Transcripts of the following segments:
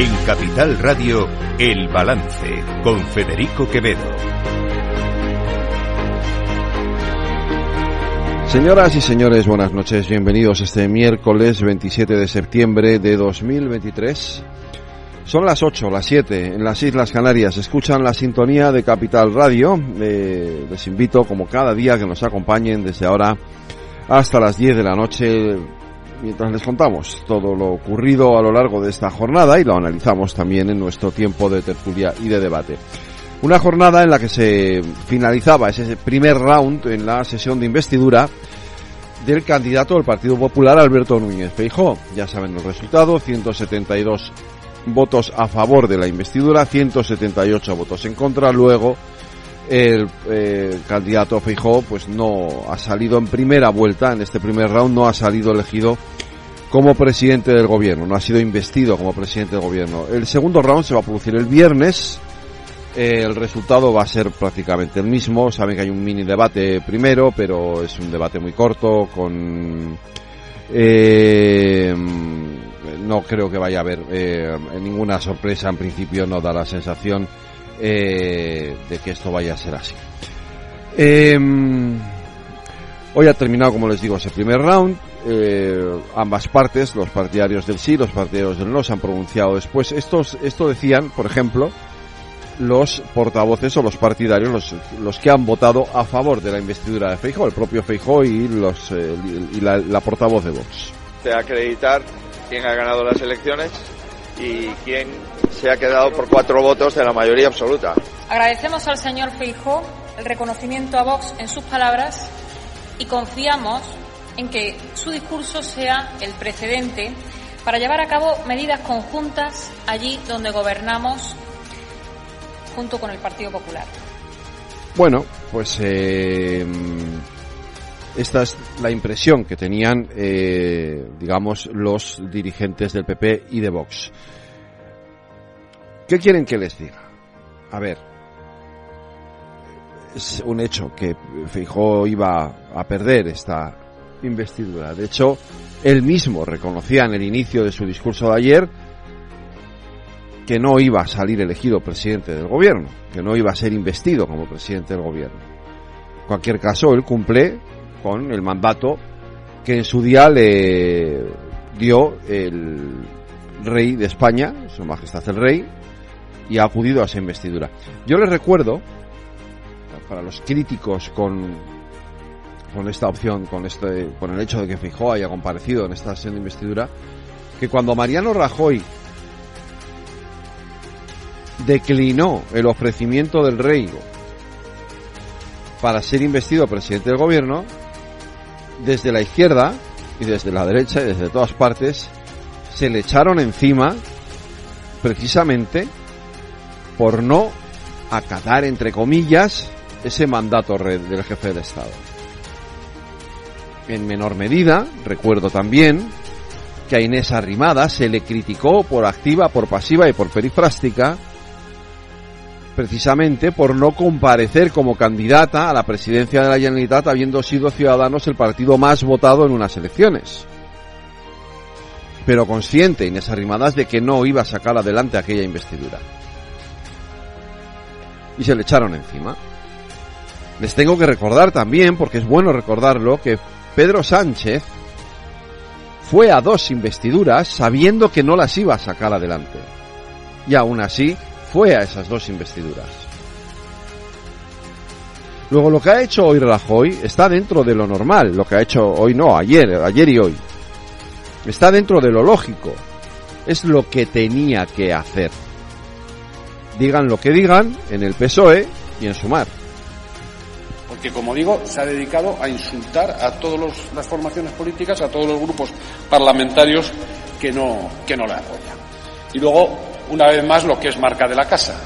En Capital Radio, El Balance, con Federico Quevedo. Señoras y señores, buenas noches. Bienvenidos este miércoles 27 de septiembre de 2023. Son las 8, las 7 en las Islas Canarias. Escuchan la sintonía de Capital Radio. Eh, les invito, como cada día, que nos acompañen desde ahora hasta las 10 de la noche mientras les contamos todo lo ocurrido a lo largo de esta jornada y lo analizamos también en nuestro tiempo de tertulia y de debate. Una jornada en la que se finalizaba ese primer round en la sesión de investidura del candidato del Partido Popular Alberto Núñez Feijó. Ya saben el resultado, 172 votos a favor de la investidura, 178 votos en contra. Luego el eh, candidato Feijó pues no ha salido en primera vuelta, en este primer round no ha salido elegido como presidente del gobierno, no ha sido investido como presidente del gobierno. El segundo round se va a producir el viernes, eh, el resultado va a ser prácticamente el mismo, saben que hay un mini debate primero, pero es un debate muy corto, con... Eh, no creo que vaya a haber ninguna sorpresa, en principio no da la sensación eh, de que esto vaya a ser así. Em, hoy ha terminado, como les digo, ese primer round. Eh, ambas partes, los partidarios del sí, los partidarios del no, se han pronunciado después. Estos, esto decían, por ejemplo, los portavoces o los partidarios, los, los que han votado a favor de la investidura de Feijóo, el propio Feijóo y, los, eh, y la, la portavoz de Vox. De acreditar quién ha ganado las elecciones y quién se ha quedado por cuatro votos de la mayoría absoluta. Agradecemos al señor Feijó el reconocimiento a Vox en sus palabras y confiamos en que su discurso sea el precedente para llevar a cabo medidas conjuntas allí donde gobernamos junto con el Partido Popular. Bueno, pues eh, esta es la impresión que tenían, eh, digamos, los dirigentes del PP y de Vox. ¿Qué quieren que les diga? A ver, es un hecho que Feijóo iba a perder esta investidura. De hecho, él mismo reconocía en el inicio de su discurso de ayer que no iba a salir elegido presidente del gobierno, que no iba a ser investido como presidente del gobierno. En cualquier caso, él cumple con el mandato que en su día le dio el rey de España, su majestad el rey, y ha acudido a esa investidura. Yo les recuerdo, para los críticos con, con esta opción, con, este, con el hecho de que Fijó haya comparecido en esta sesión de investidura, que cuando Mariano Rajoy declinó el ofrecimiento del rey para ser investido presidente del gobierno, desde la izquierda y desde la derecha y desde todas partes se le echaron encima precisamente por no acatar, entre comillas, ese mandato del jefe del Estado. En menor medida, recuerdo también que a Inés Arrimada se le criticó por activa, por pasiva y por perifrástica, precisamente por no comparecer como candidata a la presidencia de la Generalitat habiendo sido Ciudadanos el partido más votado en unas elecciones. Pero consciente Inés Arrimadas de que no iba a sacar adelante aquella investidura y se le echaron encima. Les tengo que recordar también, porque es bueno recordarlo, que Pedro Sánchez fue a dos investiduras sabiendo que no las iba a sacar adelante. Y aún así fue a esas dos investiduras. Luego lo que ha hecho hoy Rajoy está dentro de lo normal, lo que ha hecho hoy no, ayer, ayer y hoy. Está dentro de lo lógico. Es lo que tenía que hacer digan lo que digan en el PSOE y en Sumar. Porque, como digo, se ha dedicado a insultar a todas las formaciones políticas, a todos los grupos parlamentarios que no, que no le apoyan. Y luego, una vez más, lo que es marca de la casa.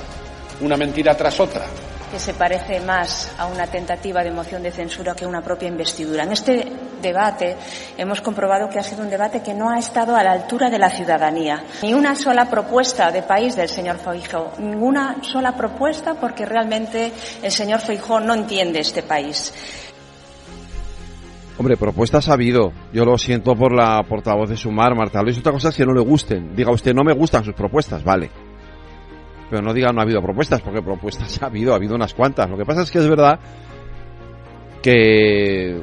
Una mentira tras otra que se parece más a una tentativa de moción de censura que a una propia investidura. En este debate hemos comprobado que ha sido un debate que no ha estado a la altura de la ciudadanía. Ni una sola propuesta de país del señor Feijóo, ninguna sola propuesta porque realmente el señor Feijóo no entiende este país. Hombre, propuestas ha habido. Yo lo siento por la portavoz de Sumar, Marta Luis. Otra cosa es que no le gusten. Diga usted, no me gustan sus propuestas, vale. Pero no diga no ha habido propuestas, porque propuestas ha habido, ha habido unas cuantas. Lo que pasa es que es verdad que,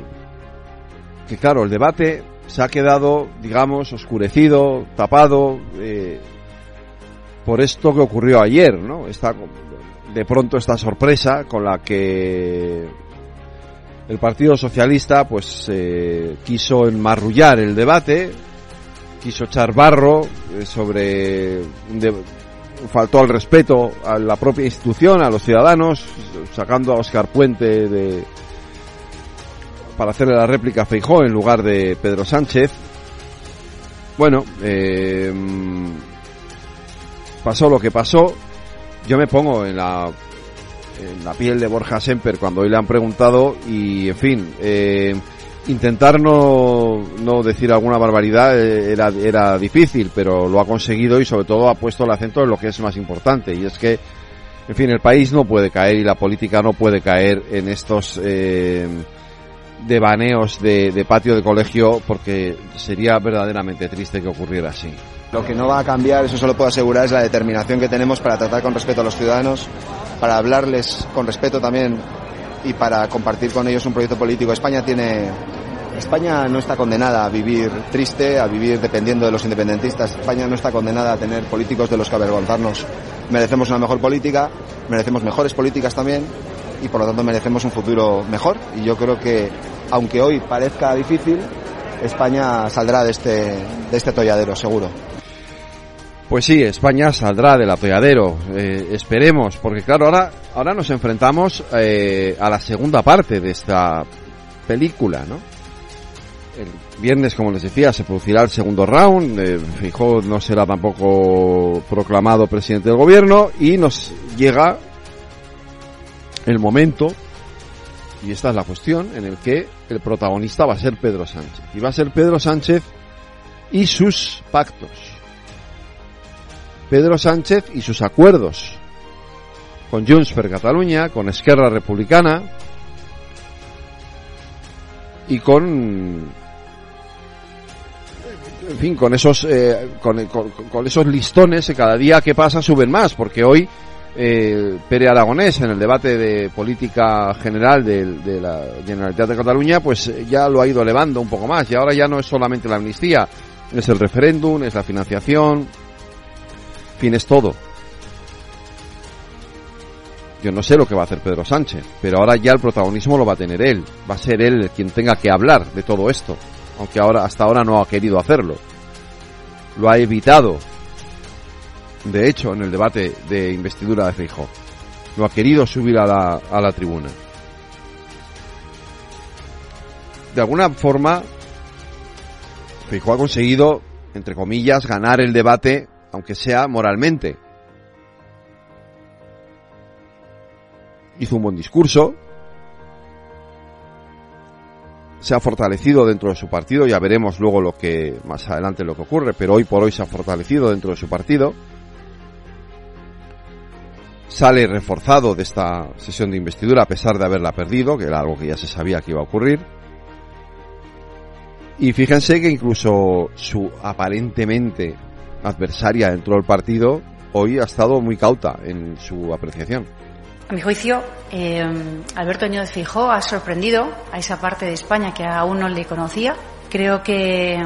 que claro, el debate se ha quedado, digamos, oscurecido, tapado, eh, por esto que ocurrió ayer, ¿no? Esta, de pronto esta sorpresa con la que el Partido Socialista pues eh, quiso enmarrullar el debate, quiso echar barro eh, sobre faltó al respeto a la propia institución, a los ciudadanos, sacando a Oscar Puente de para hacerle la réplica a Feijó en lugar de Pedro Sánchez. Bueno, eh, pasó lo que pasó. Yo me pongo en la en la piel de Borja Semper cuando hoy le han preguntado y, en fin, eh, intentar no, no decir alguna barbaridad eh, era, era difícil, pero lo ha conseguido y sobre todo ha puesto el acento en lo que es más importante y es que, en fin, el país no puede caer y la política no puede caer en estos eh, devaneos de, de patio de colegio porque sería verdaderamente triste que ocurriera así. Lo que no va a cambiar, eso solo puedo asegurar, es la determinación que tenemos para tratar con respeto a los ciudadanos, para hablarles con respeto también y para compartir con ellos un proyecto político. España tiene España no está condenada a vivir triste, a vivir dependiendo de los independentistas. España no está condenada a tener políticos de los que avergonzarnos. Merecemos una mejor política, merecemos mejores políticas también y por lo tanto merecemos un futuro mejor. Y yo creo que, aunque hoy parezca difícil, España saldrá de este, de este tolladero, seguro. Pues sí, España saldrá del atolladero, eh, esperemos, porque claro, ahora, ahora nos enfrentamos eh, a la segunda parte de esta película, ¿no? El viernes, como les decía, se producirá el segundo round, eh, Fijó no será tampoco proclamado presidente del gobierno y nos llega el momento, y esta es la cuestión, en el que el protagonista va a ser Pedro Sánchez. Y va a ser Pedro Sánchez y sus pactos Pedro Sánchez y sus acuerdos con Junts per Cataluña, con Esquerra Republicana y con en fin, con esos eh, con, con, esos listones que cada día que pasa suben más, porque hoy eh, Pere Aragonés en el debate de política general de, la Generalitat de Cataluña, pues ya lo ha ido elevando un poco más y ahora ya no es solamente la amnistía, es el referéndum, es la financiación, fin, es todo. Yo no sé lo que va a hacer Pedro Sánchez, pero ahora ya el protagonismo lo va a tener él. Va a ser él quien tenga que hablar de todo esto, aunque ahora hasta ahora no ha querido hacerlo. Lo ha evitado. De hecho, en el debate de investidura de Feijóo, no ha querido subir a la, a la tribuna. De alguna forma, Feijóo ha conseguido, entre comillas, ganar el debate aunque sea moralmente. Hizo un buen discurso, se ha fortalecido dentro de su partido, ya veremos luego lo que más adelante lo que ocurre, pero hoy por hoy se ha fortalecido dentro de su partido. Sale reforzado de esta sesión de investidura a pesar de haberla perdido, que era algo que ya se sabía que iba a ocurrir. Y fíjense que incluso su aparentemente adversaria dentro del partido hoy ha estado muy cauta en su apreciación. A mi juicio, eh, Alberto Núñez Fijó ha sorprendido a esa parte de España que aún no le conocía. Creo que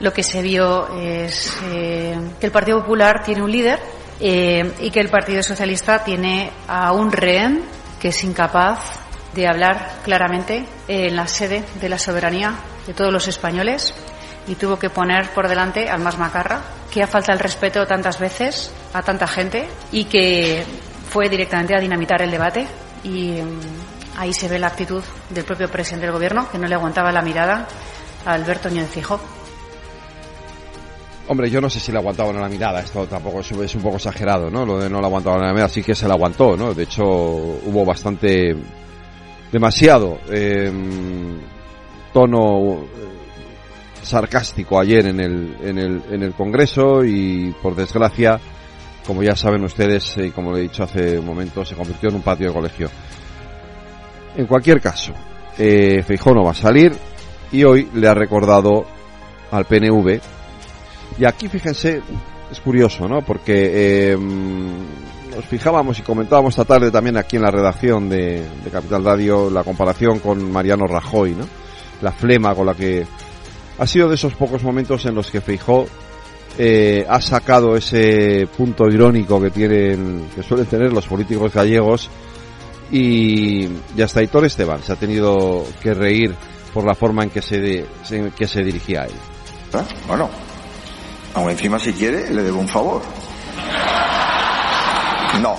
lo que se vio es eh, que el Partido Popular tiene un líder eh, y que el Partido Socialista tiene a un rehén que es incapaz de hablar claramente en la sede de la soberanía de todos los españoles y tuvo que poner por delante al más macarra, que ha falta el respeto tantas veces a tanta gente y que fue directamente a dinamitar el debate y mm, ahí se ve la actitud del propio presidente del gobierno que no le aguantaba la mirada a Alberto Núñez Fijo. Hombre, yo no sé si le aguantaban la mirada, esto tampoco es, un poco exagerado, ¿no? Lo de no le aguantaban la mirada, sí que se le aguantó, ¿no? De hecho, hubo bastante, demasiado eh, tono sarcástico ayer en el, en el, en el Congreso y por desgracia, como ya saben ustedes y como le he dicho hace un momento, se convirtió en un patio de colegio. En cualquier caso, eh, no va a salir y hoy le ha recordado al PNV. Y aquí, fíjense, es curioso, ¿no? Porque eh, nos fijábamos y comentábamos esta tarde también aquí en la redacción de, de Capital Radio la comparación con Mariano Rajoy, ¿no? La flema con la que ha sido de esos pocos momentos en los que Feijó eh, ha sacado ese punto irónico que tienen, que suelen tener los políticos gallegos y, y hasta Hitor Esteban se ha tenido que reír por la forma en que se, se- que se dirigía a él. Bueno, aún encima si quiere le debo un favor. No.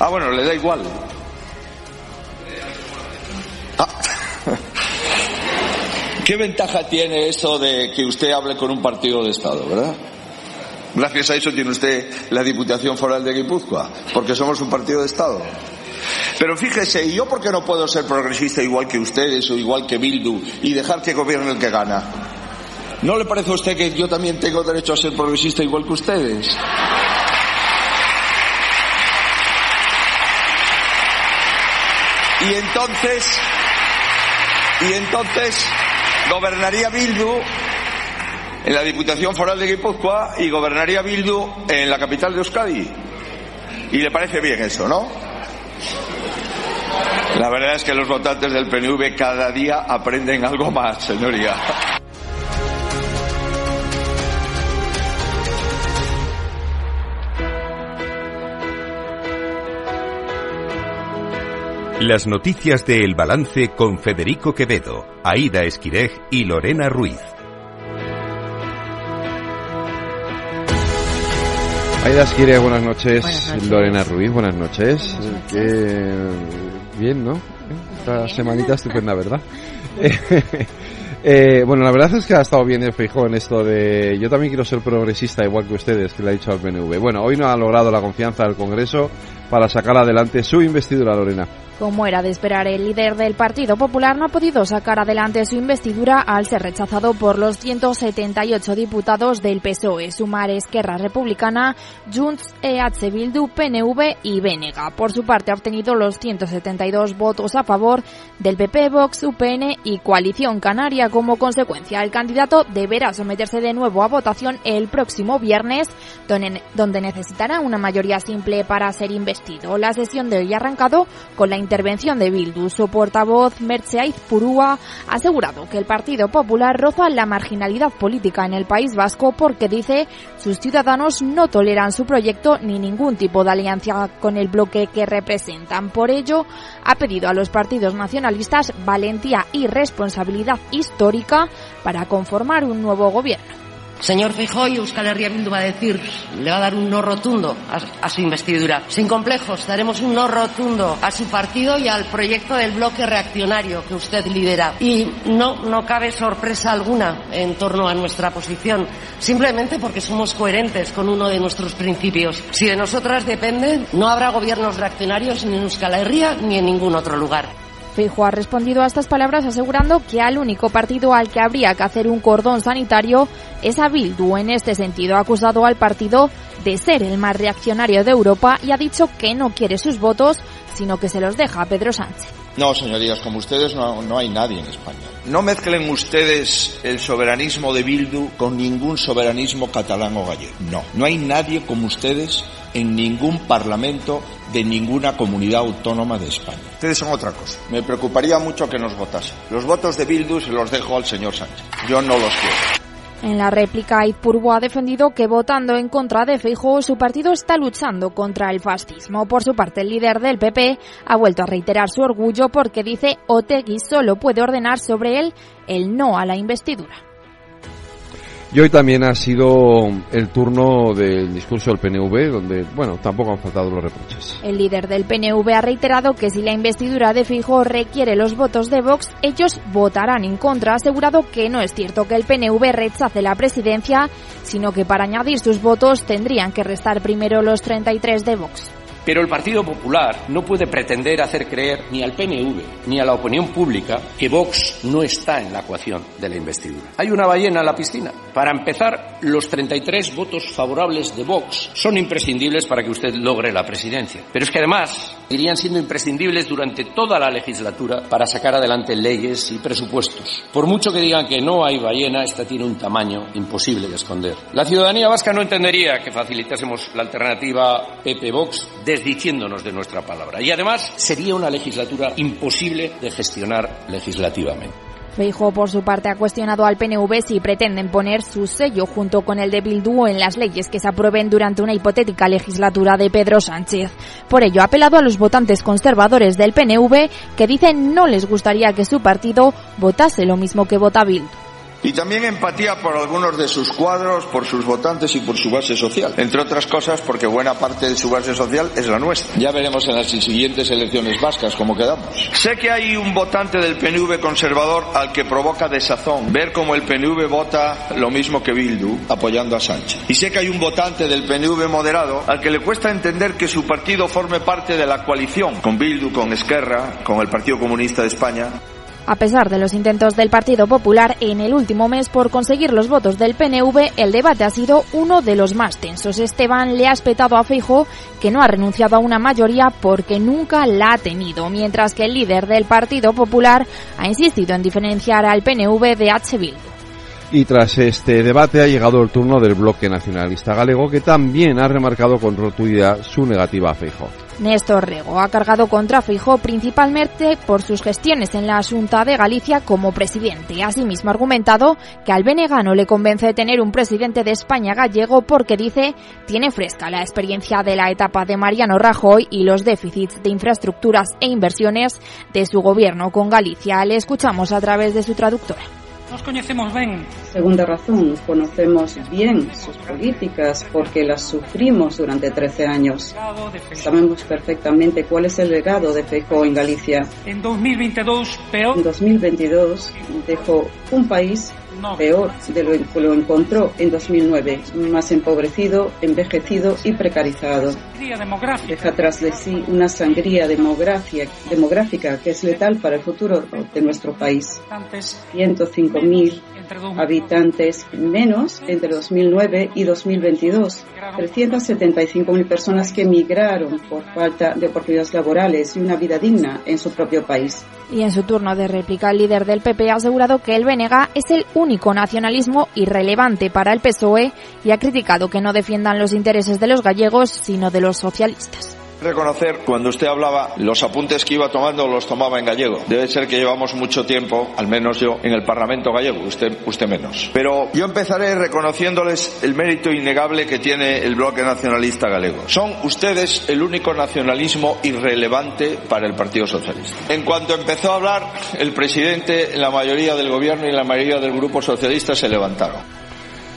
Ah, bueno, le da igual. ¿Qué ventaja tiene eso de que usted hable con un partido de Estado, verdad? Gracias a eso tiene usted la Diputación Foral de Guipúzcoa, porque somos un partido de Estado. Pero fíjese, ¿y yo por qué no puedo ser progresista igual que ustedes o igual que Bildu y dejar que gobierne el que gana? ¿No le parece a usted que yo también tengo derecho a ser progresista igual que ustedes? Y entonces, y entonces gobernaría Bildu en la Diputación Foral de Guipúzcoa y gobernaría Bildu en la capital de Euskadi. Y le parece bien eso, ¿no? La verdad es que los votantes del PNV cada día aprenden algo más, señoría. Las noticias de El Balance con Federico Quevedo, Aida Esquirej y Lorena Ruiz. Aida Esquire, buenas noches. Buenas noches. Lorena Ruiz, buenas noches. Qué bien, ¿no? Esta semanita estupenda, ¿verdad? Eh, bueno, la verdad es que ha estado bien el Feijóo en esto de yo también quiero ser progresista igual que ustedes, que le ha dicho al PNV. Bueno, hoy no ha logrado la confianza del Congreso para sacar adelante su investidura, Lorena. Como era de esperar, el líder del Partido Popular no ha podido sacar adelante su investidura al ser rechazado por los 178 diputados del PSOE, Sumar Esquerra Republicana, Junts, EH Bildu, PNV y Bénega. Por su parte, ha obtenido los 172 votos a favor del PP, Vox, UPN y Coalición Canaria. Como consecuencia, el candidato deberá someterse de nuevo a votación el próximo viernes, donde necesitará una mayoría simple para ser investido. La sesión de hoy ha arrancado con la intervención de Bildu. Su portavoz, Merche Purúa, ha asegurado que el Partido Popular roza la marginalidad política en el País Vasco porque dice sus ciudadanos no toleran su proyecto ni ningún tipo de alianza con el bloque que representan. Por ello, ha pedido a los partidos nacionalistas valentía y responsabilidad histórica para conformar un nuevo gobierno. Señor Feijóo, Euskal Herria Bildu va a decir, le va a dar un no rotundo a, su investidura. Sin complejos, daremos un no rotundo a su partido y al proyecto del bloque reaccionario que usted lidera. Y no, no cabe sorpresa alguna en torno a nuestra posición, simplemente porque somos coherentes con uno de nuestros principios. Si de nosotras depende, no habrá gobiernos reaccionarios ni en Euskal Herria ni en ningún otro lugar. Feijóo ha respondido a estas palabras asegurando que al único partido al que habría que hacer un cordón sanitario es a Bildu. En este sentido, ha acusado al partido de ser el más reaccionario de Europa y ha dicho que no quiere sus votos, sino que se los deja a Pedro Sánchez. No, señorías, como ustedes no, no hay nadie en España. No mezclen ustedes el soberanismo de Bildu con ningún soberanismo catalán o gallego. No, no hay nadie como ustedes en ningún parlamento de ninguna comunidad autónoma de España. Ustedes son otra cosa. Me preocuparía mucho que nos votasen. Los votos de Bildu se los dejo al señor Sánchez. Yo no los quiero. En la réplica, Izpurbo ha defendido que votando en contra de Feijóo, su partido está luchando contra el fascismo. Por su parte, el líder del PP ha vuelto a reiterar su orgullo porque dice Otegui solo puede ordenar sobre él el no a la investidura. Y hoy también ha sido el turno del discurso del PNV, donde, bueno, tampoco han faltado los reproches. El líder del PNV ha reiterado que si la investidura de Fijo requiere los votos de Vox, ellos votarán en contra. Asegurado que no es cierto que el PNV rechace la presidencia, sino que para añadir sus votos tendrían que restar primero los 33 de Vox. Pero el Partido Popular no puede pretender hacer creer ni al PNV ni a la opinión pública que Vox no está en la ecuación de la investidura. Hay una ballena en la piscina. Para empezar, los 33 votos favorables de Vox son imprescindibles para que usted logre la presidencia. Pero es que además irían siendo imprescindibles durante toda la legislatura para sacar adelante leyes y presupuestos. Por mucho que digan que no hay ballena, esta tiene un tamaño imposible de esconder. La ciudadanía vasca no entendería que facilitásemos la alternativa PP-Vox desdiciéndonos de nuestra palabra. Y además sería una legislatura imposible de gestionar legislativamente. Feijóo, por su parte, ha cuestionado al PNV si pretenden poner su sello junto con el de Bildu en las leyes que se aprueben durante una hipotética legislatura de Pedro Sánchez. Por ello, ha apelado a los votantes conservadores del PNV que dicen no les gustaría que su partido votase lo mismo que vota Bildu. Y también empatía por algunos de sus cuadros, por sus votantes y por su base social. Entre otras cosas porque buena parte de su base social es la nuestra. Ya veremos en las siguientes elecciones vascas cómo quedamos. Sé que hay un votante del PNV conservador al que provoca desazón ver cómo el PNV vota lo mismo que Bildu apoyando a Sánchez. Y sé que hay un votante del PNV moderado al que le cuesta entender que su partido forme parte de la coalición con Bildu, con Esquerra, con el Partido Comunista de España a pesar de los intentos del Partido Popular en el último mes por conseguir los votos del PNV, el debate ha sido uno de los más tensos. Esteban le ha espetado a Feijo que no ha renunciado a una mayoría porque nunca la ha tenido, mientras que el líder del Partido Popular ha insistido en diferenciar al PNV de H. Y tras este debate ha llegado el turno del bloque nacionalista galego que también ha remarcado con rotundidad su negativa a Feijo. Néstor Rego ha cargado contra Feijó principalmente por sus gestiones en la Asunta de Galicia como presidente. Asimismo ha argumentado que al Benega no le convence tener un presidente de España gallego porque dice tiene fresca la experiencia de la etapa de Mariano Rajoy y los déficits de infraestructuras e inversiones de su gobierno con Galicia. Le escuchamos a través de su traductora. Nos conocemos bien. Segunda razón, conocemos bien sus políticas porque las sufrimos durante 13 años. Sabemos perfectamente cuál es el legado de Feijóo en Galicia. En 2022, peor. En 2022 dejó un país peor de lo que lo encontró en 2009, más empobrecido, envejecido y precarizado. Deja tras de sí una sangría demográfica que es letal para el futuro de nuestro país. 105.000 habitantes menos entre 2009 y 2022. 375.000 personas que emigraron por falta de oportunidades laborales y una vida digna en su propio país. Y en su turno de réplica, el líder del PP ha asegurado que el BNG es el único nacionalismo irrelevante para el PSOE y ha criticado que no defiendan los intereses de los gallegos, sino de los socialistas reconocer cuando usted hablaba los apuntes que iba tomando los tomaba en gallego. Debe ser que llevamos mucho tiempo, al menos yo, en el Parlamento gallego, usted, usted menos. Pero yo empezaré reconociéndoles el mérito innegable que tiene el bloque nacionalista galego. Son ustedes el único nacionalismo irrelevante para el Partido Socialista. En cuanto empezó a hablar, el presidente, la mayoría del gobierno y la mayoría del grupo socialista se levantaron.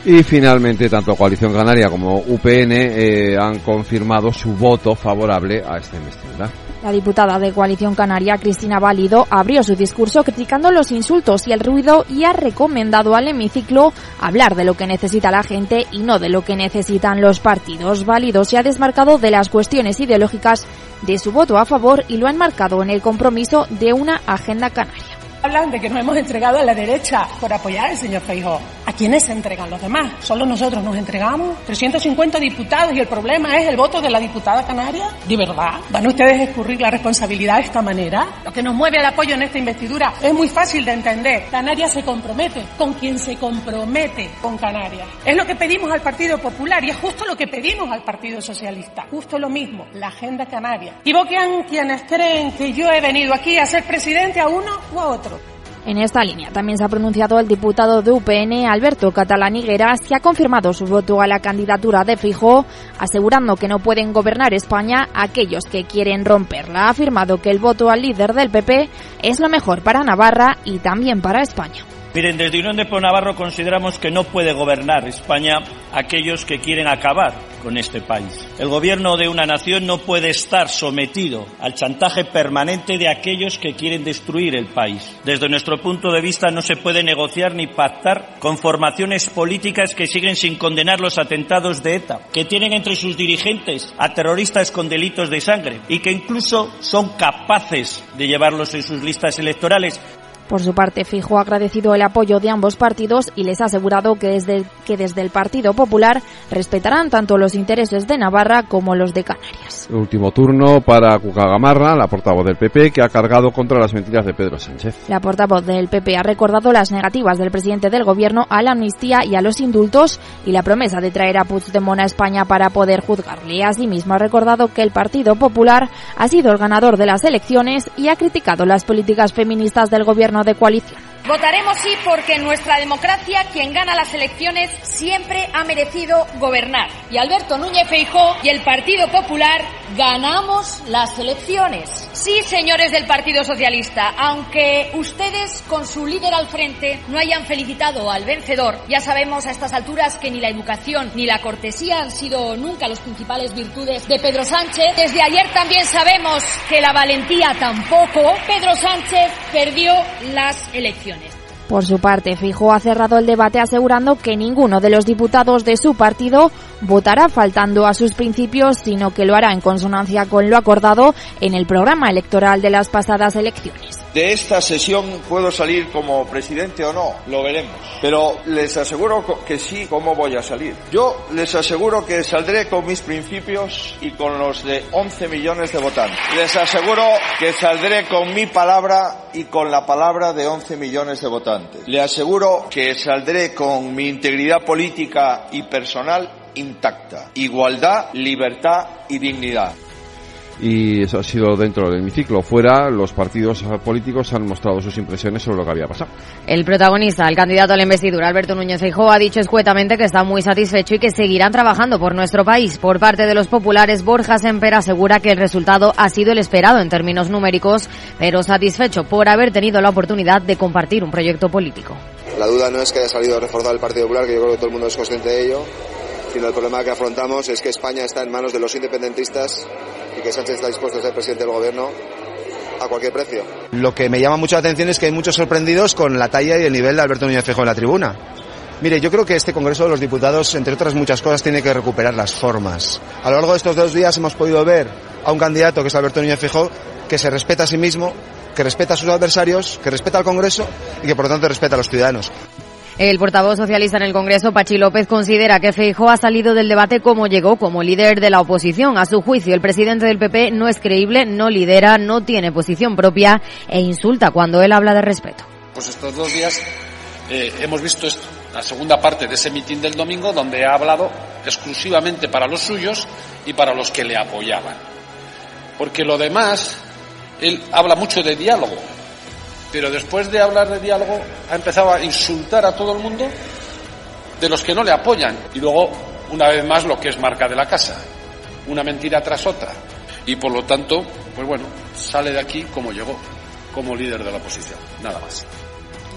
Y finalmente, tanto Coalición Canaria como UPN eh, han confirmado su voto favorable a esta investidura. La diputada de Coalición Canaria, Cristina Válido, abrió su discurso criticando los insultos y el ruido y ha recomendado al hemiciclo hablar de lo que necesita la gente y no de lo que necesitan los partidos. Válido se ha desmarcado de las cuestiones ideológicas de su voto a favor y lo ha enmarcado en el compromiso de una agenda canaria. Hablan de que nos hemos entregado a la derecha por apoyar al señor Feijóo. ¿A quiénes se entregan los demás? ¿Solo nosotros nos entregamos? 350 diputados y el problema es el voto de la diputada canaria. ¿De verdad? ¿Van ustedes a escurrir la responsabilidad de esta manera? Lo que nos mueve el apoyo en esta investidura es muy fácil de entender. Canarias se compromete con quien se compromete con Canarias. Es lo que pedimos al Partido Popular y es justo lo que pedimos al Partido Socialista. Justo lo mismo, la agenda canaria. Equivocan quienes creen que yo he venido aquí a ser presidente a uno o a otro. En esta línea también se ha pronunciado el diputado de UPN, Alberto Catalán Higueras, que ha confirmado su voto a la candidatura de Fijó, asegurando que no pueden gobernar España aquellos que quieren romperla. Ha afirmado que el voto al líder del PP es lo mejor para Navarra y también para España. Miren, desde Unión de Navarro consideramos que no puede gobernar España aquellos que quieren acabar con este país. El gobierno de una nación no puede estar sometido al chantaje permanente de aquellos que quieren destruir el país. Desde nuestro punto de vista no se puede negociar ni pactar con formaciones políticas que siguen sin condenar los atentados de ETA, que tienen entre sus dirigentes a terroristas con delitos de sangre y que incluso son capaces de llevarlos en sus listas electorales por su parte, Fijo ha agradecido el apoyo de ambos partidos y les ha asegurado que desde, que desde el Partido Popular respetarán tanto los intereses de Navarra como los de Canarias. último turno para Cucagamarra, la portavoz del PP, que ha cargado contra las mentiras de Pedro Sánchez. La portavoz del PP ha recordado las negativas del presidente del gobierno a la amnistía y a los indultos y la promesa de traer a Puigdemont a España para poder juzgarle. Asimismo, ha recordado que el Partido Popular ha sido el ganador de las elecciones y ha criticado las políticas feministas del gobierno de coalición. Votaremos sí porque en nuestra democracia quien gana las elecciones siempre ha merecido gobernar. Y Alberto Núñez Feijó y el Partido Popular ganamos las elecciones. Sí, señores del Partido Socialista, aunque ustedes con su líder al frente no hayan felicitado al vencedor, ya sabemos a estas alturas que ni la educación ni la cortesía han sido nunca las principales virtudes de Pedro Sánchez. Desde ayer también sabemos que la valentía tampoco. Pedro Sánchez perdió las elecciones. Por su parte, Fijo ha cerrado el debate asegurando que ninguno de los diputados de su partido votará faltando a sus principios, sino que lo hará en consonancia con lo acordado en el programa electoral de las pasadas elecciones. De esta sesión puedo salir como presidente o no, lo veremos. Pero les aseguro que sí, ¿cómo voy a salir? Yo les aseguro que saldré con mis principios y con los de 11 millones de votantes. Les aseguro que saldré con mi palabra y con la palabra de 11 millones de votantes. Le aseguro que saldré con mi integridad política y personal intacta. Igualdad, libertad y dignidad y eso ha sido dentro del hemiciclo. Fuera, los partidos políticos han mostrado sus impresiones sobre lo que había pasado. El protagonista, el candidato a la investidura, Alberto Núñez Feijóo, ha dicho escuetamente que está muy satisfecho y que seguirán trabajando por nuestro país. Por parte de los populares, Borja Semper asegura que el resultado ha sido el esperado en términos numéricos, pero satisfecho por haber tenido la oportunidad de compartir un proyecto político. La duda no es que haya salido reforzado el Partido Popular, que yo creo que todo el mundo es consciente de ello, sino el problema que afrontamos es que España está en manos de los independentistas y que Sánchez está dispuesto a ser presidente del gobierno a cualquier precio. Lo que me llama mucho la atención es que hay muchos sorprendidos con la talla y el nivel de Alberto Núñez Feijóo en la tribuna. Mire, yo creo que este Congreso de los Diputados, entre otras muchas cosas, tiene que recuperar las formas. A lo largo de estos dos días hemos podido ver a un candidato que es Alberto Núñez Feijóo que se respeta a sí mismo, que respeta a sus adversarios, que respeta al Congreso y que por lo tanto respeta a los ciudadanos. El portavoz socialista en el Congreso, Pachi López, considera que Feijóo ha salido del debate como llegó, como líder de la oposición. A su juicio, el presidente del PP no es creíble, no lidera, no tiene posición propia e insulta cuando él habla de respeto. Pues estos dos días eh, hemos visto esto, la segunda parte de ese mitin del domingo, donde ha hablado exclusivamente para los suyos y para los que le apoyaban. Porque lo demás, él habla mucho de diálogo, pero después de hablar de diálogo ha empezado a insultar a todo el mundo de los que no le apoyan. Y luego, una vez más, lo que es marca de la casa. Una mentira tras otra. Y por lo tanto, pues bueno, sale de aquí como llegó, como líder de la oposición. Nada más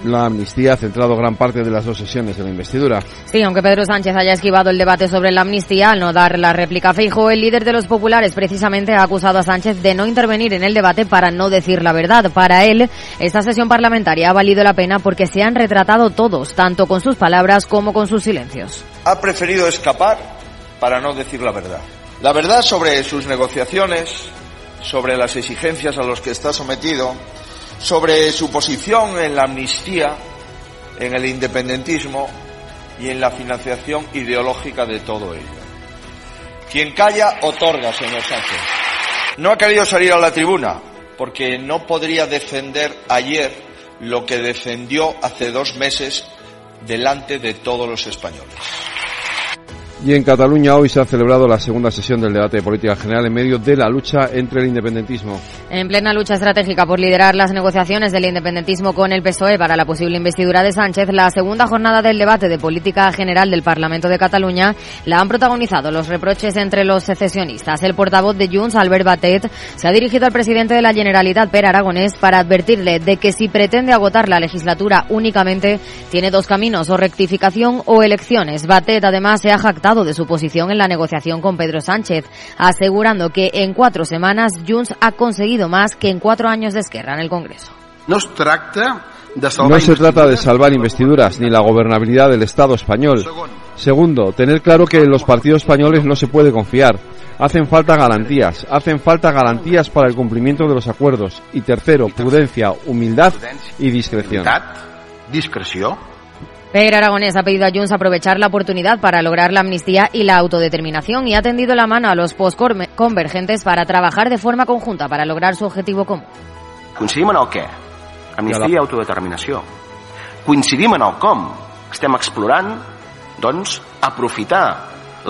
la amnistía ha centrado gran parte de las dos sesiones de la investidura. Sí, aunque Pedro Sánchez haya esquivado el debate sobre la amnistía al no dar la réplica a Feijo, el líder de los populares precisamente ha acusado a Sánchez de no intervenir en el debate para no decir la verdad. Para él, esta sesión parlamentaria ha valido la pena porque se han retratado todos, tanto con sus palabras como con sus silencios. Ha preferido escapar para no decir la verdad. La verdad sobre sus negociaciones, sobre las exigencias a los que está sometido, sobre su posición en la amnistía, en el independentismo y en la financiación ideológica de todo ello. Quien calla, otorga, señor Sánchez. No ha querido salir a la tribuna porque no podría defender ayer lo que defendió hace dos meses delante de todos los españoles. Y en Cataluña hoy se ha celebrado la segunda sesión del debate de política general en medio de la lucha entre el independentismo. En plena lucha estratégica por liderar las negociaciones del independentismo con el PSOE para la posible investidura de Sánchez, la segunda jornada del debate de política general del Parlamento de Cataluña la han protagonizado los reproches entre los secesionistas. El portavoz de Junts, Albert Batet, se ha dirigido al presidente de la Generalitat, Per Aragonés, para advertirle de que si pretende agotar la legislatura únicamente, tiene dos caminos, o rectificación o elecciones. Batet, además, se ha jactado de su posición en la negociación con Pedro Sánchez, asegurando que en cuatro semanas Junts ha conseguido más que en cuatro años de Esquerra en el Congreso. No se trata de salvar investiduras ni la gobernabilidad del Estado español. Segundo, tener claro que en los partidos españoles no se puede confiar. Hacen falta garantías, hacen falta garantías para el cumplimiento de los acuerdos. Y tercero, prudencia, humildad y discreción. Discreción Per Aragonés ha pedido a Junts aprovechar la oportunidad para lograr la amnistía y la autodeterminación y ha tendido la mano a los postconvergentes para trabajar de forma conjunta para lograr su objetivo común. Coincidim en el què? Amnistia i autodeterminació. Coincidim en el com. Estem explorant, doncs, aprofitar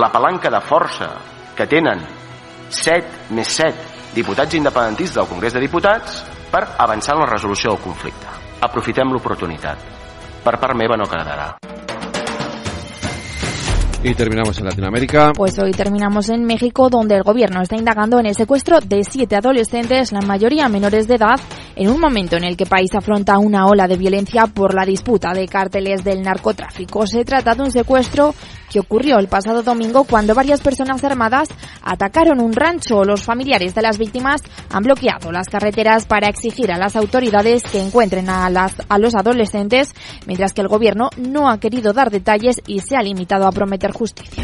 la palanca de força que tenen 7 més 7 diputats independentistes del Congrés de Diputats per avançar en la resolució del conflicte. Aprofitem l'oportunitat. Per part meva no quedarà. Y terminamos en Latinoamérica. Pues hoy terminamos en México, donde el gobierno está indagando en el secuestro de siete adolescentes, la mayoría menores de edad, en un momento en el que el país afronta una ola de violencia por la disputa de cárteles del narcotráfico. Se trata de un secuestro que ocurrió el pasado domingo cuando varias personas armadas atacaron un rancho. Los familiares de las víctimas han bloqueado las carreteras para exigir a las autoridades que encuentren a, a los adolescentes, mientras que el gobierno no ha querido dar detalles y se ha limitado a prometer justicia.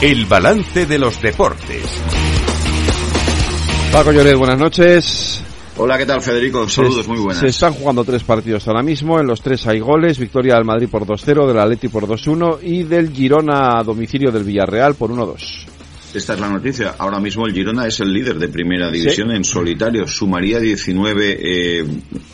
El balance de los deportes. Paco Lloret, buenas noches. Hola, ¿qué tal Federico? Saludos, muy buenas. Se están jugando tres partidos ahora mismo, en los tres hay goles, victoria del Madrid por 2-0, del Atleti por 2-1 y del Girona a domicilio del Villarreal por 1-2. Esta es la noticia. Ahora mismo el Girona es el líder de primera división en solitario. Sumaría 19 eh,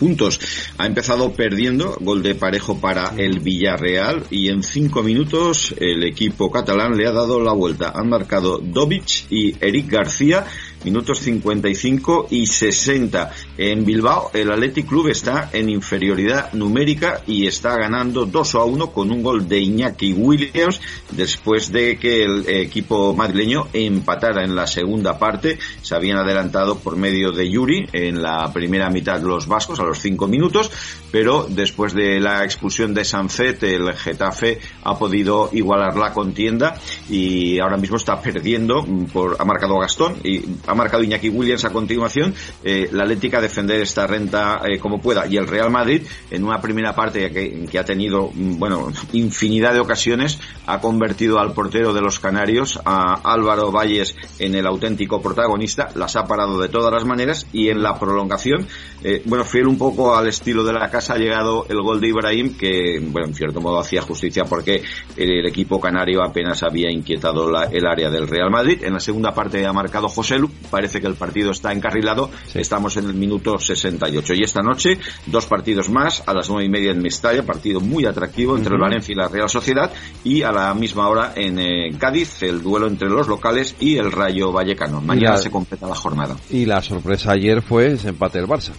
puntos. Ha empezado perdiendo, gol de parejo para el Villarreal y en cinco minutos el equipo catalán le ha dado la vuelta. Han marcado Dovic y Eric García minutos 55 y 60. En Bilbao, el Athletic Club está en inferioridad numérica y está ganando 2 a 1 con un gol de Iñaki Williams después de que el equipo madrileño empatara en la segunda parte. Se habían adelantado por medio de Yuri en la primera mitad los vascos a los 5 minutos, pero después de la expulsión de Sanzet, el Getafe ha podido igualar la contienda y ahora mismo está perdiendo por, ha marcado Gastón y ha marcado Iñaki Williams a continuación, eh, la Atlética defender esta renta eh, como pueda y el Real Madrid en una primera parte que, que, ha tenido, mm, bueno, infinidad de ocasiones, ha convertido al portero de los Canarios, a Álvaro Valles, en el auténtico protagonista, las ha parado de todas las maneras y en la prolongación, eh, bueno, fiel un poco al estilo de la casa ha llegado el gol de Ibrahim que, bueno, en cierto modo hacía justicia porque el, equipo canario apenas había inquietado la, el área del Real Madrid. En la segunda parte ha marcado José Lu, parece que el partido está encarrilado. Estamos en el minuto 68. Y esta noche, dos partidos más, a las nueve y media en Mestalla, partido muy atractivo entre el Valencia y la Real Sociedad. Y a la misma hora en eh, Cádiz, el duelo entre los locales y el Rayo Vallecano. Mañana se completa la jornada. Y la sorpresa ayer fue ese empate del Barça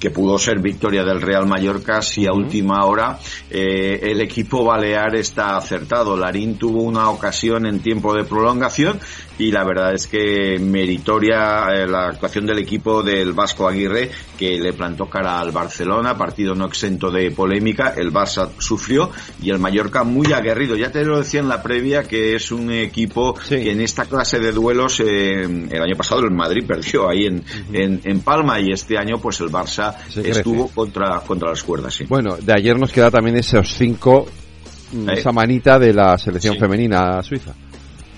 que pudo ser victoria del Real Mallorca si a última hora eh, el equipo balear está acertado. Larín tuvo una ocasión en tiempo de prolongación y la verdad es que meritoria eh, la actuación del equipo del Vasco Aguirre que le plantó cara al Barcelona, partido no exento de polémica, el Barça sufrió y el Mallorca muy aguerrido. Ya te lo decía en la previa que es un equipo que en esta clase de duelos eh, el año pasado el Madrid perdió ahí en, en, Palma y este año pues el Barça estuvo contra, contra las cuerdas. Sí. Bueno, de ayer nos queda también esos cinco, mm, esa manita de la selección femenina suiza.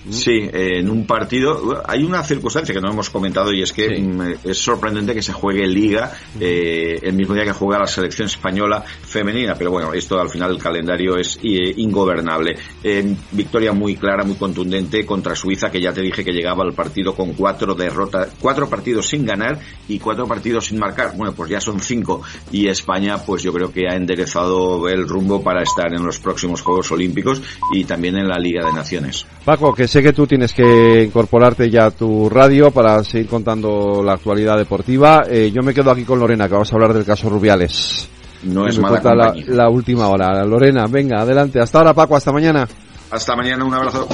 Sí, en un partido hay una circunstancia que no hemos comentado y es que mm, es sorprendente que se juegue Liga eh, el mismo día que juega la selección española femenina, pero bueno, esto al final el calendario es eh, ingobernable. victoria muy clara, muy contundente contra Suiza, que ya te dije que llegaba al partido con cuatro derrotas, cuatro partidos sin ganar y cuatro partidos sin marcar. Bueno, pues ya son cinco y España, pues yo creo que ha enderezado el rumbo para estar en los próximos Juegos Olímpicos y también en la Liga de Naciones. Paco, que sé que tú tienes que incorporarte ya a tu radio para seguir contando la actualidad deportiva. Eh, yo me quedo aquí con Lorena, que vamos a hablar del caso Rubiales. No es mala la, la última hora. Lorena, venga, adelante. Hasta ahora, Paco, hasta mañana. Hasta mañana, un abrazo.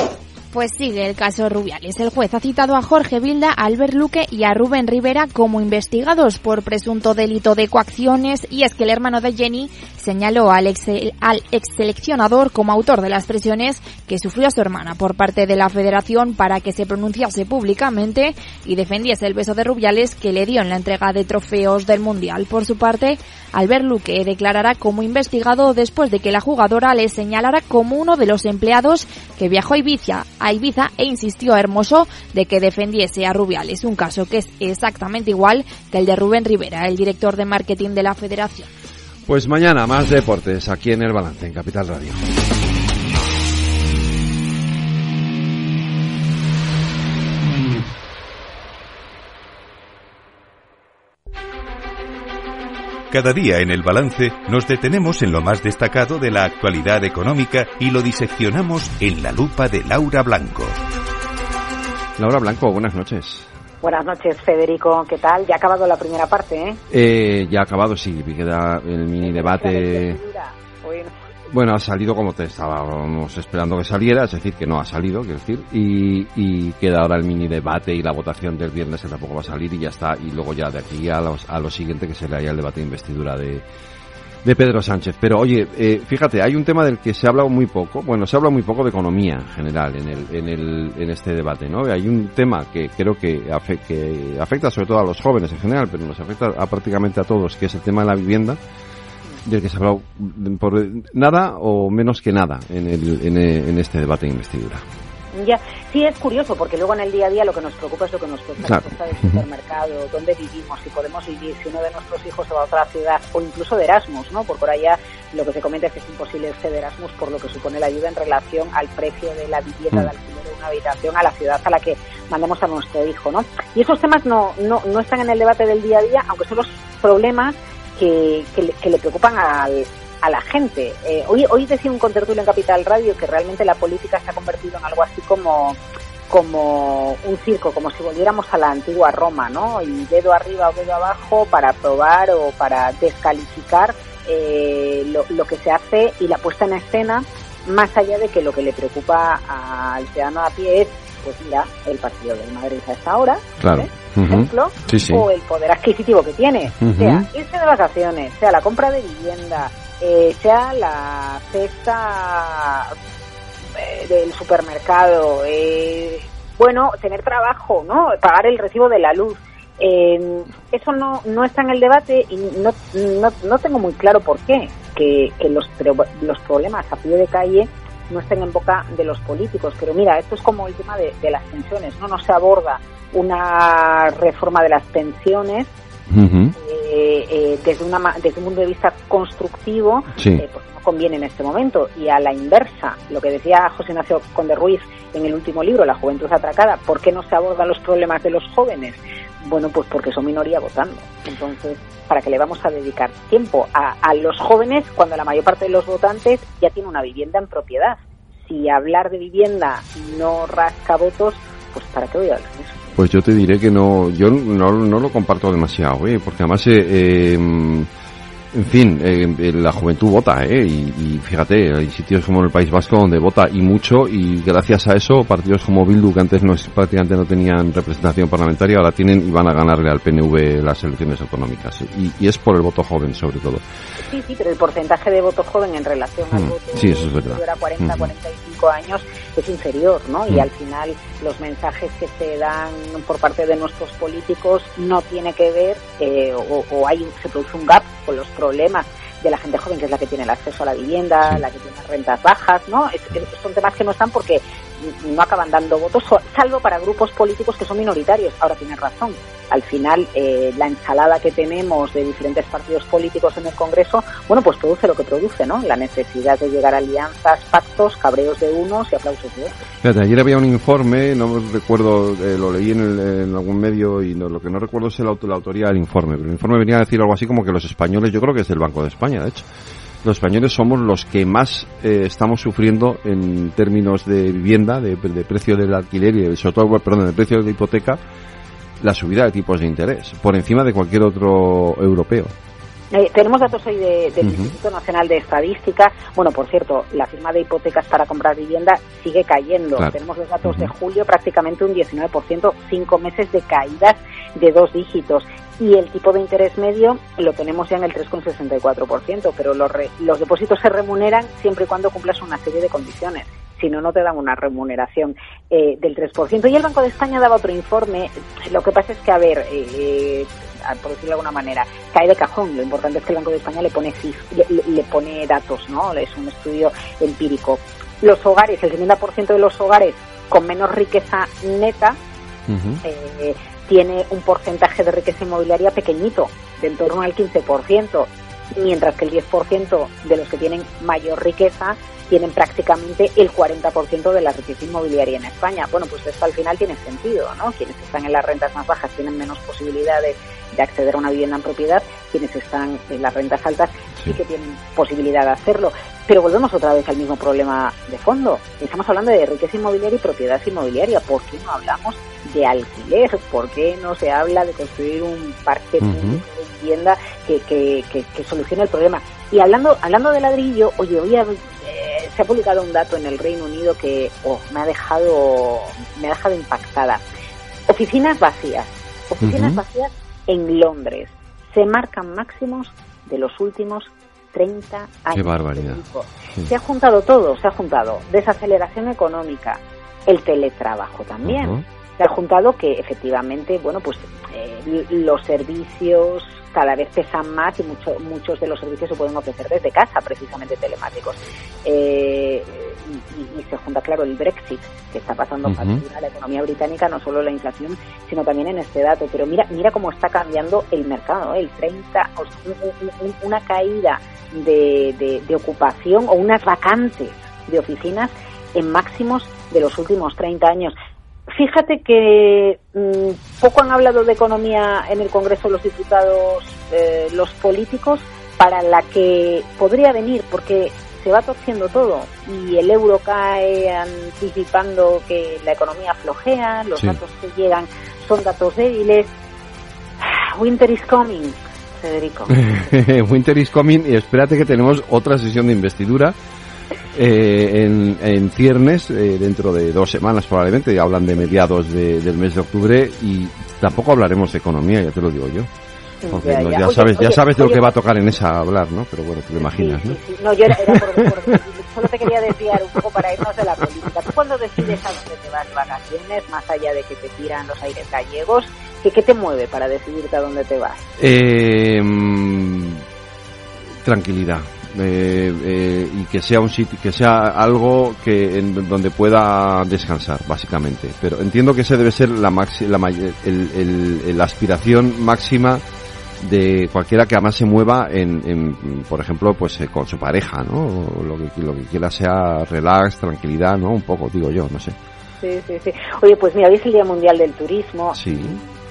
Pues sigue el caso Rubiales. El juez ha citado a Jorge Vilda, a Albert Luque y a Rubén Rivera como investigados por presunto delito de coacciones y es que el hermano de Jenny señaló al ex, al ex seleccionador como autor de las presiones que sufrió su hermana por parte de la federación para que se pronunciase públicamente y defendiese el beso de Rubiales que le dio en la entrega de trofeos del Mundial. Por su parte, Albert Luque declarará como investigado después de que la jugadora le señalara como uno de los empleados que viajó a Ibiza a Ibiza e insistió a Hermoso de que defendiese a Rubiales, un caso que es exactamente igual que el de Rubén Rivera, el director de marketing de la federación. Pues mañana más deportes aquí en El Balance, en Capital Radio. Cada día en el balance nos detenemos en lo más destacado de la actualidad económica y lo diseccionamos en la lupa de Laura Blanco. Laura Blanco, buenas noches. Buenas noches, Federico. ¿Qué tal? Ya ha acabado la primera parte, ¿eh? eh ya ha acabado, sí. Queda el mini debate. Bueno, ha salido como te estábamos esperando que saliera, es decir, que no ha salido, quiero decir, y, queda ahora el mini debate y la votación del viernes que tampoco va a salir y ya está, y luego ya de aquí a, a lo siguiente que se le el debate de investidura de, de Pedro Sánchez. Pero oye, eh, fíjate, hay un tema del que se ha hablado muy poco, bueno, se habla muy poco de economía en general en, el, en, el, en este debate, ¿no? Hay un tema que creo que, que afecta sobre todo a los jóvenes en general, pero nos afecta a prácticamente a todos, que es el tema de la vivienda del que se ha hablado por nada o menos que nada en, el, en, este debate de investidura. Ya, sí es curioso porque luego en el día a día lo que nos preocupa es lo que nos cuesta claro. del supermercado, dónde vivimos, si podemos vivir, si uno de nuestros hijos se va a otra ciudad o incluso de Erasmus, ¿no? Por por allá lo que se comenta es que es imposible irse de Erasmus por lo que supone la ayuda en relación al precio de la vivienda, mm. de alquiler de una habitación a la ciudad a la que mandemos a nuestro hijo, ¿no? Y esos temas no, no, no están en el debate del día a día, aunque son los problemas que, le, preocupan a la gente. Eh, hoy, hoy decía un contertulio en Capital Radio que realmente la política se ha convertido en algo así como como un circo, como si volviéramos a la antigua Roma, ¿no? Y dedo arriba o dedo abajo para probar o para descalificar eh, lo, lo, que se hace y la puesta en escena, más allá de que lo que le preocupa al ciudadano a pie es pues mira, el partido del Madrid a esta hora, claro. Ejemplo, o el poder adquisitivo que tiene, sea irse de vacaciones, sea la compra de vivienda, eh, sea la cesta eh, del supermercado, eh, bueno, tener trabajo, ¿no? Pagar el recibo de la luz. eso no, no está en el debate y no, no, no tengo muy claro por qué, que, que los, los problemas a pie de calle no estén en boca de los políticos. Pero mira, esto es como el tema de, las pensiones, ¿no? No se aborda una reforma de las pensiones eh, eh, desde, una, desde un punto de vista constructivo, eh, pues no conviene en este momento. Y a la inversa, lo que decía José Ignacio Conde Ruiz en el último libro, La juventud atracada, ¿por qué no se abordan los problemas de los jóvenes? Bueno, pues porque son minoría votando. Entonces, ¿para qué le vamos a dedicar tiempo a, a los jóvenes cuando la mayor parte de los votantes ya tiene una vivienda en propiedad? Si hablar de vivienda no rasca votos, pues ¿para qué voy a hablar de eso? Pues yo te diré que no, yo no, no lo comparto demasiado, ¿eh? porque además eh, em, En fin, eh, la juventud vota, ¿eh? Y, fíjate, hay sitios como el País Vasco donde vota y mucho y gracias a eso partidos como Bildu que antes no prácticamente no tenían representación parlamentaria ahora tienen y van a ganarle al PNV las elecciones autonómicas y, es por el voto joven sobre todo. Sí, sí, pero el porcentaje de voto joven en relación al mm, voto sí, eso es verdad. era 40, 45 años es inferior, ¿no? Y mm. al final los mensajes que se dan por parte de nuestros políticos no tiene que ver eh, o, o hay se produce un gap con los problemas de la gente joven, que es la que tiene el acceso a la vivienda, la que tiene rentas bajas, ¿no? son temas que no están porque no acaban dando votos, salvo para grupos políticos que son minoritarios. Ahora tienes razón. Al final, eh, la ensalada que tenemos de diferentes partidos políticos en el Congreso, bueno, pues produce lo que produce, ¿no? La necesidad de llegar a alianzas, pactos, cabreos de unos y aplausos de otros. Ayer había un informe, no recuerdo, eh, lo leí en, algún medio y lo que no recuerdo es la autoría del informe, pero el informe venía a decir algo así como que los españoles, yo creo que es del Banco de España, de hecho, los españoles somos los que más eh, estamos sufriendo en términos de vivienda, de, precio del alquiler y sobre todo, perdón, de precio de la hipoteca, la subida de tipos de interés, por encima de cualquier otro europeo. Eh, tenemos datos hoy del Instituto Nacional de Estadística. Bueno, por cierto, la firma de hipotecas para comprar vivienda sigue cayendo. Tenemos los datos de julio, prácticamente un 19%, cinco meses de caídas de dos dígitos y el tipo de interés medio lo tenemos ya en el 3,64%, pero los, los depósitos se remuneran siempre y cuando cumplas una serie de condiciones. Si no, no te dan una remuneración eh, del 3%. Y el Banco de España daba otro informe. Lo que pasa es que, a ver, eh, por decirlo de alguna manera, cae de cajón. Lo importante es que el Banco de España le pone, le, pone datos, ¿no? Es un estudio empírico. Los hogares, el 70% de los hogares con menos riqueza neta, tiene un porcentaje de riqueza inmobiliaria pequeñito, de en torno al 15%, mientras que el 10% de los que tienen mayor riqueza tienen prácticamente el 40% de la riqueza inmobiliaria en España. Bueno, pues esto al final tiene sentido, ¿no? Quienes están en las rentas más bajas tienen menos posibilidades de acceder a una vivienda en propiedad, quienes están en las rentas altas sí que tienen posibilidad de hacerlo. Pero volvemos otra vez al mismo problema de fondo. Estamos hablando de riqueza inmobiliaria y propiedad inmobiliaria. ¿Por qué no hablamos de alquiler? ¿Por qué no se habla de construir un parque de vivienda que, que, que, solucione el problema? Y hablando, hablando de ladrillo, oye, hoy eh, se ha publicado un dato en el Reino Unido que oh, me ha dejado me ha dejado impactada. Oficinas vacías, oficinas vacías en Londres. Se marcan máximos de los últimos 30 años. Qué barbaridad. Se ha juntado todo, se ha juntado desaceleración económica, el teletrabajo también. Se ha juntado que efectivamente, bueno, pues eh, los servicios cada vez pesan más y mucho, muchos de los servicios se pueden ofrecer desde casa, precisamente telemáticos. Eh, y, se junta, claro, el Brexit, que está pasando factura a la economía británica, no solo la inflación, sino también en este dato. Pero mira, mira cómo está cambiando el mercado, ¿eh? el 30, una caída de, de, ocupación o unas vacantes de oficinas en máximos de los últimos 30 años. Fíjate que mm, poco han hablado de economía en el Congreso los diputados, eh, los políticos, para la que podría venir, porque se va torciendo todo y el euro cae anticipando que la economía flojea, los datos que llegan son datos débiles. Winter is coming, Federico. Winter is coming y espérate que tenemos otra sesión de investidura eh, en, en, ciernes eh, dentro de dos semanas probablemente. Hablan de mediados del mes de octubre y tampoco hablaremos de economía, ya te lo digo yo. Porque ya, sabes, ya sabes de lo que va a tocar en esa hablar, ¿no? Pero bueno, te lo imaginas, ¿no? no, yo era, por, solo te quería desviar un poco para irnos de la política. Tú cuando decides a dónde te vas de vacaciones, más allá de que te tiran los aires gallegos, ¿qué, qué te mueve para decidirte a dónde te vas? Eh, tranquilidad. Eh, eh, y que sea un sitio, que sea algo que en, donde pueda descansar, básicamente. Pero entiendo que ese debe ser la, la, el, la aspiración máxima de cualquiera que además se mueva en, por ejemplo, pues eh, con su pareja, ¿no? lo que, lo que quiera sea relax, tranquilidad, ¿no? Un poco, digo yo, no sé. Sí, sí, sí. Oye, pues mira, hoy es el Día Mundial del Turismo. Sí.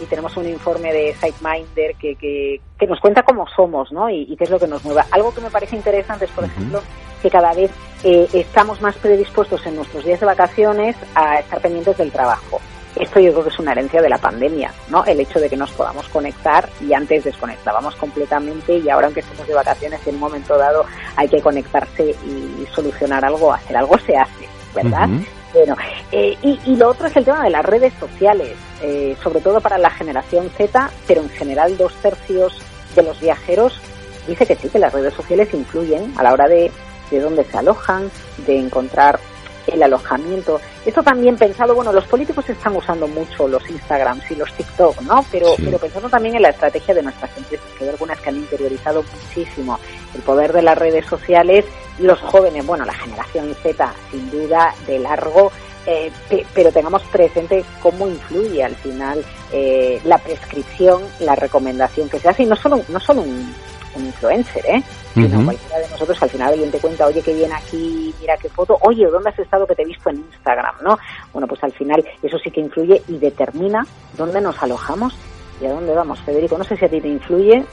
Y tenemos un informe de SiteMinder que, que, que nos cuenta cómo somos, ¿no? Y, qué es lo que nos mueva. Algo que me parece interesante es, por ejemplo, que cada vez eh, estamos más predispuestos en nuestros días de vacaciones a estar pendientes del trabajo esto yo creo que es una herencia de la pandemia, ¿no? El hecho de que nos podamos conectar y antes desconectábamos completamente y ahora aunque estemos de vacaciones en un momento dado hay que conectarse y solucionar algo, hacer algo se hace, ¿verdad? Bueno, eh, y, y, lo otro es el tema de las redes sociales, eh, sobre todo para la generación Z, pero en general dos tercios de los viajeros dice que sí, que las redes sociales influyen a la hora de, de dónde se alojan, de encontrar el alojamiento. Esto también pensado, bueno, los políticos están usando mucho los Instagrams y los TikTok, ¿no? Pero, pero pensando también en la estrategia de nuestras empresas, que hay algunas que han interiorizado muchísimo el poder de las redes sociales, los jóvenes, bueno, la generación Z, sin duda, de largo, eh, pero tengamos presente cómo influye al final eh, la prescripción, la recomendación que se hace, y no solo, no solo un, un influencer, ¿eh? Sino cualquiera de nosotros al final alguien te cuenta, oye, qué bien aquí, mira qué foto, oye, ¿dónde has estado que te he visto en Instagram, no? Bueno, pues al final eso sí que influye y determina dónde nos alojamos y a dónde vamos. Federico, no sé si a ti te influye,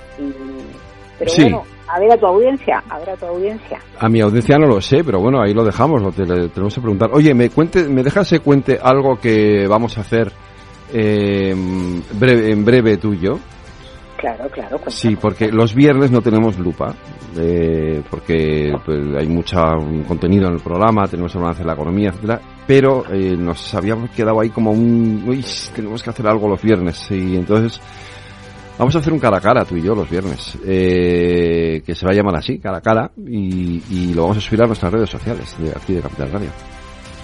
pero bueno, a ver a tu audiencia, a ver a tu audiencia. A mi audiencia no lo sé, pero bueno, ahí lo dejamos, lo tenemos que preguntar. Oye, me cuente, me dejas que cuente algo que vamos a hacer eh, breve, en breve tú y yo. Claro, claro. Sí, porque los viernes no tenemos lupa, eh, porque pues, hay mucho contenido en el programa, tenemos el balance de la economía, etcétera, pero eh, nos habíamos quedado ahí como un, uy, tenemos que hacer algo los viernes, y entonces vamos a hacer un cara a cara tú y yo los viernes, eh, que se va a llamar así, cara a cara, y, y lo vamos a subir a nuestras redes sociales de aquí de Capital Radio.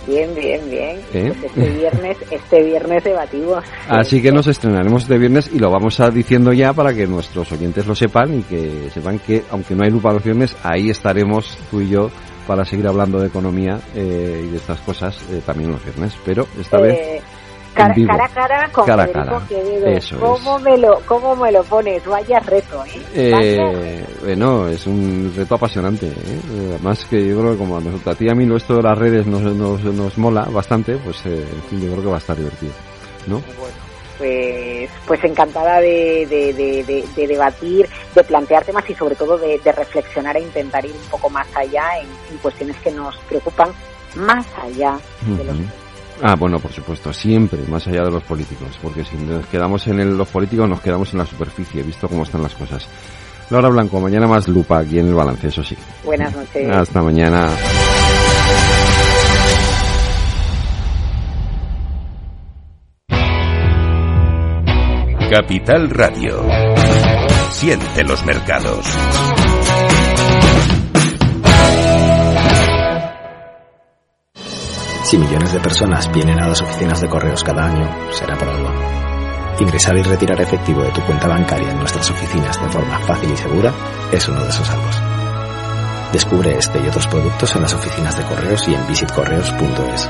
Bien, bien, bien. ¿Eh? Pues este viernes, este viernes debatimos. Así que nos estrenaremos este viernes y lo vamos a diciendo ya para que nuestros oyentes lo sepan y que sepan que aunque no hay lupa los viernes, ahí estaremos tú y yo para seguir hablando de economía eh, y de estas cosas eh, también los viernes. Pero esta vez Cara, cara, a cara con cara, cara. Eso ¿Cómo, Me lo, ¿Cómo me lo pones? Vaya reto, ¿eh? eh bueno, es un reto apasionante. ¿eh? Además que yo creo que como a nosotros, a ti y a mí esto de las redes nos, nos, nos mola bastante, pues eh, en fin, yo creo que va a estar divertido. ¿no? Bueno, pues, pues encantada de, de, de, de, debatir, de plantear temas y sobre todo de, reflexionar e intentar ir un poco más allá en, en cuestiones que nos preocupan más allá de los Ah, bueno, por supuesto, siempre, más allá de los políticos, porque si nos quedamos en los políticos nos quedamos en la superficie, visto cómo están las cosas. Laura Blanco, mañana más lupa aquí en el balance, eso sí. Buenas noches. Hasta mañana. Capital Radio. Siente los mercados. Si millones de personas vienen a las oficinas de correos cada año, será por algo. Ingresar y retirar efectivo de tu cuenta bancaria en nuestras oficinas de forma fácil y segura es uno de esos algo. Descubre este y otros productos en las oficinas de correos y en visitcorreos.es.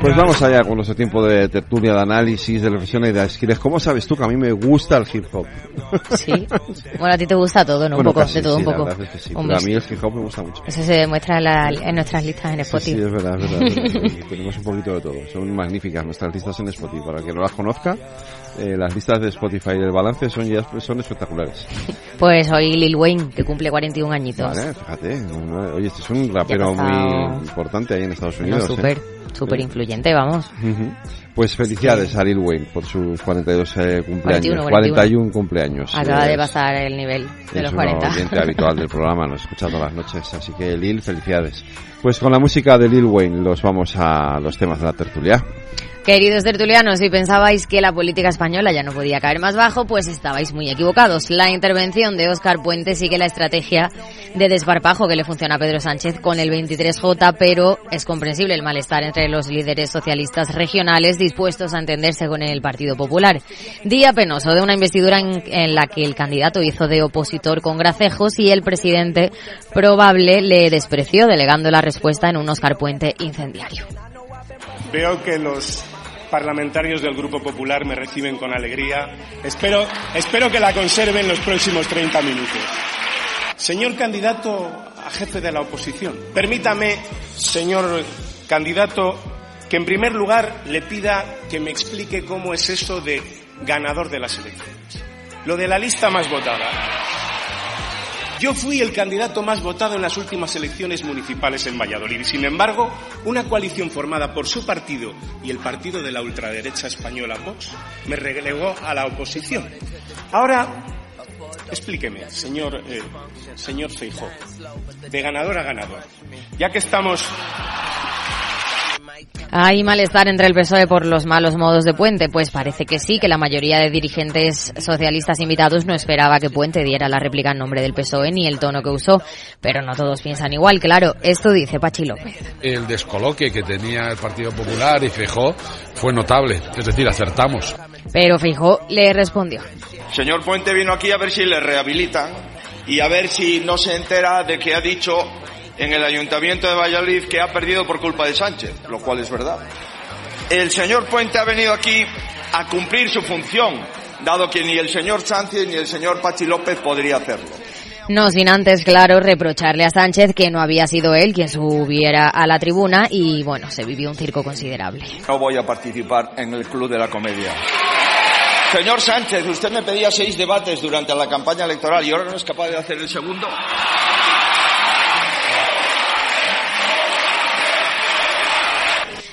Pues vamos allá con nuestro tiempo de tertulia, de análisis, de reflexión y de skills. ¿Cómo sabes tú que a mí me gusta el hip hop? Sí. Bueno, a ti te gusta todo, ¿no? Un poco, de todo un poco. a mí el hip hop me gusta mucho. Eso se demuestra en, nuestras listas en Spotify. Sí, es verdad, es verdad. tenemos un poquito de todo. Son magníficas nuestras listas en Spotify. Para que no las conozca, eh, las listas de Spotify del balance son ya son espectaculares. Pues hoy Lil Wayne, que cumple 41 añitos. Vale, fíjate. Oye, este es un rapero muy importante ahí en Estados Unidos. No, súper, ¿eh? súper influyente, vamos. Pues felicidades a Lil Wayne por sus 42 eh, cumpleaños. 41, cumpleaños. Acaba de pasar el nivel de los 40. Es un habitual del programa, nos escucha todas las noches. Así que Lil, felicidades. Pues con la música de Lil Wayne los vamos a los temas de la tertulia. Queridos tertulianos, si pensabais que la política española ya no podía caer más bajo, pues estabais muy equivocados. La intervención de Óscar Puente sigue la estrategia de desbarpajo que le funciona a Pedro Sánchez con el 23J, pero es comprensible el malestar entre los líderes socialistas regionales dispuestos a entenderse con el Partido Popular. Día penoso de una investidura en, en la que el candidato hizo de opositor con gracejos y el presidente probable le despreció, delegando la respuesta en un Óscar Puente incendiario. Veo que los parlamentarios del Grupo Popular me reciben con alegría. Espero, espero que la conserven los próximos 30 minutos. Señor candidato a jefe de la oposición, permítame, señor candidato, que en primer lugar le pida que me explique cómo es eso de ganador de las elecciones. Lo de la lista más votada. Yo fui el candidato más votado en las últimas elecciones municipales en Valladolid. Sin embargo, una coalición formada por su partido y el partido de la ultraderecha española Vox me relegó a la oposición. Ahora, explíqueme, señor, eh, señor Feijó, de ganador a ganador. Ya que estamos ¿Hay malestar entre el PSOE por los malos modos de Puente? Pues parece que sí, que la mayoría de dirigentes socialistas invitados no esperaba que Puente diera la réplica en nombre del PSOE ni el tono que usó, pero no todos piensan igual, claro, esto dice Pachi López. El descoloque que tenía el Partido Popular y Feijó fue notable, es decir, acertamos. Pero Feijó le respondió. Señor Puente vino aquí a ver si le rehabilitan y a ver si no se entera de que ha dicho en el Ayuntamiento de Valladolid que ha perdido por culpa de Sánchez, lo cual es verdad. El señor Puente ha venido aquí a cumplir su función, dado que ni el señor Sánchez ni el señor Pachi López podría hacerlo. No sin antes, claro, reprocharle a Sánchez que no había sido él quien subiera a la tribuna y, bueno, se vivió un circo considerable. No voy a participar en el Club de la Comedia. Señor Sánchez, usted me pedía seis debates durante la campaña electoral y ahora no es capaz de hacer el segundo.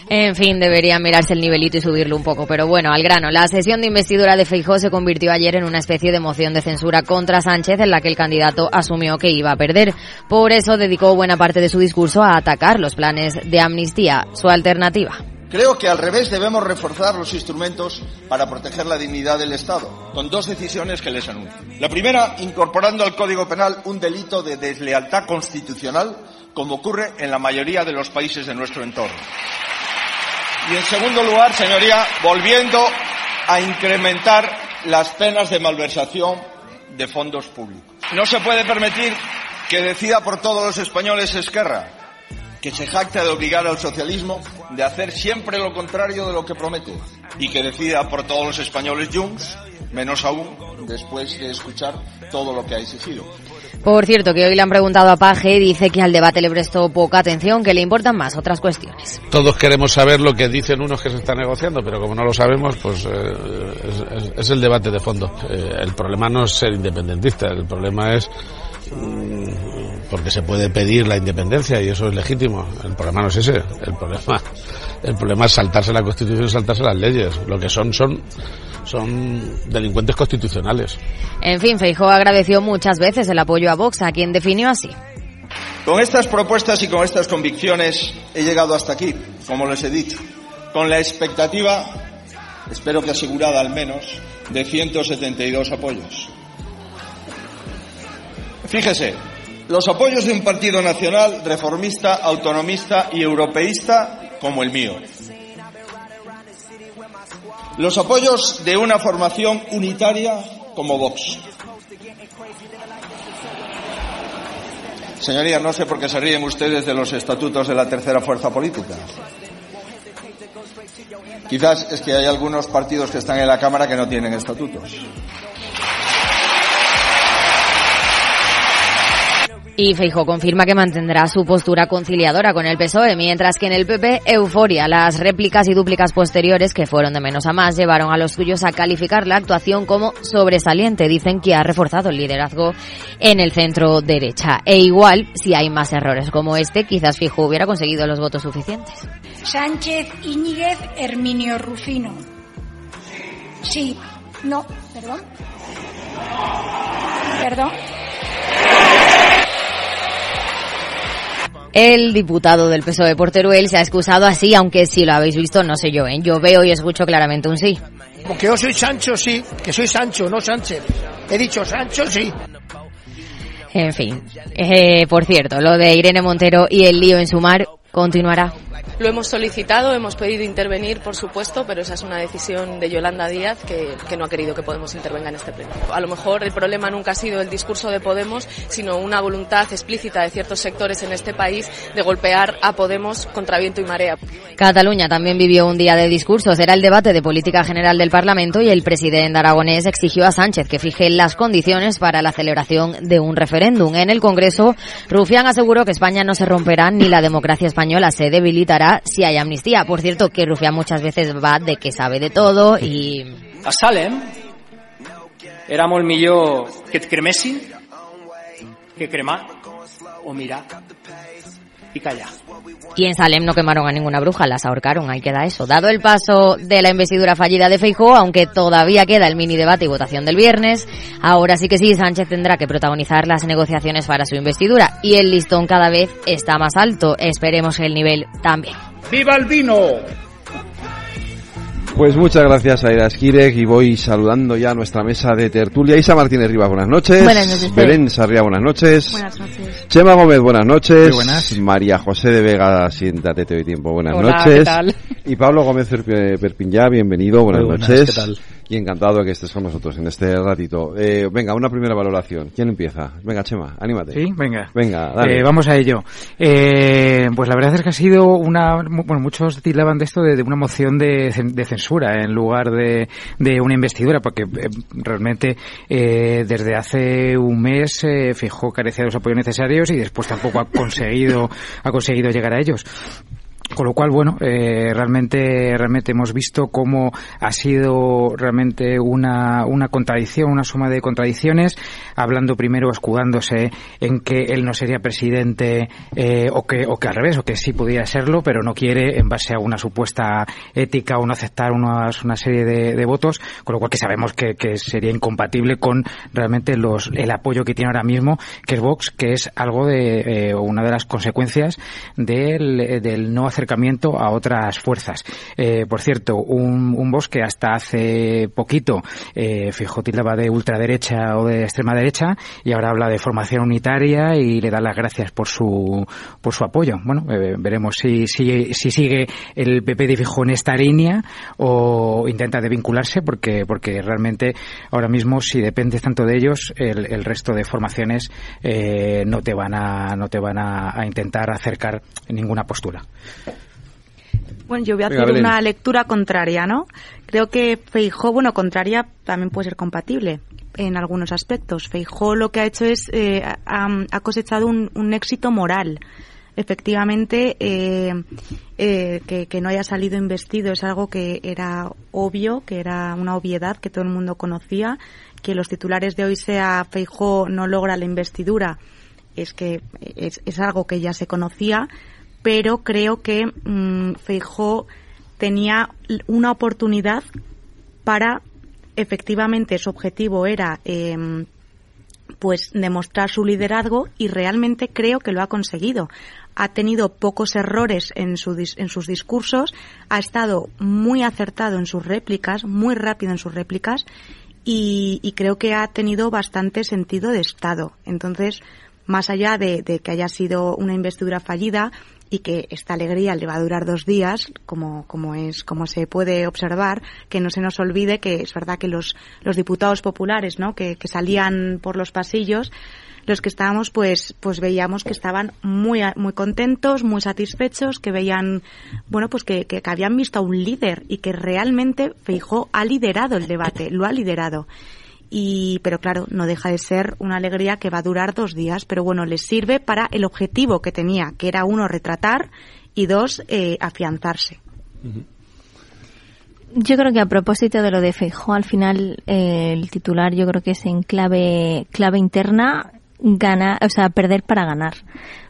En fin, debería mirarse el nivelito y subirlo un poco, pero bueno, al grano. La sesión de investidura de Feijó se convirtió ayer en una especie de moción de censura contra Sánchez en la que el candidato asumió que iba a perder. Por eso dedicó buena parte de su discurso a atacar los planes de amnistía, su alternativa. Creo que al revés debemos reforzar los instrumentos para proteger la dignidad del Estado, con dos decisiones que les anuncio. La primera, incorporando al Código Penal un delito de deslealtad constitucional, como ocurre en la mayoría de los países de nuestro entorno. Y en segundo lugar, señoría, volviendo a incrementar las penas de malversación de fondos públicos. No se puede permitir que decida por todos los españoles Esquerra, que se jacta de obligar al socialismo de hacer siempre lo contrario de lo que promete, y que decida por todos los españoles Junts, menos aún después de escuchar todo lo que ha exigido. Por cierto, que hoy le han preguntado a Paje, dice que al debate le prestó poca atención, que le importan más otras cuestiones. Todos queremos saber lo que dicen unos que se están negociando, pero como no lo sabemos, pues eh, es, el debate de fondo. Eh, el problema no es ser independentista, el problema es mm, porque se puede pedir la independencia y eso es legítimo. El problema no es ese. El problema, el problema es saltarse la Constitución y saltarse las leyes. Lo que son son son delincuentes constitucionales. En fin, Feijóo agradeció muchas veces el apoyo a Vox, a quien definió así. Con estas propuestas y con estas convicciones he llegado hasta aquí, como les he dicho, con la expectativa, espero que asegurada al menos, de 172 apoyos. Fíjese, los apoyos de un partido nacional, reformista, autonomista y europeísta como el mío los apoyos de una formación unitaria como Vox. Señorías, no sé por qué se ríen ustedes de los estatutos de la tercera fuerza política. Quizás es que hay algunos partidos que están en la Cámara que no tienen estatutos. Y Feijo confirma que mantendrá su postura conciliadora con el PSOE, mientras que en el PP, euforia. Las réplicas y dúplicas posteriores, que fueron de menos a más, llevaron a los suyos a calificar la actuación como sobresaliente. Dicen que ha reforzado el liderazgo en el centro derecha. E igual, si hay más errores como este, quizás Fijo hubiera conseguido los votos suficientes. Sánchez Iñiguez Herminio Rufino. Sí. No. Perdón. Perdón. El diputado del PSOE por Teruel se ha excusado así, aunque si lo habéis visto, no sé yo, ¿eh? Yo veo y escucho claramente un sí. Porque yo soy Sancho, sí, que soy Sancho, no Sánchez. He dicho Sancho, sí. En fin, eh, por cierto, lo de Irene Montero y el lío en su mar continuará. Lo hemos solicitado, hemos pedido intervenir, por supuesto, pero esa es una decisión de Yolanda Díaz que, que no ha querido que Podemos intervenga en este pleno. A lo mejor el problema nunca ha sido el discurso de Podemos, sino una voluntad explícita de ciertos sectores en este país de golpear a Podemos contra viento y marea. Cataluña también vivió un día de discursos. Era el debate de política general del Parlamento y el presidente aragonés exigió a Sánchez que fije las condiciones para la celebración de un referéndum. En el Congreso, Rufián aseguró que España no se romperá ni la democracia española se debilitará si hay amnistía. Por cierto, que Rufián muchas veces va de que sabe de todo y... A Salem éramos millor que et cremessin que cremar o mirar y callar. Y en Salem no quemaron a ninguna bruja, las ahorcaron, ahí queda eso. Dado el paso de la investidura fallida de Feijóo, aunque todavía queda el mini debate y votación del viernes, ahora sí que sí, Sánchez tendrá que protagonizar las negociaciones para su investidura y el listón cada vez está más alto. Esperemos el nivel también. ¡Viva el vino! Pues muchas gracias a Ira Esquirek y voy saludando ya a nuestra mesa de tertulia. Isa Martínez Rivas, buenas noches. Buenas noches. Belén Sarria, buenas noches. Buenas noches. Chema Gómez, buenas noches. Muy buenas. María José de Vega, siéntate, te doy tiempo, buenas Hola, noches. ¿qué tal? Y Pablo Gómez Perpi- Perpiñá, bienvenido, buenas, Muy buenas, noches. ¿qué tal? Y encantado de que estés con nosotros en este ratito. Eh, venga, una primera valoración. ¿Quién empieza? Venga, Chema, anímate. Sí, venga. Venga, dale. Eh, vamos a ello. Eh, pues la verdad es que ha sido una, bueno, muchos titulaban de esto de, de una moción de, de censura en lugar de, de una investidura, porque eh, realmente eh, desde hace un mes fijó carecía de los apoyos necesarios y después tampoco ha conseguido, ha conseguido llegar a ellos. Con lo cual, bueno, eh, realmente, realmente hemos visto cómo ha sido realmente una, una contradicción, una suma de contradicciones, hablando primero, escudándose en que él no sería presidente, eh, o que, o que al revés, o que sí podía serlo, pero no quiere en base a una supuesta ética o no aceptar unas- una serie de, votos, con lo cual que sabemos que, que sería incompatible con realmente los, el apoyo que tiene ahora mismo, que es Vox, que es algo de, eh, una de las consecuencias del, del no acercamiento a otras fuerzas. Eh, por cierto, un, un Vox que hasta hace poquito eh, fijó tildaba de ultraderecha o de extrema derecha y ahora habla de formación unitaria y le da las gracias por su por su apoyo. Bueno, eh, veremos si, si, si sigue el PP de Fijó en esta línea o intenta desvincularse porque porque realmente ahora mismo si dependes tanto de ellos el, el resto de formaciones eh, no te van a no te van a, a intentar acercar ninguna postura. Bueno, yo voy a Venga, hacer Belén. una lectura contraria, ¿no? Creo que Feijó, bueno, contraria también puede ser compatible en algunos aspectos. Feijó lo que ha hecho es, eh, ha, ha cosechado un, un éxito moral. Efectivamente, eh, eh, que, que no haya salido investido es algo que era obvio, que era una obviedad que todo el mundo conocía. Que los titulares de hoy sea Feijó no logra la investidura es que es, es algo que ya se conocía, pero creo que mm, Feijó tenía una oportunidad para efectivamente su objetivo era em, pues demostrar su liderazgo y realmente creo que lo ha conseguido. Ha tenido pocos errores en, su en sus discursos, ha estado muy acertado en sus réplicas, muy rápido en sus réplicas y, creo que ha tenido bastante sentido de Estado. Entonces, más allá de que haya sido una investidura fallida y que esta alegría le va a durar dos días, como, como es, como se puede observar, que no se nos olvide que es verdad que los, los diputados populares, ¿no? que, que salían por los pasillos, los que estábamos, pues, pues veíamos que estaban muy, muy contentos, muy satisfechos, que veían, bueno, pues que, que, que habían visto a un líder y que realmente Feijó ha liderado el debate, lo ha liderado. Y, pero claro, no deja de ser una alegría que va a durar dos días, pero bueno, les sirve para el objetivo que tenía, que era uno, retratar y dos, eh, afianzarse. Yo creo que a propósito de lo de Feijó, al final eh, el titular yo creo que es en clave clave interna ganar, o sea, perder para ganar.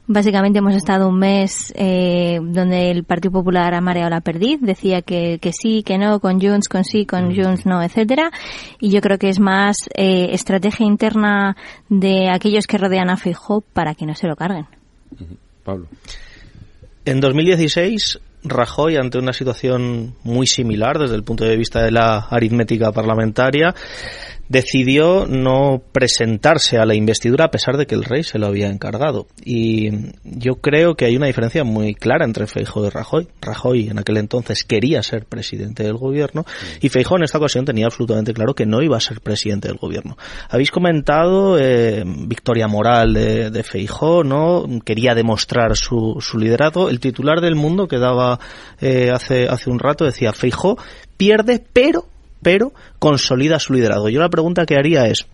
Básicamente hemos estado un mes eh, donde el Partido Popular ha mareado la perdiz, decía que, que sí, que no, con Junts, con sí, con Junts no, etcétera. Y yo creo que es más eh, estrategia interna de aquellos que rodean a Feijó para que no se lo carguen. Pablo. En 2016, Rajoy, ante una situación muy similar desde el punto de vista de la aritmética parlamentaria, decidió no presentarse a la investidura a pesar de que el rey se lo había encargado. Y yo creo que hay una diferencia muy clara entre Feijóo y Rajoy. Rajoy en aquel entonces quería ser presidente del gobierno y Feijóo en esta ocasión tenía absolutamente claro que no iba a ser presidente del gobierno. Habéis comentado eh, victoria moral de, de Feijóo, ¿no? Quería demostrar su, su liderazgo. El titular del Mundo que daba eh, hace, hace un rato decía Feijóo pierde pero pero consolida su liderazgo. Yo la pregunta que haría es,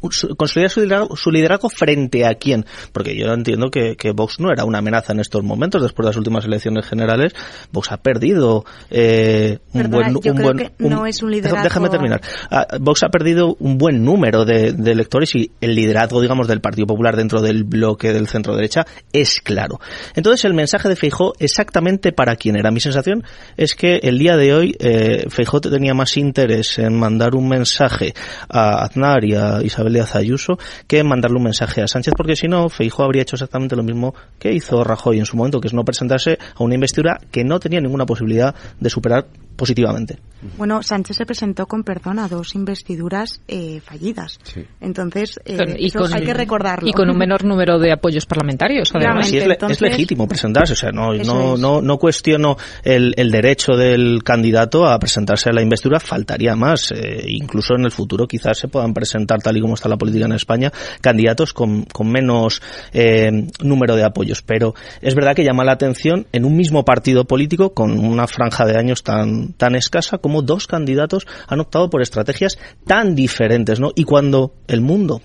consolidar su liderazgo, su liderazgo, frente a quién. Porque yo entiendo que, que, Vox no era una amenaza en estos momentos. Después de las últimas elecciones generales, Vox ha perdido eh, un Perdona, buen. Yo un creo buen que un, no es un liderazgo. Déjame terminar. Uh, Vox ha perdido un buen número de, de, electores y el liderazgo, digamos, del Partido Popular dentro del bloque del centro derecha es claro. Entonces, el mensaje de Feijó exactamente para quién era. Mi sensación es que el día de hoy eh, Feijó tenía más interés en mandar un mensaje a Aznar y a Isabel Díaz Ayuso que mandarle un mensaje a Sánchez, porque si no, Feijóo habría hecho exactamente lo mismo que hizo Rajoy en su momento, que es no presentarse a una investidura que no tenía ninguna posibilidad de superar positivamente. Bueno, Sánchez se presentó con perdón a dos investiduras eh, fallidas. Sí. Entonces, eh, con, y con, hay que recordarlo. Y con un menor número de apoyos parlamentarios, además. Sí, es, le, Entonces, es, legítimo presentarse. O sea, no, no, no, no, cuestiono el, el, derecho del candidato a presentarse a la investidura, faltaría más. Eh, incluso en el futuro quizás se puedan presentar, tal y como está la política en España, candidatos con, con menos eh, número de apoyos. Pero es verdad que llama la atención en un mismo partido político, con una franja de años tan, tan escasa, como dos candidatos han optado por estrategias tan diferentes, ¿no? Y cuando el mundo,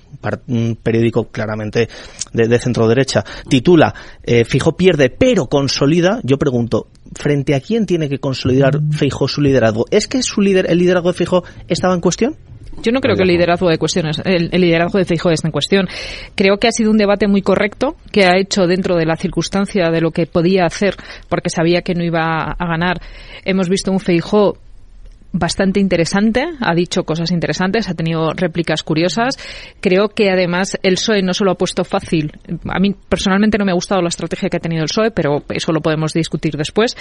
un periódico claramente de, de centro derecha, titula eh, Fijo pierde pero consolida, yo pregunto, ¿frente a quién tiene que consolidar Fijo su liderazgo? ¿Es que su lider, el liderazgo de Fijo estaba en cuestión? Yo no creo que el liderazgo de cuestiones, el, el liderazgo de Feijóo esté en cuestión. Creo que ha sido un debate muy correcto que ha hecho dentro de la circunstancia de lo que podía hacer, porque sabía que no iba a ganar. Hemos visto un Feijóo bastante interesante, ha dicho cosas interesantes, ha tenido réplicas curiosas. Creo que además el PSOE no se lo ha puesto fácil. A mí personalmente no me ha gustado la estrategia que ha tenido el PSOE, pero eso lo podemos discutir después.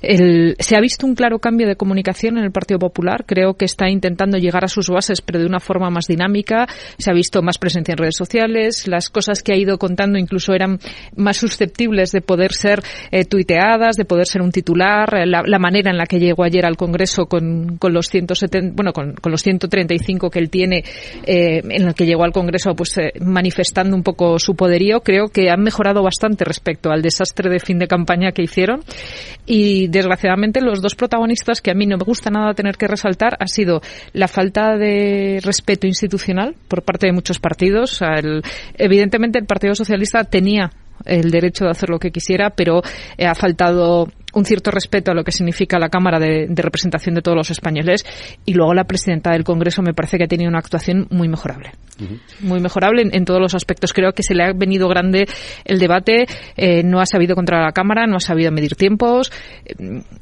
El, se ha visto un claro cambio de comunicación en el Partido Popular. Creo que está intentando llegar a sus bases, pero de una forma más dinámica. Se ha visto más presencia en redes sociales. Las cosas que ha ido contando incluso eran más susceptibles de poder ser eh, tuiteadas, de poder ser un titular. La, la manera en la que llegó ayer al Congreso con con los 170, bueno, con, con, los 135 que él tiene, eh, en el que llegó al Congreso, pues eh, manifestando un poco su poderío, creo que han mejorado bastante respecto al desastre de fin de campaña que hicieron. Y desgraciadamente los dos protagonistas que a mí no me gusta nada tener que resaltar ha sido la falta de respeto institucional por parte de muchos partidos. Evidentemente el Partido Socialista tenía el derecho de hacer lo que quisiera, pero eh, ha faltado un cierto respeto a lo que significa la Cámara de, de, Representación de todos los españoles y luego la presidenta del Congreso me parece que ha tenido una actuación muy mejorable. Uh -huh. Muy mejorable en, en, todos los aspectos. Creo que se le ha venido grande el debate, eh, no ha sabido controlar la Cámara, no ha sabido medir tiempos, eh,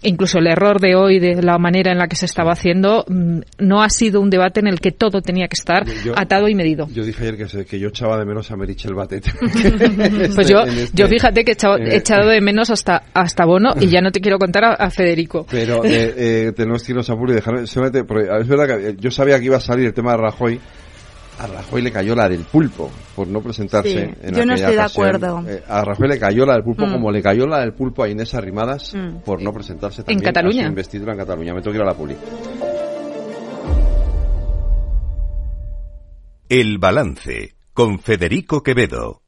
incluso el error de hoy de la manera en la que se estaba haciendo mm, no ha sido un debate en el que todo tenía que estar yo, atado y medido. Yo dije ayer que, que yo echaba de menos a Merichel Batet. pues yo, este, yo fíjate que he echado, he echado de menos hasta, hasta Bono y ya no te quiero contar a, a Federico. Pero eh, eh, tenemos que irnos a Puri y porque es verdad que yo sabía que iba a salir el tema de Rajoy, a Rajoy le cayó la del pulpo por no presentarse sí, en yo no estoy ocasión. de acuerdo eh, a Rajoy le cayó la del pulpo mm. como le cayó la del pulpo a Inés Arrimadas mm. por no presentarse también en Cataluña a su investidura en Cataluña me tengo que ir a la puli El balance con Federico Quevedo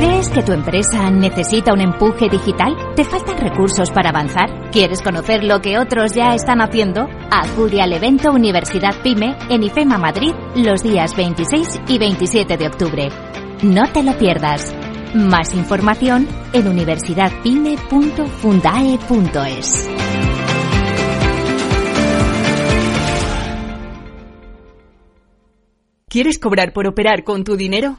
¿Crees que tu empresa necesita un empuje digital? ¿Te faltan recursos para avanzar? ¿Quieres conocer lo que otros ya están haciendo? Acude al evento Universidad Pyme en IFEMA Madrid los días 26 y 27 de octubre. No te lo pierdas. Más información en universidadpyme.fundae.es. ¿Quieres cobrar por operar con tu dinero?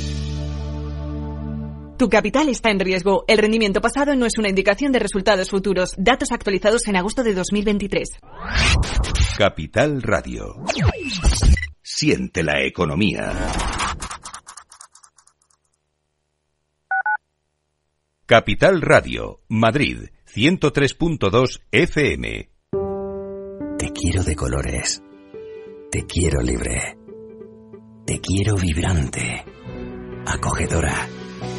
Tu capital está en riesgo. El rendimiento pasado no es una indicación de resultados futuros. Datos actualizados en agosto de 2023. Capital Radio. Siente la economía. Capital Radio, Madrid, 103.2 FM. Te quiero de colores. Te quiero libre. Te quiero vibrante. Acogedora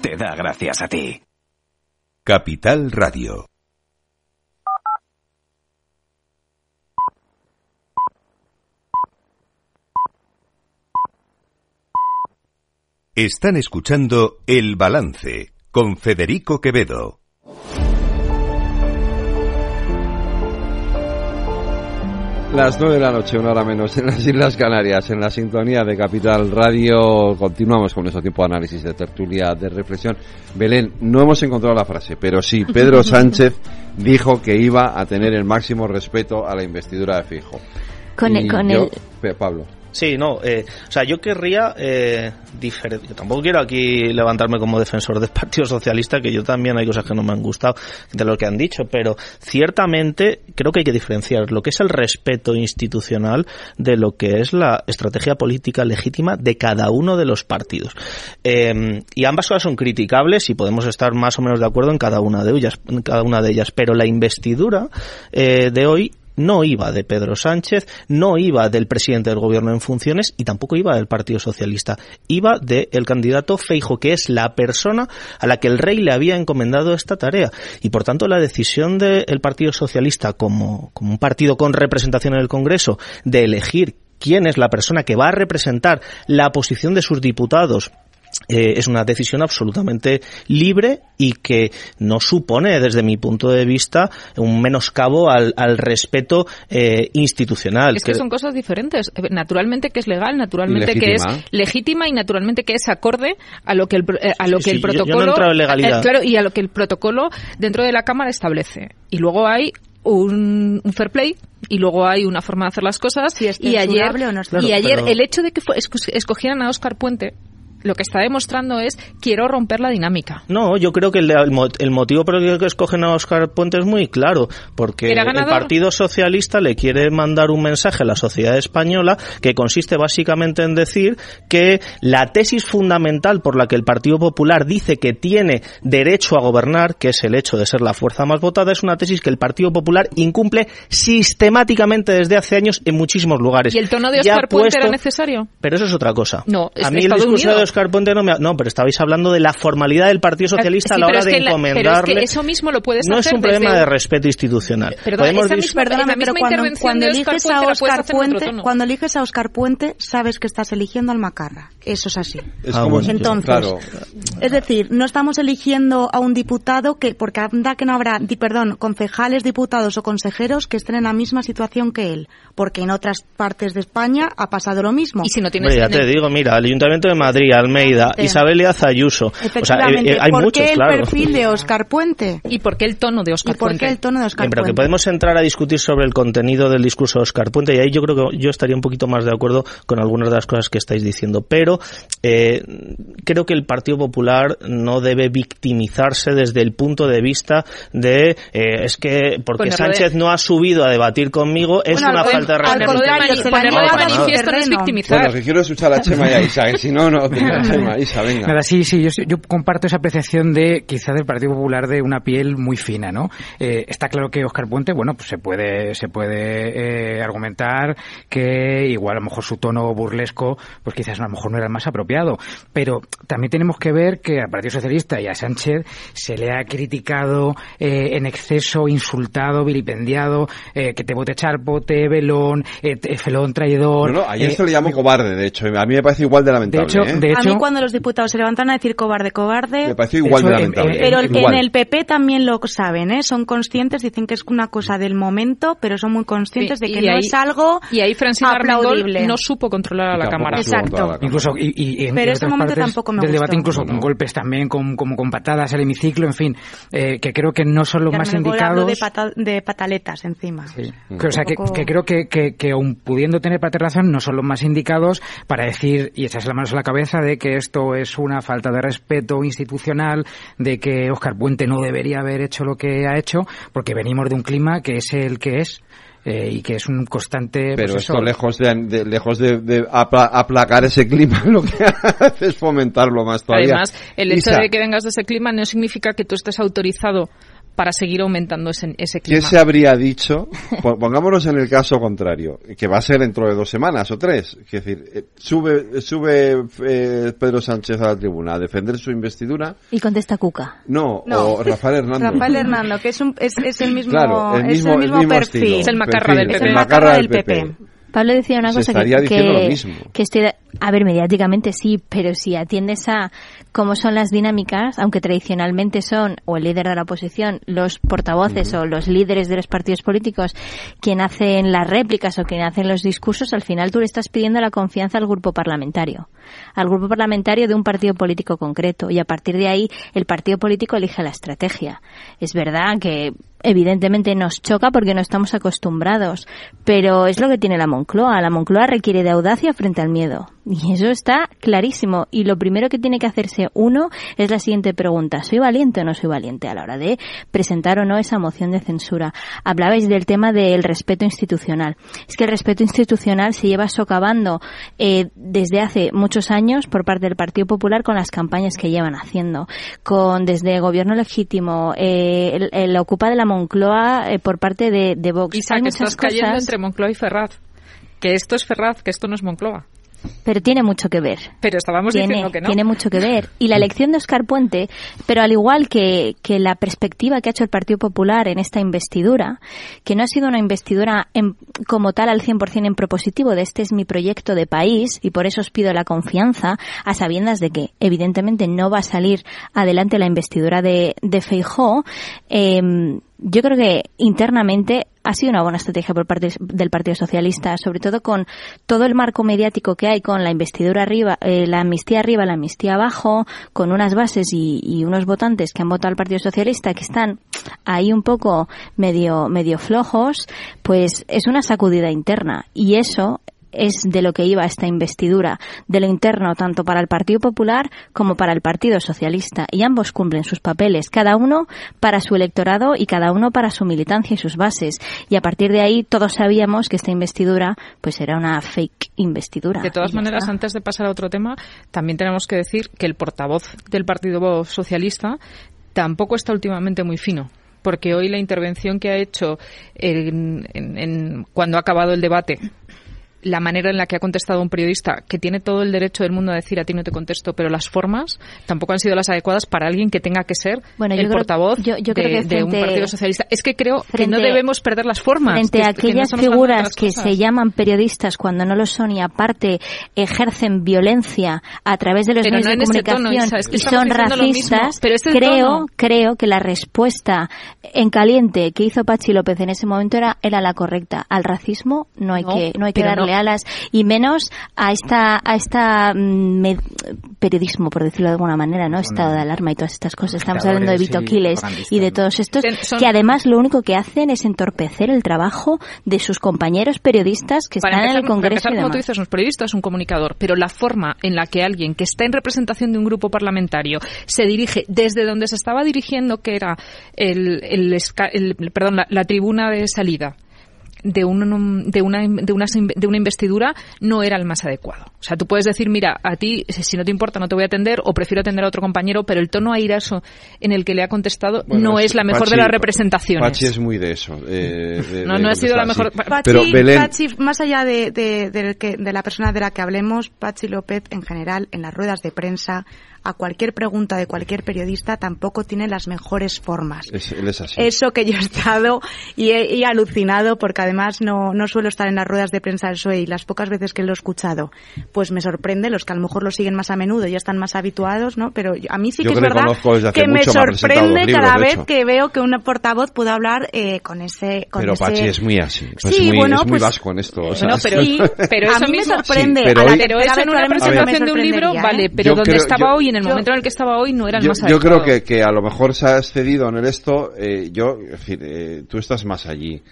te da gracias a ti. Capital Radio. Están escuchando El Balance con Federico Quevedo. Las nueve de la noche, una hora menos, en las Islas Canarias, en la sintonía de Capital Radio. Continuamos con nuestro tiempo de análisis, de tertulia, de reflexión. Belén, no hemos encontrado la frase, pero sí, Pedro Sánchez dijo que iba a tener el máximo respeto a la investidura de Fijo. Con, el, con el... Pablo. Sí, no, eh, o sea, yo querría eh. Yo tampoco quiero aquí levantarme como defensor del Partido Socialista, que yo también hay cosas que no me han gustado de lo que han dicho, pero ciertamente creo que hay que diferenciar lo que es el respeto institucional de lo que es la estrategia política legítima de cada uno de los partidos. Eh, y ambas cosas son criticables y podemos estar más o menos de acuerdo en cada una de ellas, en cada una de ellas, pero la investidura eh, de hoy no iba de Pedro Sánchez, no iba del presidente del gobierno en funciones y tampoco iba del Partido Socialista. Iba del candidato Feijo, que es la persona a la que el rey le había encomendado esta tarea. Y por tanto la decisión del Partido Socialista como, como un partido con representación en el Congreso de elegir quién es la persona que va a representar la posición de sus diputados eh, es una decisión absolutamente libre y que no supone, desde mi punto de vista, un menoscabo al, al respeto eh, institucional. Es que, son cosas diferentes. Eh, naturalmente que es legal, naturalmente que es legítima y naturalmente que es acorde a lo que el, a lo que el protocolo. claro, y a lo que el protocolo dentro de la Cámara establece. Y luego hay un, fair play y luego hay una forma de hacer las cosas y ayer y ayer el hecho de que escogieran a Oscar Puente lo que está demostrando es quiero romper la dinámica. No, yo creo que el, el motivo por el que escogen a Oscar Puente es muy claro, porque el Partido Socialista le quiere mandar un mensaje a la sociedad española que consiste básicamente en decir que la tesis fundamental por la que el Partido Popular dice que tiene derecho a gobernar, que es el hecho de ser la fuerza más votada, es una tesis que el Partido Popular incumple sistemáticamente desde hace años en muchísimos lugares. ¿Y el tono de Oscar Puente era necesario? Pero eso es otra cosa. No, a mí el discurso de Oscar Puente no me... No, pero estabais hablando de la formalidad del Partido Socialista a la hora de encomendarle... pero es que eso mismo lo puedes no hacer es un problema de respeto institucional. Podemos perdóname, pero cuando, eliges a Oscar Puente, cuando eliges a Oscar Puente, sabes que estás eligiendo al Macarra. Eso es así. Es ah, Entonces, es decir, no estamos eligiendo a un diputado que, porque anda que no habrá, perdón, concejales, diputados o consejeros que estén en la misma situación que él, porque en otras partes de España ha pasado lo mismo. Y si no tienes... ya te digo, mira, el Ayuntamiento de Madrid, Almeida, Isabel Díaz Ayuso. O sea, eh, eh, hay ¿Por muchos, qué el claro. perfil de Oscar Puente? ¿Y por qué el tono de Oscar ¿Y por Puente? qué el tono de Oscar Bien, pero que podemos entrar a discutir sobre el contenido del discurso de Oscar Puente y ahí yo creo que yo estaría un poquito más de acuerdo con algunas de las cosas que estáis diciendo. Pero eh, creo que el Partido Popular no debe victimizarse desde el punto de vista de eh, es que porque Ponerlo Sánchez de- no ha subido a debatir conmigo es Bueno, una al- falta de al respeto. contrario, se le Ponerlo de manifiesto no es victimizar. Bueno, que quiero escuchar a Chema y a Isa, que si no, no. Venga. Nada, sí, sí, yo, yo comparto esa apreciación de quizá del Partido Popular de una piel muy fina, ¿no? Eh, está claro que Oscar Puente, bueno, pues se puede, se puede eh, argumentar que igual a lo mejor su tono burlesco, pues quizás a lo mejor no era el más apropiado, pero también tenemos que ver que al Partido Socialista y a Sánchez se le ha criticado eh, en exceso, insultado, vilipendiado, que te vote velón, eh, te- felón traidor. No, no, ayer se le llamó cobarde, de hecho. A mí me parece igual de lamentable. hecho. De a mí cuando los diputados se levantan a decir cobarde, cobarde... Me pareció igual de, hecho, en- lamentable. Pero igual. en el PP también lo saben, ¿eh? Son conscientes, dicen que es una cosa del momento, pero son muy conscientes de que no ahí- es algo Y ahí Francina Armengol aplaudible. no supo controlar a la Cámara. a la Cámara. Incluso, y, y en, Pero en ese momento tampoco me del gustó. debate, incluso No, no. con golpes también, con, como con patadas al hemiciclo, en fin, eh, que creo que no son los Que más indicados. de, pata- de pataletas encima. Sí. Que, o sea, que, poco- que creo que, que, que aun pudiendo tener parte de razón, no son los más indicados para decir y echarse las manos a la cabeza de que esto es una falta de respeto institucional, de que Oscar Puente no debería haber hecho lo que ha hecho, porque venimos de un clima que es el que es. eh, y que es un constante Pero pues esto lejos de, de- lejos de, de apla- aplacar ese clima, lo que hace es fomentarlo más todavía. Además, el hecho Isa, de que vengas de ese clima no significa que tú estés autorizado para seguir aumentando ese, ese ¿Qué clima. se habría dicho? Po- Pongámonos en el caso contrario, que va a ser dentro de dos semanas o tres. Es decir, eh, sube, sube eh, Pedro Sánchez a la tribuna a defender su investidura. Y contesta Cuca. No, No. o Rafael Hernández. Rafael Hernando, que es, un, es, es el mismo, Claro, el es mismo- el mismo, el mismo perfil. estilo, Es el macarra perfil, del Es PP. el macarra del PP. Pablo decía una Se cosa estaría que, diciendo que, lo mismo. que estoy de- a ver mediáticamente sí pero si atiendes a cómo son las dinámicas aunque tradicionalmente son o el líder de la oposición los portavoces o los líderes de los partidos políticos quien hacen las réplicas o quien hacen los discursos al final tú le estás pidiendo la confianza al grupo parlamentario al grupo parlamentario de un partido político concreto y a partir de ahí el partido político elige la estrategia es verdad que evidentemente nos choca porque no estamos acostumbrados, pero es lo que tiene la Moncloa. La Moncloa requiere de audacia frente al miedo. Y eso está clarísimo. Y lo primero que tiene que hacerse uno es la siguiente pregunta. ¿Soy valiente o no soy valiente a la hora de presentar o no esa moción de censura? Hablabais del tema del respeto institucional. Es que el respeto institucional se lleva socavando eh, desde hace muchos años por parte del Partido Popular con las campañas que llevan haciendo. Con desde gobierno legítimo, eh, el, el ocupa de la Moncloa eh, por parte de, de Vox. Isa, Hay muchas estás cayendo entre Moncloa y Ferraz. Que esto es Ferraz, que esto no es Moncloa. Pero tiene mucho que ver. Pero estábamos tiene, diciendo que no. tiene mucho que ver. Y la elección de Oscar Puente, pero al igual que, que la perspectiva que ha hecho el Partido Popular en esta investidura, que no ha sido una investidura en- como tal al 100% en propositivo de este es mi proyecto de país y por eso os pido la confianza, a sabiendas de que evidentemente no va a salir adelante la investidura de, de Feijó, em, yo creo que internamente ha sido una buena estrategia por parte del Partido Socialista, sobre todo con todo el marco mediático que hay con la investidura arriba, eh, la amnistía arriba, la amnistía abajo, con unas bases y, y unos votantes que han votado al Partido Socialista que están ahí un poco medio medio flojos, pues es una sacudida interna. Y eso es de lo que iba esta investidura, de lo interno tanto para el Partido Popular como para el Partido Socialista. Y ambos cumplen sus papeles, cada uno para su electorado y cada uno para su militancia y sus bases. Y a partir de ahí todos sabíamos que esta investidura pues era una fake investidura. De todas maneras, está. antes de pasar a otro tema, también tenemos que decir que el portavoz del Partido Socialista tampoco está últimamente muy fino. Porque hoy la intervención que ha hecho en- en- en- cuando ha acabado el debate la manera en la que ha contestado un periodista, que tiene todo el derecho del mundo a decir a ti no te contesto, pero las formas tampoco han sido las adecuadas para alguien que tenga que ser Bueno, yo el creo- portavoz yo- de, un partido socialista. Es que creo que no debemos perder las formas. Frente a que- que no aquellas figuras que se llaman periodistas cuando no lo son y aparte ejercen violencia a través de los Pero medios no de comunicación tono, Isa, es que y son racistas, pero este creo, tono. creo que la respuesta en caliente que hizo Pachi López en ese momento era, era la correcta. Al racismo no hay No, que, no hay que darle alas y menos a esta a esta mm, periodismo, por decirlo de alguna manera, ¿no? Estado de alarma y todas estas cosas. Estamos hablando de Vito Quiles y de todos estos que además lo único que hacen es entorpecer el trabajo de sus compañeros periodistas que están en el Congreso. Para como tú dices, un periodista es un comunicador, pero la forma en la que alguien que está en representación de un grupo parlamentario se dirige desde donde se estaba dirigiendo, que era el, el, perdón, la tribuna de salida, de, un, de, una, de, una, de una investidura no era el más adecuado. O sea, tú puedes decir, mira, a ti, si no te importa, no te voy a atender o prefiero atender a otro compañero, pero el tono airoso en el que le ha contestado no es, la mejor de las representaciones. Pachi es muy de eso. Eh, no, no ha sido la mejor. Pachi, Pachi, más allá de, de, de la persona de la que hablemos, Pachi López, en general, en las ruedas de prensa, a cualquier pregunta de cualquier periodista tampoco tiene las mejores formas. Eso que yo he estado y he, alucinado porque además no, no suelo estar en las ruedas de prensa del PSOE y las pocas veces que lo he escuchado, pues me sorprende, los que a lo mejor lo siguen más a menudo ya están más habituados, ¿no? Pero a mí sí que es verdad que me sorprende cada vez que veo que un portavoz puede hablar eh, con ese... Con pero Pachi es muy así, pues sí, es muy, bueno, es muy pues, vasco en esto. pero, pero eso a mí me sorprende. pero, eso en una presentación de un libro, vale, pero donde estaba hoy en el momento en el que estaba hoy no era el yo, más adecuado. Yo creo que, que a lo mejor se ha excedido en el esto. Eh, yo, en fin, eh, tú estás más allí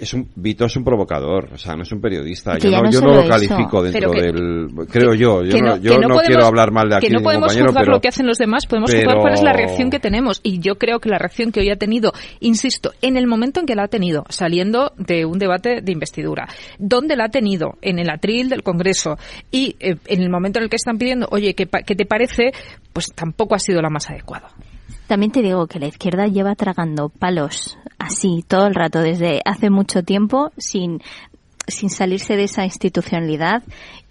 es un Vito es un provocador, o sea, no es un periodista. Yo no, yo no, lo califico dentro del creo yo, yo no, yo no, quiero hablar mal de aquí que no podemos juzgar lo que hacen los demás, podemos juzgar cuál es la reacción que tenemos y yo creo que la reacción que hoy ha tenido, insisto, en el momento en que la ha tenido, saliendo de un debate de investidura, donde la ha tenido en el atril del Congreso y eh, en el momento en el que están pidiendo, "Oye, ¿qué, ¿qué te parece?", pues tampoco ha sido la más adecuada. También te digo que la izquierda lleva tragando palos así todo el rato desde hace mucho tiempo sin sin salirse de esa institucionalidad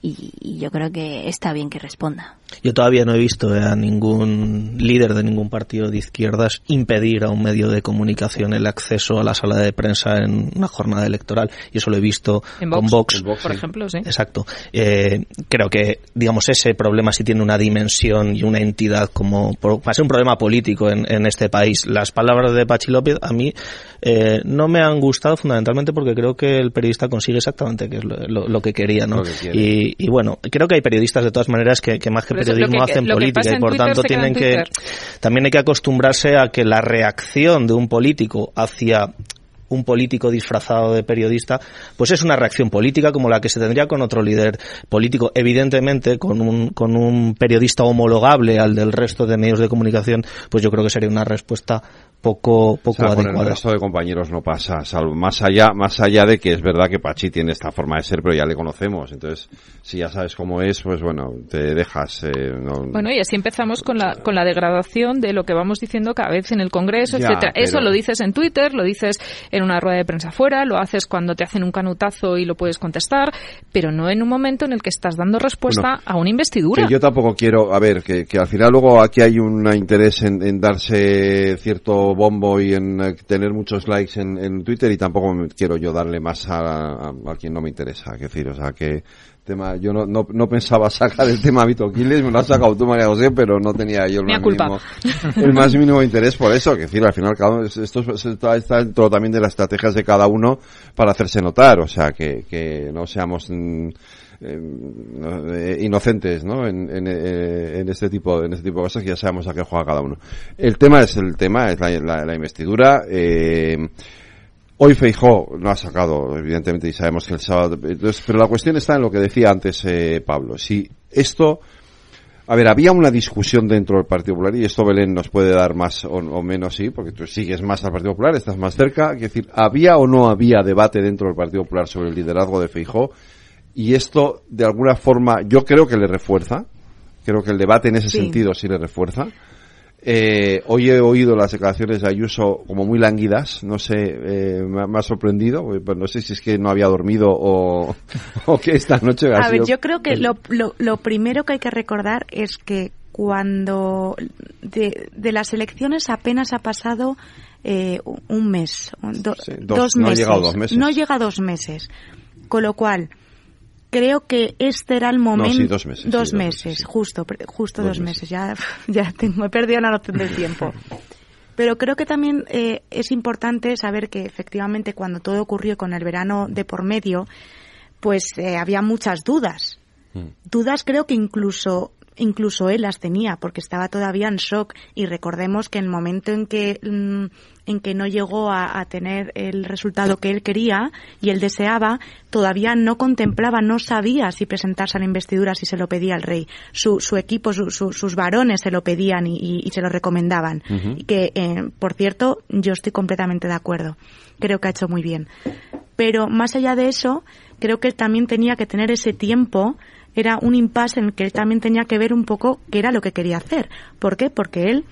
y, yo creo que está bien que responda. Yo todavía no he visto a ningún líder de ningún partido de izquierdas impedir a un medio de comunicación el acceso a la sala de prensa en una jornada electoral. Y eso lo he visto con Vox. por ejemplo, sí. Exacto. Eh, creo que, digamos, ese problema sí tiene una dimensión y una entidad como... va a ser un problema político en, en este país. Las palabras de Pachi López a mí eh, no me han gustado fundamentalmente porque creo que el periodista consigue exactamente que es lo, que quería. ¿no? y, bueno, creo que hay periodistas de todas maneras que, más que periodismo hacen política y por tanto tienen que también hay que acostumbrarse a que la reacción de un político hacia un político disfrazado de periodista, pues es una reacción política como la que se tendría con otro líder político. Evidentemente, con un, con un periodista homologable al del resto de medios de comunicación, pues yo creo que sería una respuesta poco poco o Con el resto de compañeros no pasa, salvo más allá más allá de que es verdad que Pachi tiene esta forma de ser, pero ya le conocemos, entonces si ya sabes cómo es, pues bueno, te dejas. Eh, bueno y así empezamos con la con la degradación de lo que vamos diciendo cada vez en el Congreso, etcétera. Eso lo dices en Twitter, lo dices en una rueda de prensa fuera, lo haces cuando te hacen un canutazo y lo puedes contestar, pero no en un momento en el que estás dando respuesta a una investidura. yo tampoco quiero, a ver, que, que al final luego aquí hay un interés en, en darse cierto bombo y en eh, tener muchos likes en, Twitter y tampoco quiero yo darle más a, a, quien no me interesa. Es decir, o sea que tema, yo no, no, no pensaba sacar el tema Vito Quiles, me lo has sacado tú María José, pero no tenía yo el, más mínimo, el más mínimo interés por eso. Que decir, al final cada esto está, está, dentro también de las estrategias de cada uno para hacerse notar, o sea que, que no seamos mm, eh, inocentes ¿no? En, eh, en, este tipo en este tipo de cosas que ya sabemos a qué juega cada uno el tema es el tema es la, la, investidura eh, hoy Feijó no ha sacado evidentemente y sabemos que el sábado pero la cuestión está en lo que decía antes eh, Pablo si esto a ver, había una discusión dentro del Partido Popular y esto Belén nos puede dar más o, o, menos, sí, porque tú sigues más al Partido Popular, estás más cerca. Es decir, ¿había o no había debate dentro del Partido Popular sobre el liderazgo de Feijó? y esto de alguna forma yo creo que le refuerza, creo que el debate en ese sentido sí le refuerza. Eh, hoy he oído las declaraciones de Ayuso como muy languidas, no sé, eh, me, ha sorprendido, pues no sé si es que no había dormido o, o que esta noche ha A ver, yo creo que lo, lo, primero que hay que recordar es que cuando de, de las elecciones apenas ha pasado eh, un mes, dos, dos, no meses. Ha llegado dos meses. No llega a dos meses. Con lo cual, creo que este era el momento. dos meses. Dos meses, justo, justo dos, meses. Ya, ya tengo, he perdido la noción del tiempo. Pero creo que también eh, es importante saber que efectivamente cuando todo ocurrió con el verano de por medio, pues eh, había muchas dudas. Mm. Dudas creo que incluso incluso él las tenía porque estaba todavía en shock. Y recordemos que en el momento en que mm, en que no llegó a, a, tener el resultado que él quería y él deseaba todavía no contemplaba no sabía si presentarse a la investidura si se lo pedía el rey. Su, su equipo su, su, sus varones se lo pedían y, y, y se lo recomendaban. Uh -huh. que eh, por cierto yo estoy completamente de acuerdo. Creo que ha hecho muy bien. Pero más allá de eso creo que él también tenía que tener ese tiempo era un impasse en el que él también tenía que ver un poco qué era lo que quería hacer. ¿Por qué? Porque él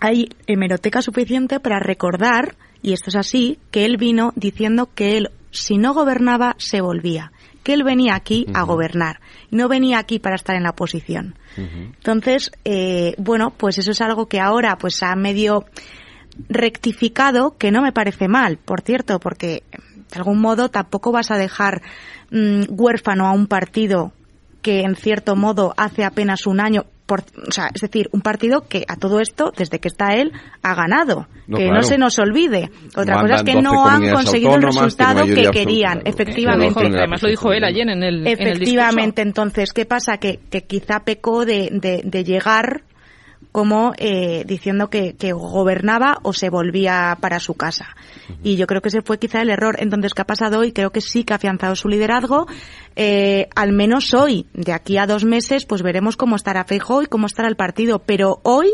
hay hemeroteca suficiente para recordar, y esto es así, que él vino diciendo que él, si no gobernaba, se volvía. Que él venía aquí uh -huh. a gobernar. No venía aquí para estar en la oposición. Uh -huh. Entonces, eh, bueno, pues eso es algo que ahora pues ha medio rectificado, que no me parece mal, por cierto, porque de algún modo tampoco vas a dejar mmm, huérfano a un partido que en cierto modo hace apenas un año por, o sea, es decir, un partido que a todo esto, desde que está él, ha ganado. No, que claro. no se nos olvide. Otra cosa es que no han conseguido el resultado que querían, absoluta. efectivamente. Además lo dijo él ayer en el Efectivamente, en el entonces, ¿qué pasa? Que, que quizá pecó de, de, de llegar como eh, diciendo que, que, gobernaba o se volvía para su casa. Uh -huh. Y yo creo que ese fue quizá el error. Entonces, ¿qué ha pasado hoy? Creo que sí que ha afianzado su liderazgo. Eh, al menos hoy, de aquí a dos meses, pues veremos cómo estará Feijóo y cómo estará el partido. Pero hoy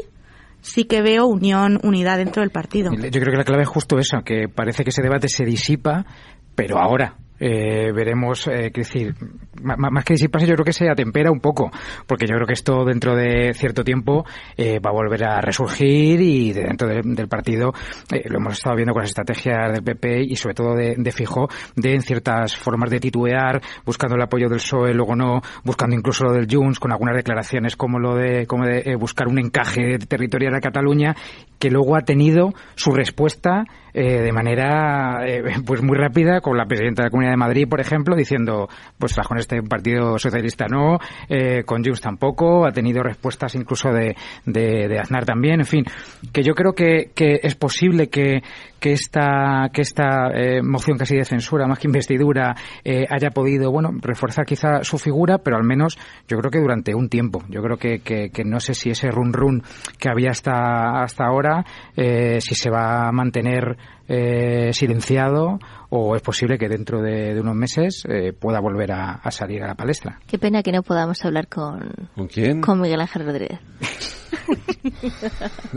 sí que veo unión, unidad dentro del partido. Yo creo que la clave es justo eso, que parece que ese debate se disipa, pero ahora, eh, veremos, eh, decir, más que disiparse, yo creo que se atempera un poco, porque yo creo que esto dentro de cierto tiempo eh, va a volver a resurgir y de dentro de, del partido eh, lo hemos estado viendo con las estrategias del PP y sobre todo de, de Fijo, de en ciertas formas de titubear, buscando el apoyo del PSOE, luego no, buscando incluso lo del Junts, con algunas declaraciones como lo de, como de eh, buscar un encaje territorial a Cataluña, que luego ha tenido su respuesta eh, de manera eh, pues muy rápida con la presidenta de la Comunidad de Madrid, por ejemplo, diciendo, pues con este Partido Socialista no, eh, con Junts tampoco, ha tenido respuestas incluso de, de, de Aznar también, en fin, que yo creo que, que es posible que, que esta, que esta eh, moción casi de censura, más que investidura, eh, haya podido, bueno, reforzar quizá su figura, pero al menos yo creo que durante un tiempo. Yo creo que, que, que no sé si ese run run que había hasta, hasta ahora, eh, si se va a mantener eh, silenciado o es posible que dentro de, de unos meses eh, pueda volver a, a, salir a la palestra. Qué pena que no podamos hablar con, ¿Con quién? Con Miguel Ángel Rodríguez.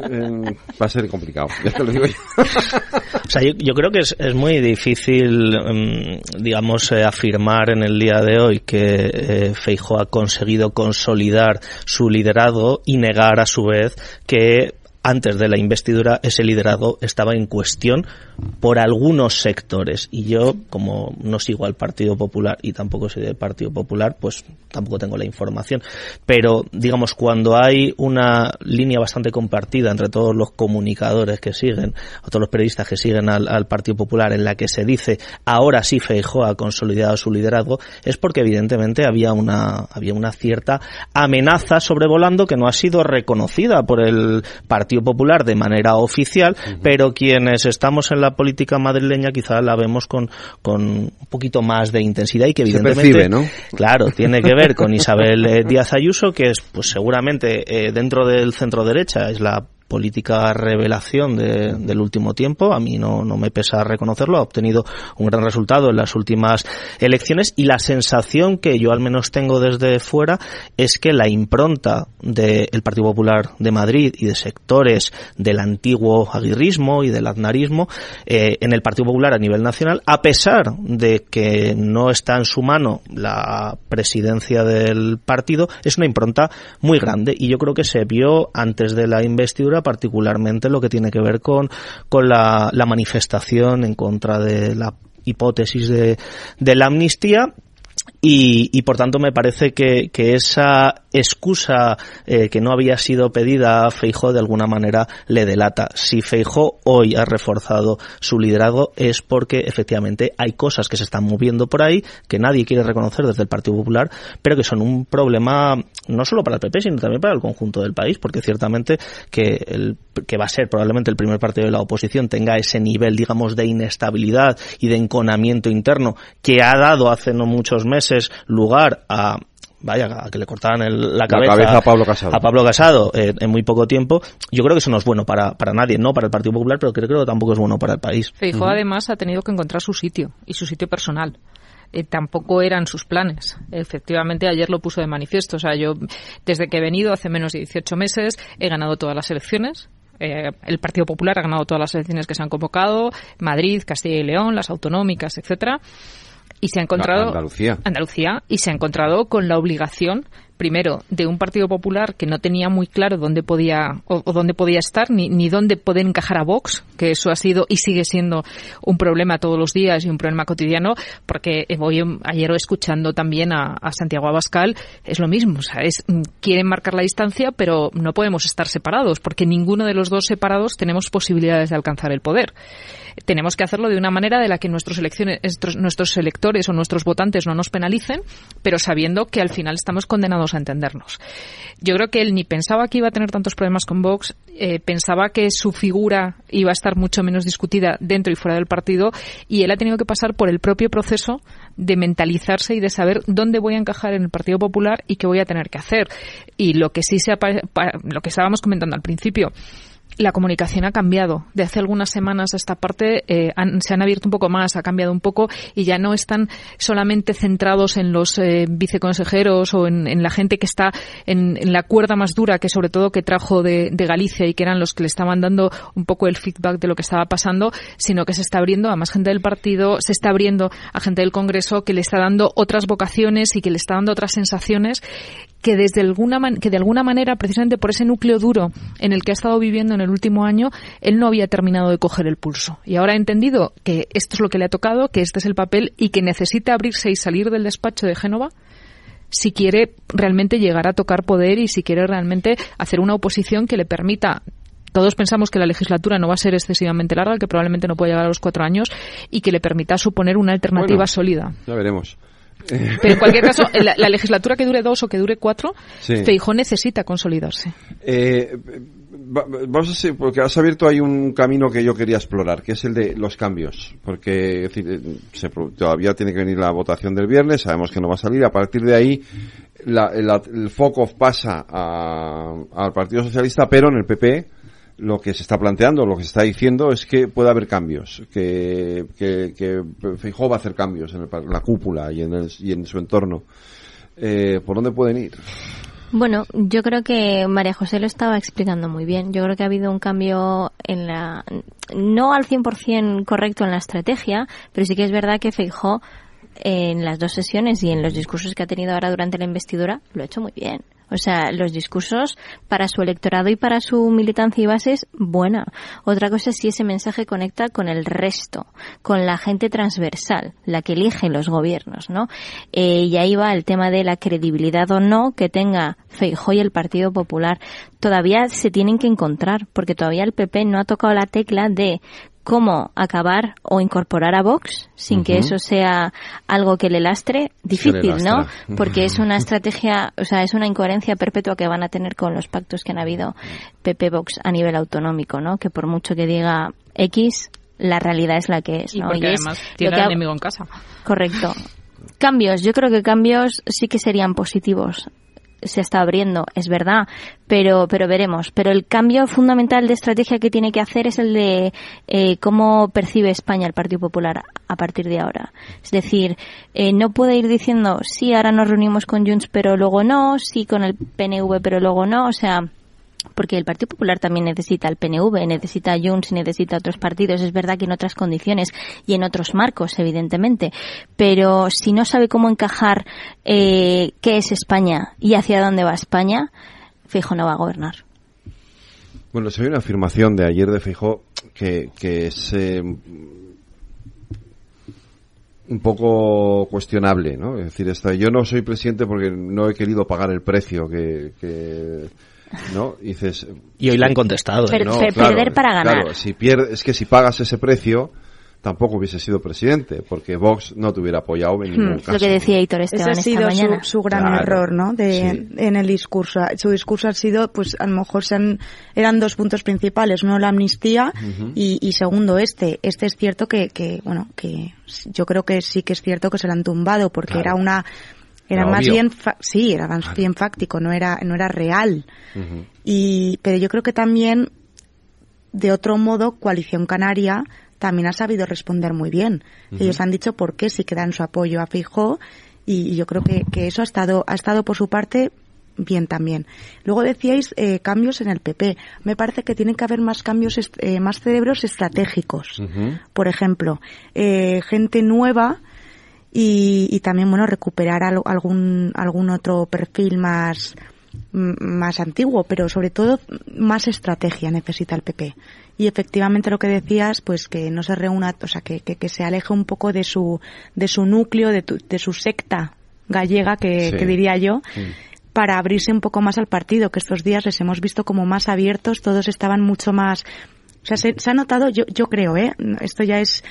eh, va a ser complicado, ya te lo digo yo. o sea, yo, creo que es, es muy difícil, um, digamos, eh, afirmar en el día de hoy que eh, Feijo ha conseguido consolidar su liderazgo y negar a su vez que antes de la investidura ese liderazgo estaba en cuestión por algunos sectores. Y yo como no sigo al Partido Popular y tampoco soy del Partido Popular pues tampoco tengo la información. Pero digamos cuando hay una línea bastante compartida entre todos los comunicadores que siguen o todos los periodistas que siguen al, al Partido Popular en la que se dice ahora sí Feijóo ha consolidado su liderazgo es porque evidentemente había una había una cierta amenaza sobrevolando que no ha sido reconocida por el Partido Partido Popular de manera oficial, uh -huh. pero quienes estamos en la política madrileña quizá la vemos con, con un poquito más de intensidad y que evidentemente, percibe, ¿no? claro, tiene que ver con Isabel eh, Díaz Ayuso, que es pues seguramente eh, dentro del centro derecha es la política revelación de, del último tiempo. A mí no, no me pesa reconocerlo. Ha obtenido un gran resultado en las últimas elecciones y la sensación que yo al menos tengo desde fuera es que la impronta del de Partido Popular de Madrid y de sectores del antiguo aguirrismo y del aznarismo eh, en el Partido Popular a nivel nacional, a pesar de que no está en su mano la presidencia del partido, es una impronta muy grande y yo creo que se vio antes de la investidura particularmente lo que tiene que ver con, con la, la manifestación en contra de la hipótesis de, de la amnistía y, y, por tanto me parece que, que esa excusa eh, que no había sido pedida a Feijó de alguna manera le delata. Si Feijó hoy ha reforzado su liderazgo es porque efectivamente hay cosas que se están moviendo por ahí que nadie quiere reconocer desde el Partido Popular, pero que son un problema no solo para el PP sino también para el conjunto del país, porque ciertamente que el que va a ser probablemente el primer partido de la oposición, tenga ese nivel, digamos, de inestabilidad y de enconamiento interno que ha dado hace no muchos meses lugar a vaya, a que le cortaran la, cabeza, a Pablo Casado, a Pablo Casado eh, en muy poco tiempo, yo creo que eso no es bueno para, para nadie, no para el Partido Popular, pero creo, que tampoco es bueno para el país. Feijóo además ha tenido que encontrar su sitio y su sitio personal. Eh, tampoco eran sus planes. Efectivamente, ayer lo puso de manifiesto. O sea, yo, desde que he venido hace menos de 18 meses, he ganado todas las elecciones. Eh, el Partido Popular ha ganado todas las elecciones que se han convocado, Madrid, Castilla y León, las autonómicas, etcétera y se ha encontrado Andalucía. Andalucía y se ha encontrado con la obligación primero de un Partido Popular que no tenía muy claro dónde podía o, dónde podía estar ni, ni dónde poder encajar a Vox que eso ha sido y sigue siendo un problema todos los días y un problema cotidiano porque voy ayer escuchando también a, Santiago Abascal es lo mismo o sea, es, quieren marcar la distancia pero no podemos estar separados porque ninguno de los dos separados tenemos posibilidades de alcanzar el poder. Tenemos que hacerlo de una manera de la que nuestros, elecciones, nuestros electores o nuestros votantes no nos penalicen, pero sabiendo que al final estamos condenados a entendernos. Yo creo que él ni pensaba que iba a tener tantos problemas con Vox, eh, pensaba que su figura iba a estar mucho menos discutida dentro y fuera del partido y él ha tenido que pasar por el propio proceso de mentalizarse y de saber dónde voy a encajar en el Partido Popular y qué voy a tener que hacer. Y lo que sí se lo que estábamos comentando al principio, la comunicación ha cambiado. De hace algunas semanas a esta parte eh, se han abierto un poco más, ha cambiado un poco y ya no están solamente centrados en los eh, viceconsejeros o en, la gente que está en, la cuerda más dura, que sobre todo que trajo de, Galicia y que eran los que le estaban dando un poco el feedback de lo que estaba pasando, sino que se está abriendo a más gente del partido, se está abriendo a gente del Congreso que le está dando otras vocaciones y que le está dando otras sensaciones que desde alguna que de alguna manera precisamente por ese núcleo duro en el que ha estado viviendo en el último año él no había terminado de coger el pulso y ahora ha entendido que esto es lo que le ha tocado que este es el papel y que necesita abrirse y salir del despacho de Génova si quiere realmente llegar a tocar poder y si quiere realmente hacer una oposición que le permita todos pensamos que la legislatura no va a ser excesivamente larga, que probablemente no pueda llegar a los cuatro años y que le permita suponer una alternativa sólida. Ya veremos. Pero en cualquier caso, la, legislatura que dure dos o que dure cuatro, Feijó necesita consolidarse. Eh, vamos a porque has abierto ahí un camino que yo quería explorar, que es el de los cambios, porque eh, todavía tiene que venir la votación del viernes, sabemos que no va a salir, a partir de ahí el foco pasa al Partido Socialista, pero en el PP lo que se está planteando, lo que se está diciendo es que puede haber cambios, que, que, que va a hacer cambios en, la cúpula y en, y en su entorno. Eh, ¿Por dónde pueden ir? Bueno, yo creo que María José lo estaba explicando muy bien. Yo creo que ha habido un cambio en la, no al 100% correcto en la estrategia, pero sí que es verdad que Feijó en las dos sesiones y en los discursos que ha tenido ahora durante la investidura lo ha hecho muy bien. O sea, los discursos para su electorado y para su militancia y bases, buena. Otra cosa es si ese mensaje conecta con el resto, con la gente transversal, la que elige los gobiernos, ¿no? Eh, y ahí va el tema de la credibilidad o no que tenga Feijóo y el Partido Popular. Todavía se tienen que encontrar, porque todavía el PP no ha tocado la tecla de cómo acabar o incorporar a Vox sin que eso sea algo que le lastre, difícil, ¿no? Porque es una estrategia, o sea, es una incoherencia perpetua que van a tener con los pactos que han habido PP Vox a nivel autonómico, ¿no? Que por mucho que diga X, la realidad es la que es, ¿no? Y, porque además tiene al enemigo en casa. Correcto. Cambios, yo creo que cambios sí que serían positivos se está abriendo, es verdad, pero, pero veremos. Pero el cambio fundamental de estrategia que tiene que hacer es el de eh, cómo percibe España el Partido Popular a partir de ahora. Es decir, eh, no puede ir diciendo, sí, ahora nos reunimos con Junts, pero luego no, sí con el PNV, pero luego no. O sea, porque el Partido Popular también necesita el PNV, necesita Junts y necesita otros partidos. Es verdad que en otras condiciones y en otros marcos, evidentemente. Pero si no sabe cómo encajar eh, qué es España y hacia dónde va España, Fijo no va a gobernar. Bueno, se una afirmación de ayer de Fijo que, que es eh, un poco cuestionable, ¿no? Es decir, esta, yo no soy presidente porque no he querido pagar el precio que ¿no? Y y hoy le han contestado. ¿eh? perder para ganar. Claro, si pierdes, es que si pagas ese precio, tampoco hubiese sido presidente, porque Vox no te hubiera apoyado en ningún Hmm, caso. lo que decía Hitor Esteban Ese ha sido esta su, mañana. su gran Claro, error, ¿no? De, sí. En el discurso. Su discurso ha sido, pues, a lo mejor se han, eran dos puntos principales. Uno, la amnistía y, y segundo, este. Este es cierto que, que, bueno, que yo creo que sí que es cierto que se lo han tumbado porque Claro. era una, era Era más obvio. bien, fa- sí, era más bien fáctico, no era, no era real. Y, pero yo creo que también, de otro modo, Coalición Canaria también ha sabido responder muy bien. Ellos han dicho por qué sí que dan su apoyo a Fijó y yo creo que, que eso ha estado, ha estado por su parte bien también. Luego decíais eh, cambios en el PP. Me parece que tienen que haber más cambios, eh, más cerebros estratégicos. Por ejemplo, eh, gente nueva y, y también, bueno, recuperar al- algún, algún otro perfil más, más antiguo, pero sobre todo más estrategia necesita el PP. Y efectivamente lo que decías, pues que no se reúna, o sea, que, que, que se aleje un poco de su, de su núcleo, de, tu- de su secta gallega, que, Sí. que diría yo, para abrirse un poco más al partido, que estos días les hemos visto como más abiertos, todos estaban mucho más... O sea, se, se ha notado, yo, yo creo, ¿eh? Esto ya es...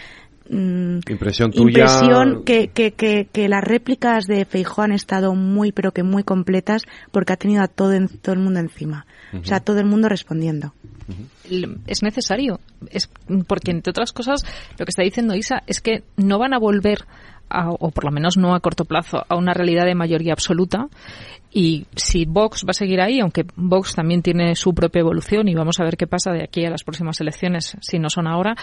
mm, Impresión tuya. impresión que, que, que, que las réplicas de Feijóo han estado muy, pero que muy completas, porque ha tenido a todo, en- todo el mundo encima. O sea, todo el mundo respondiendo. es necesario. Es porque, entre otras cosas, lo que está diciendo Isa es que no van a volver, a- o por lo menos no a corto plazo, a una realidad de mayoría absoluta. Y si Vox va a seguir ahí, aunque Vox también tiene su propia evolución y vamos a ver qué pasa de aquí a las próximas elecciones, si no son ahora,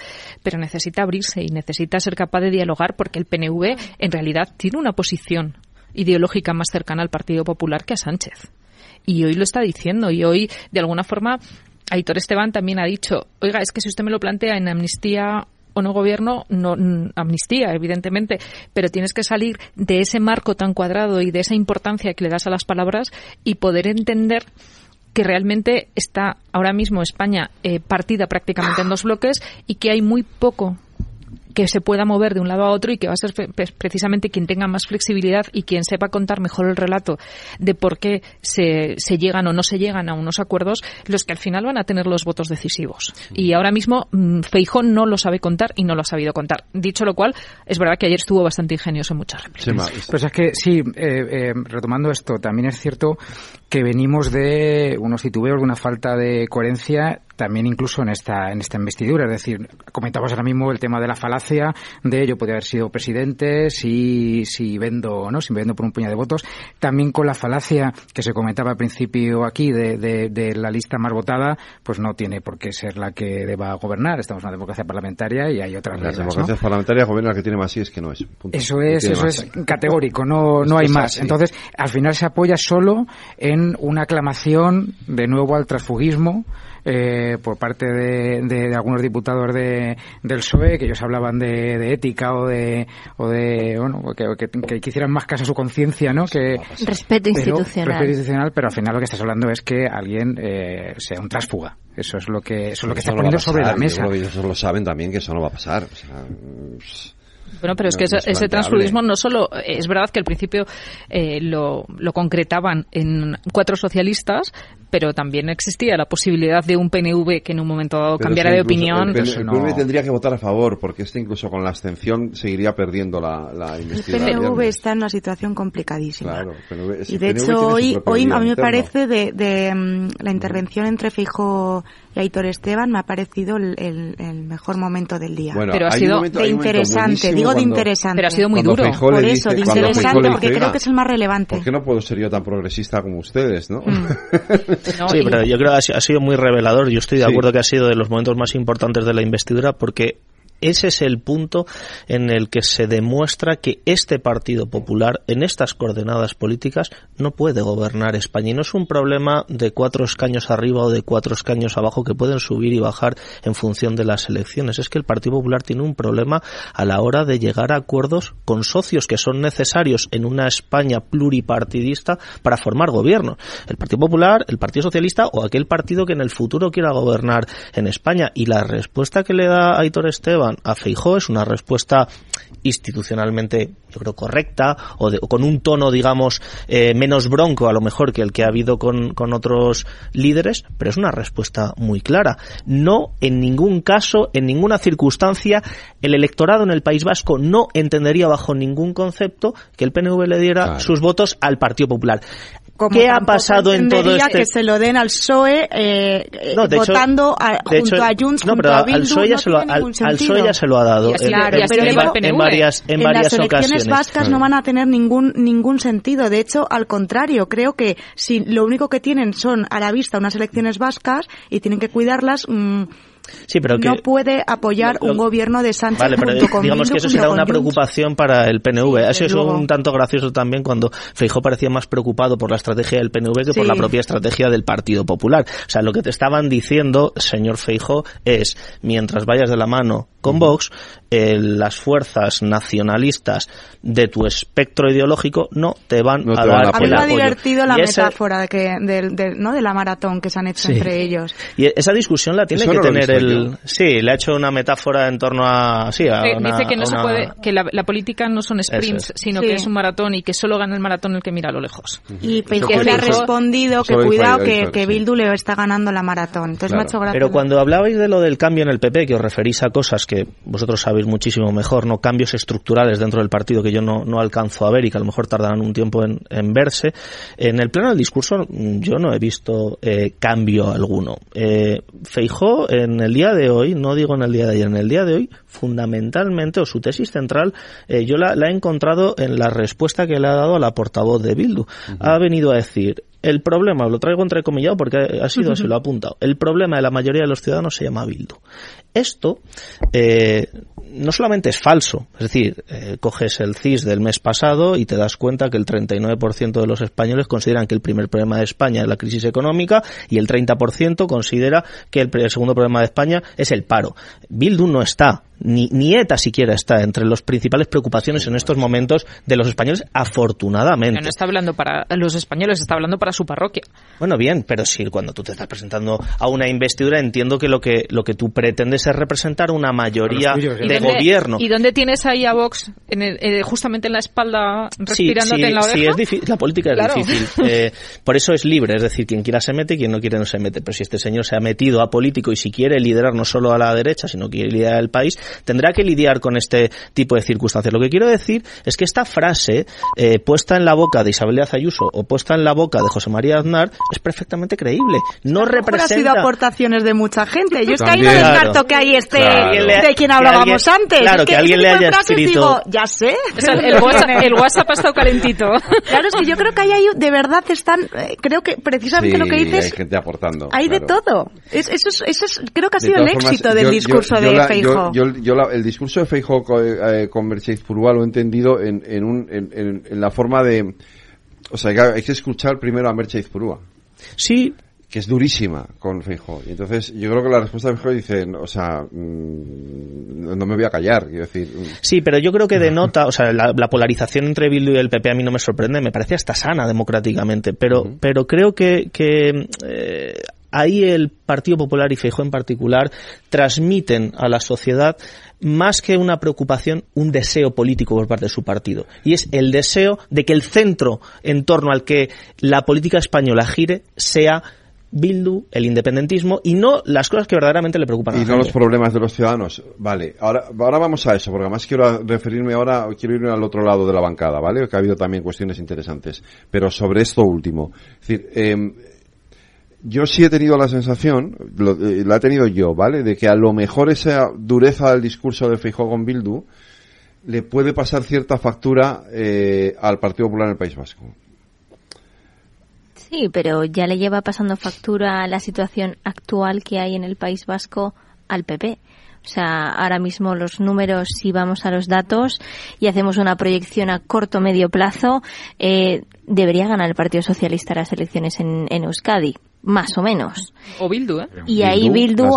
pero necesita abrirse y necesita ser capaz de dialogar porque el PNV en realidad tiene una posición ideológica más cercana al Partido Popular que a Sánchez. Y hoy lo está diciendo y hoy, de alguna forma, Aitor Esteban también ha dicho, oiga, es que si usted me lo plantea en amnistía o no gobierno, no amnistía, evidentemente, pero tienes que salir de ese marco tan cuadrado y de esa importancia que le das a las palabras y poder entender que realmente está ahora mismo España eh, partida prácticamente en dos bloques y que hay muy poco que se pueda mover de un lado a otro y que va a ser precisamente quien tenga más flexibilidad y quien sepa contar mejor el relato de por qué se, se llegan o no se llegan a unos acuerdos, los que al final van a tener los votos decisivos. Y ahora mismo mm, Feijón no lo sabe contar y no lo ha sabido contar. Dicho lo cual, es verdad que ayer estuvo bastante ingenioso en muchas réplicas. Pues es que sí, eh, eh, retomando esto, también es cierto que venimos de unos titubeos, de una falta de coherencia también incluso en esta en esta investidura, es decir, comentamos ahora mismo el tema de la falacia de yo podría haber sido presidente si si vendo, ¿no? Si me vendo por un puñado de votos, también con la falacia que se comentaba al principio aquí de, de, de la lista más votada, pues no tiene por qué ser la que deba gobernar, estamos en una democracia parlamentaria y hay otras Las reglas, ¿no? democracias parlamentarias gobierna el que tiene más sí es que no es. Punto. Eso es, eso más. es categórico, no, no hay más. Entonces, al final se apoya solo en una aclamación de nuevo al transfugismo eh, por parte de, de- de algunos diputados de, del PSOE que ellos hablaban de, de ética o de, o de bueno, que, que- que hicieran más caso a su conciencia, ¿no? Que, Respeto pero- institucional. respeto institucional, pero al final lo que estás hablando es que alguien eh, sea un transfuga. Eso es lo que, eso es lo que Eso estás poniendo sobre la mesa. yo creo que ellos lo saben también que eso no va a pasar. o sea, Bueno, pero es No, que ese, ese transfugismo no solo es verdad que al principio eh, lo, lo concretaban en cuatro socialistas, pero también existía la posibilidad de un PNV que en un momento dado Pero cambiara de incluso opinión. El, el PNV tendría que votar a favor, porque este incluso con la abstención seguiría perdiendo la, la El investidura. del PNV está en una situación complicadísima. Claro, PNV Y el de PNV hecho, hoy, hoy a mí me parece de, de, mm, la intervención entre Fijo y Aitor Esteban, me ha parecido el, el- el mejor momento del día. Bueno, Pero ha sido- momento- de interesante, digo de cuando- interesante. Pero ha sido muy duro. Por dice- eso, de cuando Feijóo interesante, le porque dice, creo "Oiga, que es el más relevante. ¿Por qué no puedo ser yo tan progresista como ustedes, no? Sí, pero yo creo que ha si- ha sido muy revelador. Yo estoy de Sí. acuerdo que ha sido de los momentos más importantes de la investidura porque ese es el punto en el que se demuestra que este Partido Popular, en estas coordenadas políticas, no puede gobernar España. Y no es un problema de cuatro escaños arriba o de cuatro escaños abajo que pueden subir y bajar en función de las elecciones. Es que el Partido Popular tiene un problema a la hora de llegar a acuerdos con socios que son necesarios en una España pluripartidista para formar gobierno. El Partido Popular, el Partido Socialista o aquel partido que en el futuro quiera gobernar en España. Y la respuesta que le da Aitor Esteban a Feijó es una respuesta institucionalmente, yo creo, correcta o, de, o con un tono, digamos, eh, menos bronco a lo mejor que el que ha habido con, con otros líderes, pero es una respuesta muy clara. No, en ningún caso, en ninguna circunstancia, el electorado en el País Vasco no entendería bajo ningún concepto que el PNV le diera Claro. sus votos al Partido Popular. Como ¿Qué ha pasado en todo este que se lo den al PSOE eh, No, de hecho- votando a- de junto hecho, a Junts, no, junto pero a al Bildu, PSOE ya no se lo, al, al. PSOE ya se lo ha dado así- en, claro, en- pero en en varias, en varias las elecciones ocasiones. vascas no van a tener ningún ningún sentido. De hecho, al contrario, creo que si lo único que tienen son a la vista unas elecciones vascas y tienen que cuidarlas, mm, Sí, pero que, no puede apoyar lo- un gobierno de Sánchez Vale, pero junto con digamos Bildu, que eso será una preocupación para el PNV. Eso es luego. un tanto gracioso también cuando Feijó parecía más preocupado por la estrategia del PNV que por la propia estrategia del Partido Popular. O sea, lo que te estaban diciendo, señor Feijó, es mientras vayas de la mano con Vox, eh, las fuerzas nacionalistas de tu espectro ideológico no te van No a te dar van a A mí me ha divertido la Y esa- metáfora de, que, del- del- ¿no? de la maratón que se han hecho Sí. entre ellos. Y esa discusión la tiene Eso que no tener el... yo. Sí, le ha hecho una metáfora en torno a... Sí, a Eh, una- dice que no a se una- puede, que la, la política no son sprints, es. sino Sí. que es un maratón y que solo gana el maratón el que mira a lo lejos. Y fue- le ha respondido que cuidado que, que sí. Bildu le está ganando la maratón. Entonces me ha Claro. hecho gracia. Pero cuando hablabais de lo del cambio en el PP, que os referís a cosas que vosotros sabéis muchísimo mejor, no cambios estructurales dentro del partido que yo no, no alcanzo a ver y que a lo mejor tardarán un tiempo en, en verse, en el plano del discurso mm, yo no he visto eh, cambio alguno. Eh, Feijó en el día de hoy, no digo en el día de ayer, en el día de hoy, fundamentalmente, o su tesis central, eh, yo la, la he encontrado en la respuesta que le ha dado a la portavoz de Bildu. Ha venido a decir, el problema, lo traigo entrecomillado porque ha sido así, lo ha apuntado, el problema de la mayoría de los ciudadanos se llama Bildu. Esto eh, no solamente es falso, es decir, eh, coges el CIS del mes pasado y te das cuenta que el 39% de los españoles consideran que el primer problema de España es la crisis económica y el 30% considera que el, segundo problema de España es el paro. Bildu no está ni, ni ETA siquiera está entre las principales preocupaciones en estos momentos de los españoles, afortunadamente. Pero no está hablando para los españoles, está hablando para su parroquia. Bueno, bien, pero si cuando tú te estás presentando a una investidura entiendo que lo que lo que tú pretendes es representar una mayoría ¿Y de dónde- gobierno. ¿Y dónde tienes ahí a Vox en el- eh, justamente en la espalda Sí, respirándote sí, en la oreja? sí, es difícil. La política es Claro. difícil. Eh, por eso es libre, es decir, quien quiera se mete y quien no quiere no se mete. Pero si este señor se ha metido a político y si quiere liderar no solo a la derecha, sino quiere liderar el país, tendrá que lidiar con este tipo de circunstancias. Lo que quiero decir es que esta frase eh, puesta en la boca de Isabel Díaz Ayuso o puesta en la boca de José María Aznar es perfectamente creíble. No Mejor ha sido representa aportaciones de mucha gente. Yo es que ahí no descarto que hay este Claro. de quien Que hablábamos alguien- antes. claro, Es que alguien le de haya frases escrito- digo, ya sé. O sea, el, WhatsApp, el WhatsApp ha estado calentito. Claro, es que yo creo que ahí hay, de verdad están, eh, creo que precisamente Sí, lo que dices, hay gente aportando. hay de todo. Es- eso, es, eso es- creo que ha De sido el formas, éxito del yo- discurso yo de la- Feijóo. Yo, yo- yo la- el discurso de Feijóo co- eh, con Mercedes Purúa lo he entendido en, en, un, en, la forma de... O sea, que hay que escuchar primero a Mercedes Purúa. Sí. Que es durísima con Feijóo. Y entonces yo creo que la respuesta de Feijóo dice, o sea, mm, no me voy a callar. Quiero decir, mm, Sí, pero yo creo que denota, o sea, la, la polarización entre Bildu y el PP a mí no me sorprende, me parece hasta sana democráticamente, pero, pero creo que, que eh, ahí el Partido Popular y Feijóo en particular transmiten a la sociedad más que una preocupación, un deseo político por parte de su partido. Y es el deseo de que el centro en torno al que la política española gire sea Bildu, el independentismo y no las cosas que verdaderamente le preocupan a y la no gente. los problemas de los ciudadanos. Vale, ahora, ahora vamos a eso, porque además quiero referirme ahora, quiero ir al otro lado de la bancada, ¿vale? Que ha habido también cuestiones interesantes. Pero sobre esto último. Es decir, em, yo sí he tenido la sensación, lo- eh, la he tenido yo, ¿vale? De que a lo mejor esa dureza del discurso de Feijóo con Bildu le puede pasar cierta factura eh, al Partido Popular en el País Vasco. Sí, pero ya le lleva pasando factura la situación actual que hay en el País Vasco al PP. O sea, ahora mismo los números, si vamos a los datos y hacemos una proyección a corto medio plazo, eh, debería ganar el Partido Socialista las elecciones en, en Euskadi. Más o menos. O Bildu, ¿eh? Y ahí Bildu,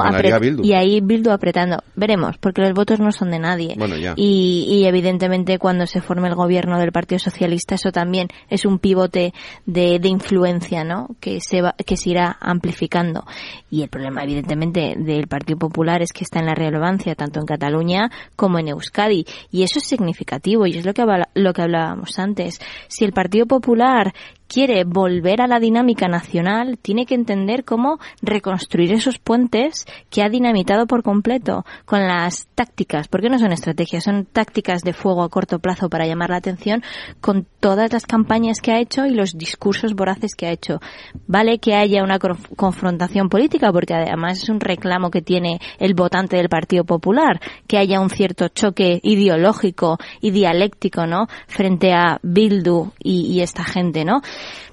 y ahí Bildu apretando. Veremos, porque los votos no son de nadie. Y, y, evidentemente cuando se forme el gobierno del Partido Socialista eso también es un pivote de, de influencia, ¿no? Que se va, que se irá amplificando. Y el problema evidentemente del Partido Popular es que está en la relevancia tanto en Cataluña como en Euskadi y eso es significativo y es lo que lo que hablábamos antes. Si el Partido Popular quiere volver a la dinámica nacional, tiene que entender cómo reconstruir esos puentes que ha dinamitado por completo con las tácticas, porque no son estrategias, son tácticas de fuego a corto plazo para llamar la atención con todas las campañas que ha hecho y los discursos voraces que ha hecho. Vale que haya una confrontación política, porque además es un reclamo que tiene el votante del Partido Popular, que haya un cierto choque ideológico y dialéctico, ¿no? Frente a Bildu y, y esta gente, ¿no?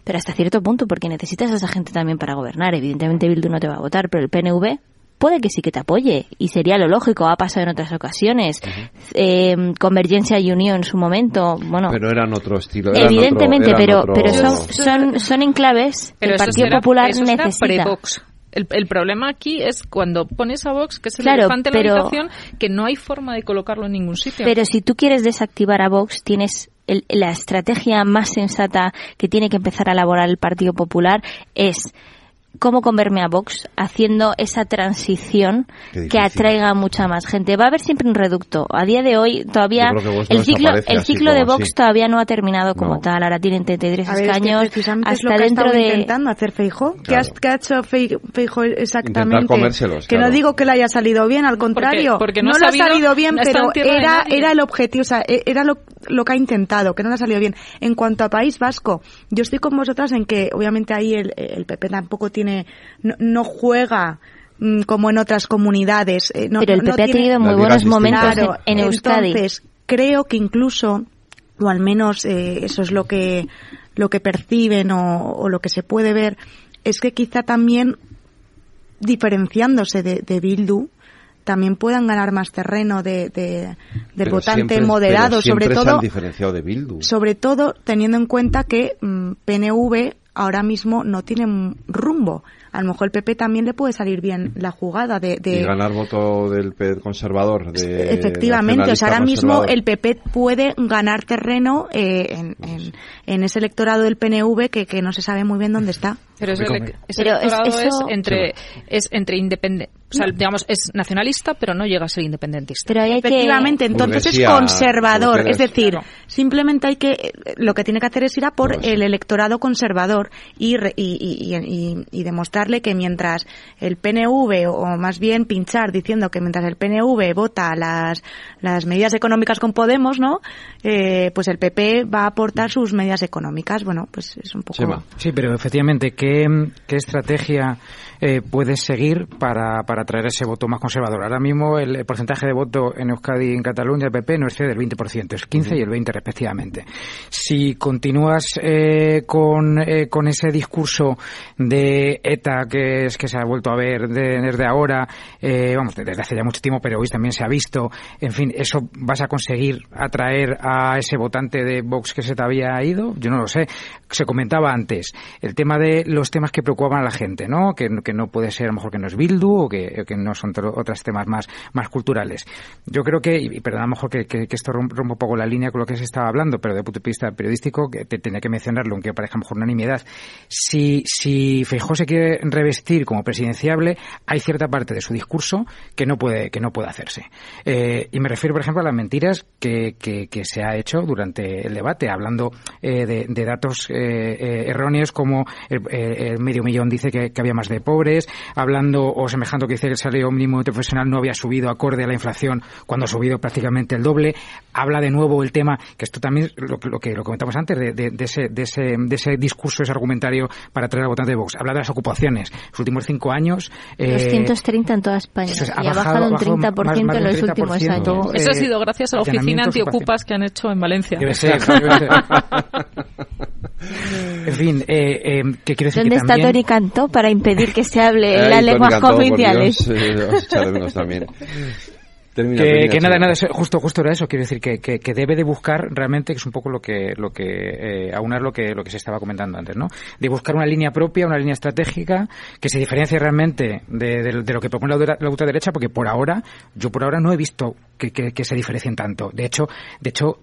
Pero hasta cierto punto, porque necesitas a esa gente también para gobernar. Evidentemente Bildu no te va a votar, pero el PNV puede que sí que te apoye. Y sería lo lógico ha pasado en otras ocasiones. Eh, Convergencia y Unión en su momento bueno. Pero eran otro estilo evidentemente pero pero son son son enclaves pero el Partido Popular necesita. el, el, problema aquí es cuando pones a Vox, que es el elefante en la habitación, que no hay forma de colocarlo en ningún sitio. Pero si tú quieres desactivar a Vox, tienes la estrategia más sensata que tiene que empezar a elaborar el Partido Popular es cómo comerme a Vox haciendo esa transición que atraiga a mucha más gente. Va a haber siempre un reducto. A día de hoy todavía el ciclo el ciclo de Vox todavía no ha terminado como tal. Ahora tienen 33 escaños hasta dentro de intentando hacer Feijo. ¿Qué, ha hecho Feijo exactamente? Que no digo que le haya salido bien, al contrario. Porque, no, le ha salido bien, pero era era el objetivo, o sea, e, era lo, lo que ha intentado, que no le ha salido bien. En cuanto a País Vasco, yo estoy con vosotras en que obviamente ahí el, el PP tampoco tiene no, juega mm, como en otras comunidades. Eh, Pero el PP ha tenido muy buenos momentos en, Euskadi. Entonces, creo que incluso, o al menos eh, eso es lo que, lo que perciben o, lo que se puede ver, es que quizá también diferenciándose de, de Bildu, también puedan ganar más terreno de, del votante moderado, sobre todo diferenciado de Bildu. sobre todo teniendo en cuenta que mm, PNV ahora mismo no tiene rumbo. A lo mejor el PP también le puede salir bien la jugada de... de... Y ganar voto del conservador. De Efectivamente, o sea, ahora mismo el PP puede ganar terreno eh, en, en, ese electorado del PNV que, que no se sabe muy bien dónde está. Pero ese, electorado es, entre, es entre independiente o sea, digamos, es nacionalista, pero no llega a ser independentista. Pero Efectivamente, entonces es conservador. Es decir, simplemente hay que, lo que tiene que hacer es ir a por el electorado conservador y, y, y, que mientras el PNV, o más bien pinchar diciendo que mientras el PNV vota las, las medidas económicas con Podemos, ¿no? Eh, pues el PP va a aportar sus medidas económicas. Bueno, pues es un poco. Sí, pero efectivamente, ¿qué, qué estrategia eh, puedes seguir para, para traer ese voto más conservador. Ahora mismo el, porcentaje de voto en Euskadi en Cataluña, el PP, no excede del 20%, es 15 y el 20 respectivamente. Si continúas eh, con, eh, con ese discurso de ETA que es que se ha vuelto a ver desde ahora, eh, vamos, desde hace ya mucho tiempo, pero hoy también se ha visto, en fin, ¿eso vas a conseguir atraer a ese votante de Vox que se te había ido? Yo no lo sé. Se comentaba antes el tema de los temas que preocupaban a la gente, ¿no? Que, que no puede ser a lo mejor que no es Bildu o que, no son otros temas más, más culturales. Yo creo que, y perdón, a lo mejor que, esto rompe un poco la línea con lo que se estaba hablando, pero el punto de vista periodístico, que te, tenía que mencionarlo, aunque parezca a lo mejor unanimidad. Si, si Feijóo se quiere revestir como presidenciable, hay cierta parte de su discurso que no puede, que no puede hacerse. Eh, y me refiero, por ejemplo, a las mentiras que, se ha hecho durante el debate, hablando eh, de, de, datos eh, erróneos como el, el, medio millón dice que, había más de pobres, hablando o semejando que dice que el salario mínimo profesional no había subido acorde a la inflación cuando ha subido prácticamente el doble. Habla de nuevo el tema, que esto también lo, lo que lo comentamos antes, de, de, de, ese, de, ese, de ese discurso, ese argumentario para traer al votante de Vox. Habla de las ocupaciones. Los últimos cinco años. Eh, 230 en toda España. y ha bajado, un 30% en los últimos años. Eso ha sido gracias a la oficina antiocupas que han hecho en Valencia. Debe ser. en fin, eh, eh, ¿qué quiero decir? ¿Dónde que está también... Tony Cantó para impedir que se hable en las lenguas cooficiales? Eh, os también. que, nada, nada, justo, justo era eso. Quiero decir que, que, debe de buscar realmente, que es un poco lo que, lo que eh, aunar lo que, lo que se estaba comentando antes, ¿no? De buscar una línea propia, una línea estratégica que se diferencie realmente de, de, lo que propone la, la ultraderecha, porque por ahora, yo por ahora no he visto que, que, se diferencien tanto. De hecho, de hecho,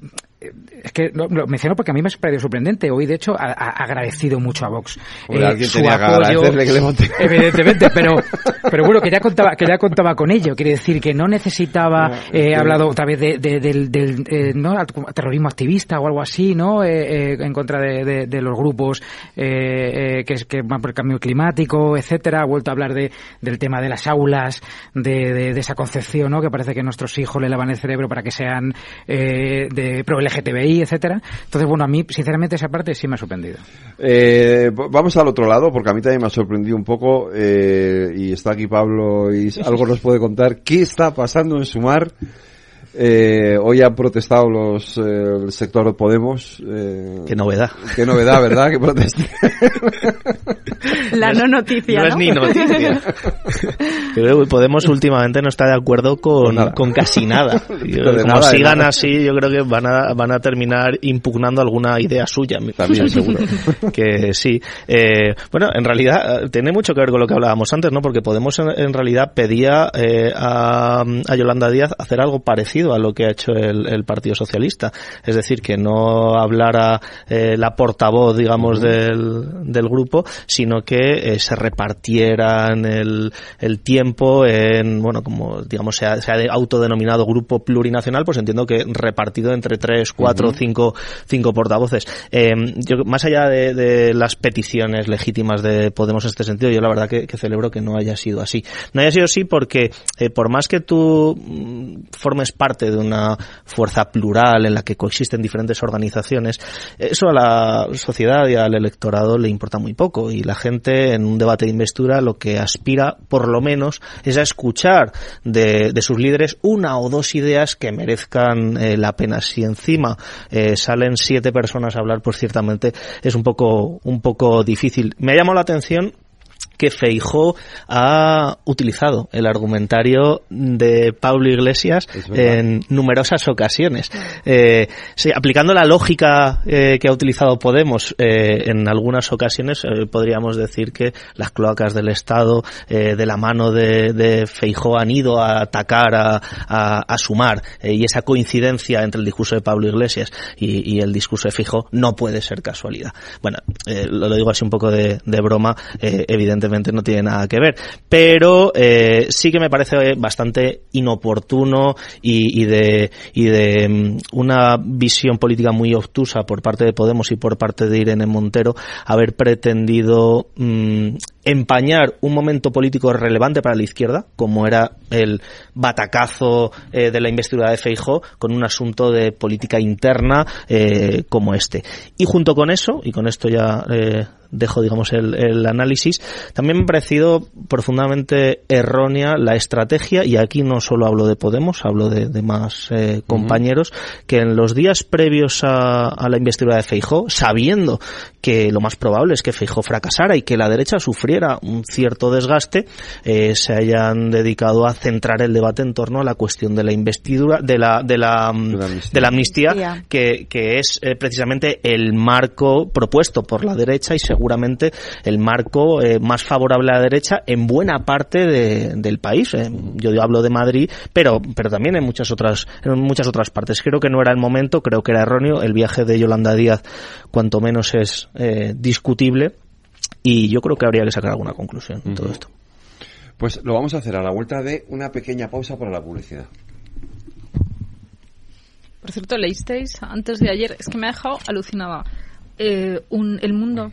es que lo, menciono porque a mí me ha parecido sorprendente. Hoy, de hecho, ha, agradecido mucho a Vox. Eh, su apoyo, que le Evidentemente, pero, pero bueno, que ya contaba, que ya contaba con ello. Quiere decir que no necesitaba, eh, hablado otra vez de, del, del eh, ¿no? terrorismo activista o algo así, ¿no? Eh, en contra de, de, los grupos que, que van por el cambio climático, etcétera. Ha vuelto a hablar de, del tema de las aulas, de, de, esa concepción, ¿no? Que parece que nuestros hijos le lavan el cerebro para que sean de pro LGTBI, etcétera. Entonces, bueno, a mí, sinceramente, esa parte sí me ha sorprendido. Eh, vamos al otro lado, porque a mí también me ha sorprendido un poco, eh, y está aquí Pablo y algo nos puede contar, ¿qué está pasando en Sumar? Eh, hoy han protestado los, eh, el sector de Podemos. Eh, qué novedad. Qué novedad, ¿verdad? Que proteste. La no noticia. No, es ni noticia. Podemos últimamente no está de acuerdo con, con, casi nada. como sigan así, yo creo que van a, van a terminar impugnando alguna idea suya. También, seguro. que sí. Eh, bueno, en realidad tiene mucho que ver con lo que hablábamos antes, ¿no? Porque Podemos en, realidad pedía eh, a, a Yolanda Díaz hacer algo parecido a lo que ha hecho el, Partido Socialista. Es decir, que no hablara eh, la portavoz, digamos, del, del, grupo, sino que eh, se repartieran el, el, tiempo en, bueno, como digamos se ha, autodenominado grupo plurinacional, pues entiendo que repartido entre tres, cuatro, cinco, cinco portavoces. Em, yo, más allá de, las peticiones legítimas de Podemos en este sentido, yo la verdad que, celebro que no haya sido así. No haya sido así porque eh, por más que tú mm, formes parte de una fuerza plural en la que coexisten diferentes organizaciones, eso a la sociedad y al electorado le importa muy poco y la en un debate de investidura lo que aspira por lo menos es a escuchar de, sus líderes una o dos ideas que merezcan eh, la pena. Si encima eh, salen siete personas a hablar, pues ciertamente es un poco, un poco difícil. Me ha llamado la atención que Feijó ha utilizado el argumentario de Pablo Iglesias en numerosas ocasiones. Eh, aplicando la lógica eh, que ha utilizado Podemos, eh, en algunas ocasiones podríamos decir que las cloacas del Estado de la mano de, de, Feijó han ido a atacar, a, a, sumar, y esa coincidencia entre el discurso de Pablo Iglesias y, el discurso de Feijó no puede ser casualidad. Bueno, lo, digo así un poco de, de broma, evidentemente no tiene nada que ver. Pero eh, sí que me parece bastante inoportuno y, de, y de mm, una visión política muy obtusa por parte de Podemos y por parte de Irene Montero haber pretendido mm, empañar un momento político relevante para la izquierda, como era el batacazo eh, de la investidura de Feijo, con un asunto de política interna eh, como este. Y junto con eso, y con esto ya eh, dejo, digamos, el, el, análisis, también me ha parecido profundamente errónea la estrategia, y aquí no solo hablo de Podemos, hablo de, de más eh, compañeros, que en los días previos a, a la investidura de Feijó, sabiendo que lo más probable es que Feijó fracasara y que la derecha sufriera un cierto desgaste, eh, se hayan dedicado a centrar el debate en torno a la cuestión de la investidura, de la, de la, de la amnistía, que, que es eh, precisamente el marco propuesto por la derecha y seguramente el marco eh, más favorable a la derecha en buena parte del país. Eh. Yo hablo de Madrid, pero, pero también en muchas otras, en muchas otras partes. Creo que no era el momento, creo que era erróneo. El viaje de Yolanda Díaz, cuanto menos es eh, discutible, y yo creo que habría que sacar alguna conclusión en todo esto. Pues lo vamos a hacer a la vuelta de una pequeña pausa para la publicidad. Por cierto, leísteis antes de ayer, es que me ha dejado alucinada. un, el mundo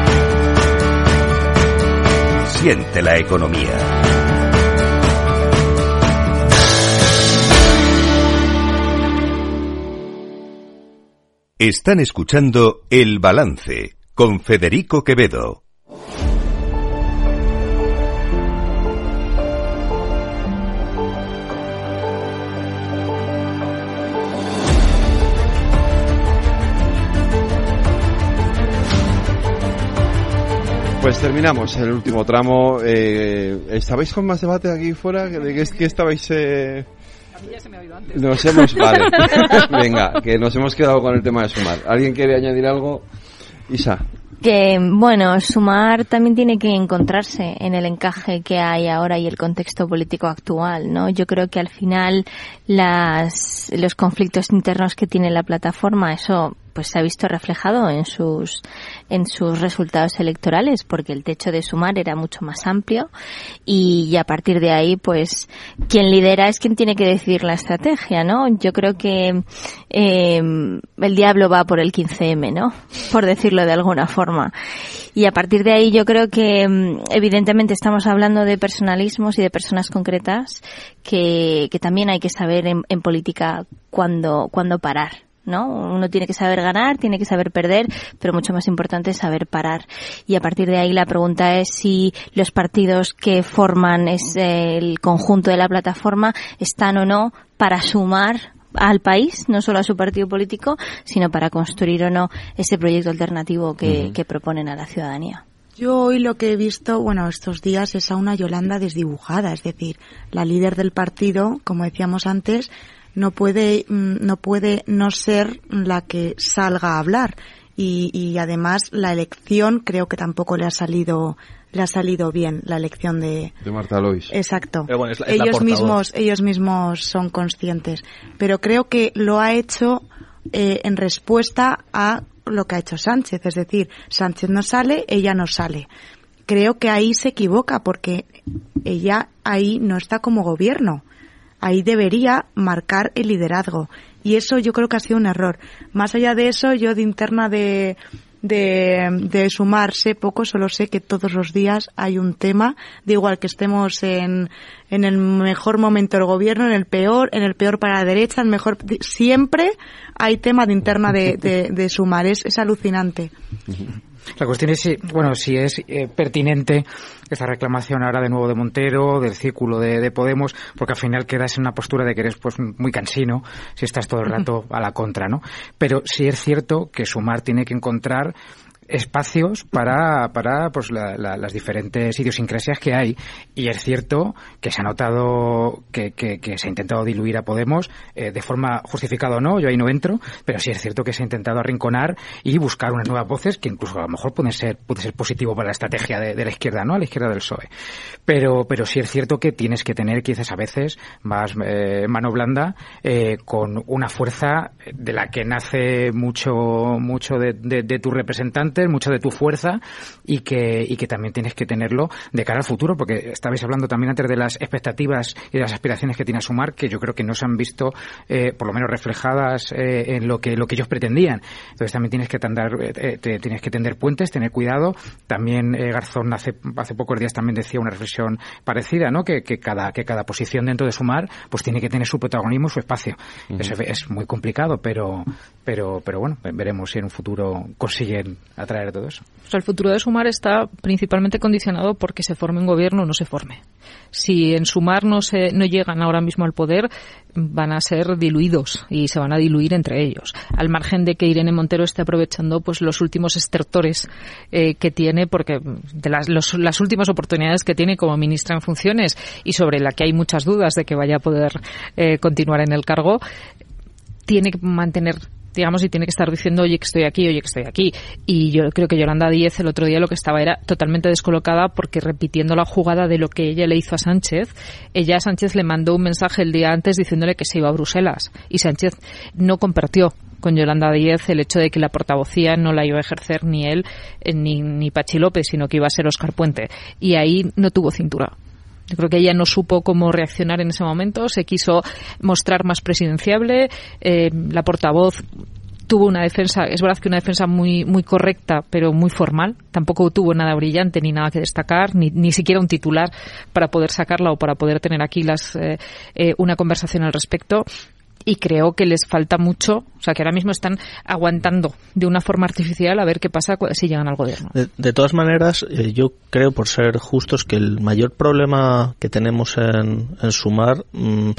la economía. Están escuchando El Balance con Federico Quevedo. Pues terminamos el último tramo. Eh, ¿Estabais con más debate aquí fuera? ¿De qué, qué estabais...? Eh... ya se me ha oído antes. Nos hemos... Vale. Venga, que nos hemos quedado con el tema de sumar. ¿Alguien quiere añadir algo? Isa. Que, bueno, sumar también tiene que encontrarse en el encaje que hay ahora y el contexto político actual, ¿no? Yo creo que al final las, los conflictos internos que tiene la plataforma, eso pues se ha visto reflejado en sus en sus resultados electorales porque el techo de sumar era mucho más amplio y, a partir de ahí pues quien lidera es quien tiene que decidir la estrategia no yo creo que eh, el diablo va por el 15M no por decirlo de alguna forma. Y a partir de ahí yo creo que mm, evidentemente estamos hablando de personalismos y de personas concretas que, que también hay que saber en, política cuándo, cuándo parar ¿no? Uno tiene que saber ganar, tiene que saber perder, pero mucho más importante es saber parar. Y a partir de ahí la pregunta es si los partidos que forman es el conjunto de la plataforma están o no para sumar al país, no solo a su partido político, sino para construir o no ese proyecto alternativo que, que proponen a la ciudadanía. Yo hoy lo que he visto, bueno, estos días es a una Yolanda desdibujada, es decir, la líder del partido, como decíamos antes, no puede, mm, no puede no ser la que salga a hablar. Y, y además la elección creo que tampoco le ha salido le ha salido bien la elección de, de Marta Lois. Exacto. ellos mismos ellos mismos son conscientes, pero creo que lo ha hecho eh, en respuesta a lo que ha hecho Sánchez, es decir, Sánchez no sale, ella no sale. Creo que ahí se equivoca porque ella ahí no está como gobierno ahí debería marcar el liderazgo. Y eso yo creo que ha sido un error. Más allá de eso, yo de interna de, de, de, sumarse poco, solo sé que todos los días hay un tema, de igual que estemos en, en el mejor momento del gobierno, en el peor, en el peor para la derecha, en el mejor, siempre hay tema de interna de, de, de sumar, es, es alucinante. La cuestión es si, bueno, si es eh, pertinente esta reclamación ahora de nuevo de Montero, del círculo de, Podemos, porque al final quedas en una postura de que eres pues muy cansino si estás todo el rato a la contra, ¿no? Pero sí es cierto que Sumar tiene que encontrar espacios para, para pues, las diferentes idiosincrasias que hay. Y es cierto que se ha notado que, que, se ha intentado diluir a Podemos eh, de forma justificada o no, yo ahí no entro, pero sí es cierto que se ha intentado arrinconar y buscar unas nuevas voces que incluso a lo mejor pueden ser, puede ser positivo para la estrategia de, la izquierda, ¿no? A la izquierda del PSOE. Pero, pero sí es cierto que tienes que tener quizás a veces más eh, mano blanda eh, con una fuerza de la que nace mucho, mucho de, de tu representante mucho de tu fuerza y que, y que también tienes que tenerlo de cara al futuro, porque estabais hablando también antes de las expectativas y de las aspiraciones que tiene Sumar, que yo creo que no se han visto, eh, por lo menos reflejadas eh, en lo que, lo que ellos pretendían. Entonces también tienes que tender, eh, tienes que tender puentes, tener cuidado. También Garzón hace, hace pocos días también decía una reflexión parecida, ¿no? Que, que, cada, que cada posición dentro de Sumar pues tiene que tener su protagonismo, su espacio. es, es, muy complicado, pero, pero, pero bueno, veremos si en un futuro consiguen el futuro de Sumar está principalmente condicionado porque se forme un gobierno o no se forme. Si en Sumar no, se, no llegan ahora mismo al poder, van a ser diluidos y se van a diluir entre ellos. Al margen de que Irene Montero esté aprovechando pues los últimos estertores eh, que tiene, porque de las, las últimas oportunidades que tiene como ministra en funciones y sobre la que hay muchas dudas de que vaya a poder eh, continuar en el cargo, tiene que mantener digamos, y tiene que estar diciendo, oye, que estoy aquí, oye, que estoy aquí. Y yo creo que Yolanda Díez el otro día lo que estaba era totalmente descolocada porque repitiendo la jugada de lo que ella le hizo a Sánchez, ella a Sánchez le mandó un mensaje el día antes diciéndole que se iba a Bruselas. Y Sánchez no compartió con Yolanda Díez el hecho de que la portavocía no la iba a ejercer ni él eh, ni, ni Pachi López, sino que iba a ser Oscar Puente. Y ahí no tuvo cintura. Yo creo que ella no supo cómo reaccionar en ese momento, se quiso mostrar más presidenciable, eh, la portavoz tuvo una defensa, es verdad que una defensa muy muy correcta, pero muy formal. Tampoco tuvo nada brillante ni nada que destacar, ni, ni siquiera un titular para poder sacarla o para poder tener aquí las eh, eh, una conversación al respecto y creo que les falta mucho, o sea, que ahora mismo están aguantando de una forma artificial a ver qué pasa si llegan al gobierno. De, todas maneras, eh, yo creo, por ser justos, que el mayor problema que tenemos en, Sumar mm,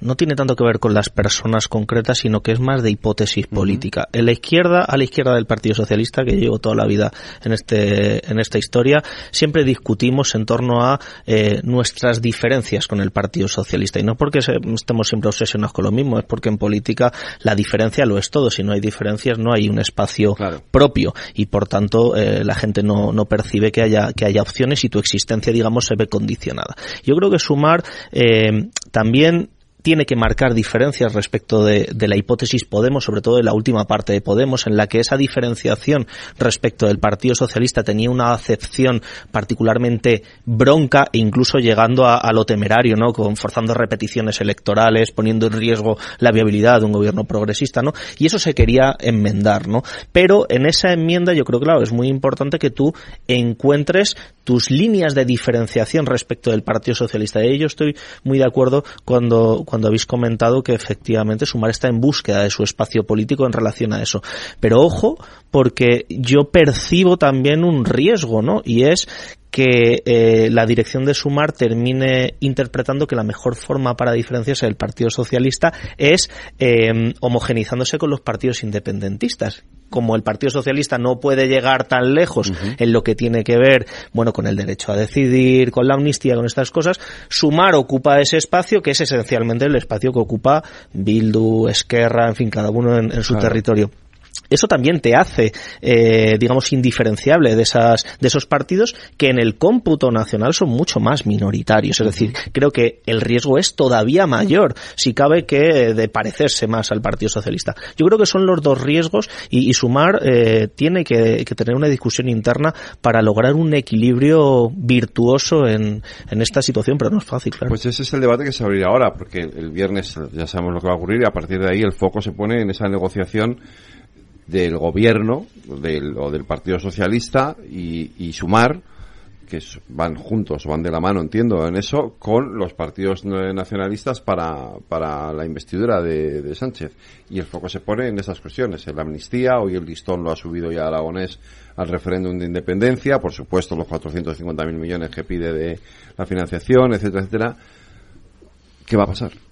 no tiene tanto que ver con las personas concretas, sino que es más de hipótesis política. En la izquierda, a la izquierda del Partido Socialista, que llevo toda la vida en, este, en esta historia, siempre discutimos en torno a eh, nuestras diferencias con el Partido Socialista. Y no porque estemos siempre obsesionados con lo mismo, porque en política la diferencia lo es todo. Si no hay diferencias, no hay un espacio propio y por tanto eh, la gente no, no percibe que haya, que haya opciones y tu existencia, digamos, se ve condicionada. Yo creo que sumar eh, también tiene que marcar diferencias respecto de, la hipótesis Podemos, sobre todo en la última parte de Podemos, en la que esa diferenciación respecto del Partido Socialista tenía una acepción particularmente bronca e incluso llegando a, lo temerario, ¿no? Con, forzando repeticiones electorales, poniendo en riesgo la viabilidad de un gobierno progresista, ¿no? Y eso se quería enmendar, ¿no? Pero en esa enmienda yo creo, claro, es muy importante que tú encuentres tus líneas de diferenciación respecto del Partido Socialista. Y yo estoy muy de acuerdo cuando cuando habéis comentado que efectivamente Sumar está en búsqueda de su espacio político en relación a eso. Pero ojo, porque yo percibo también un riesgo, ¿no? Y es que eh, la dirección de Sumar termine interpretando que la mejor forma para diferenciarse del Partido Socialista es eh, homogenizándose con los partidos independentistas. Como el Partido Socialista no puede llegar tan lejos en lo que tiene que ver, bueno, con el derecho a decidir, con la amnistía, con estas cosas, Sumar ocupa ese espacio que es esencialmente el espacio que ocupa Bildu, Esquerra, en fin, cada uno en, su territorio eso también te hace, eh, digamos, indiferenciable de esas, de esos partidos que en el cómputo nacional son mucho más minoritarios. Es decir, creo que el riesgo es todavía mayor, si cabe que de parecerse más al Partido Socialista. Yo creo que son los dos riesgos y, Sumar eh, tiene que, tener una discusión interna para lograr un equilibrio virtuoso en, en esta situación, pero no es fácil, claro. Pues ese es el debate que se abrirá ahora, porque el viernes ya sabemos lo que va a ocurrir y a partir de ahí el foco se pone en esa negociación del gobierno del, o del Partido Socialista y, Sumar, que van juntos, van de la mano, entiendo, en eso, con los partidos nacionalistas para, para la investidura de, Sánchez. Y el foco se pone en esas cuestiones, en la amnistía, hoy el listón lo ha subido ya Aragonés al referéndum de independencia, por supuesto los 450.000 millones que pide de la financiación, etcétera, etcétera. ¿Qué va a pasar?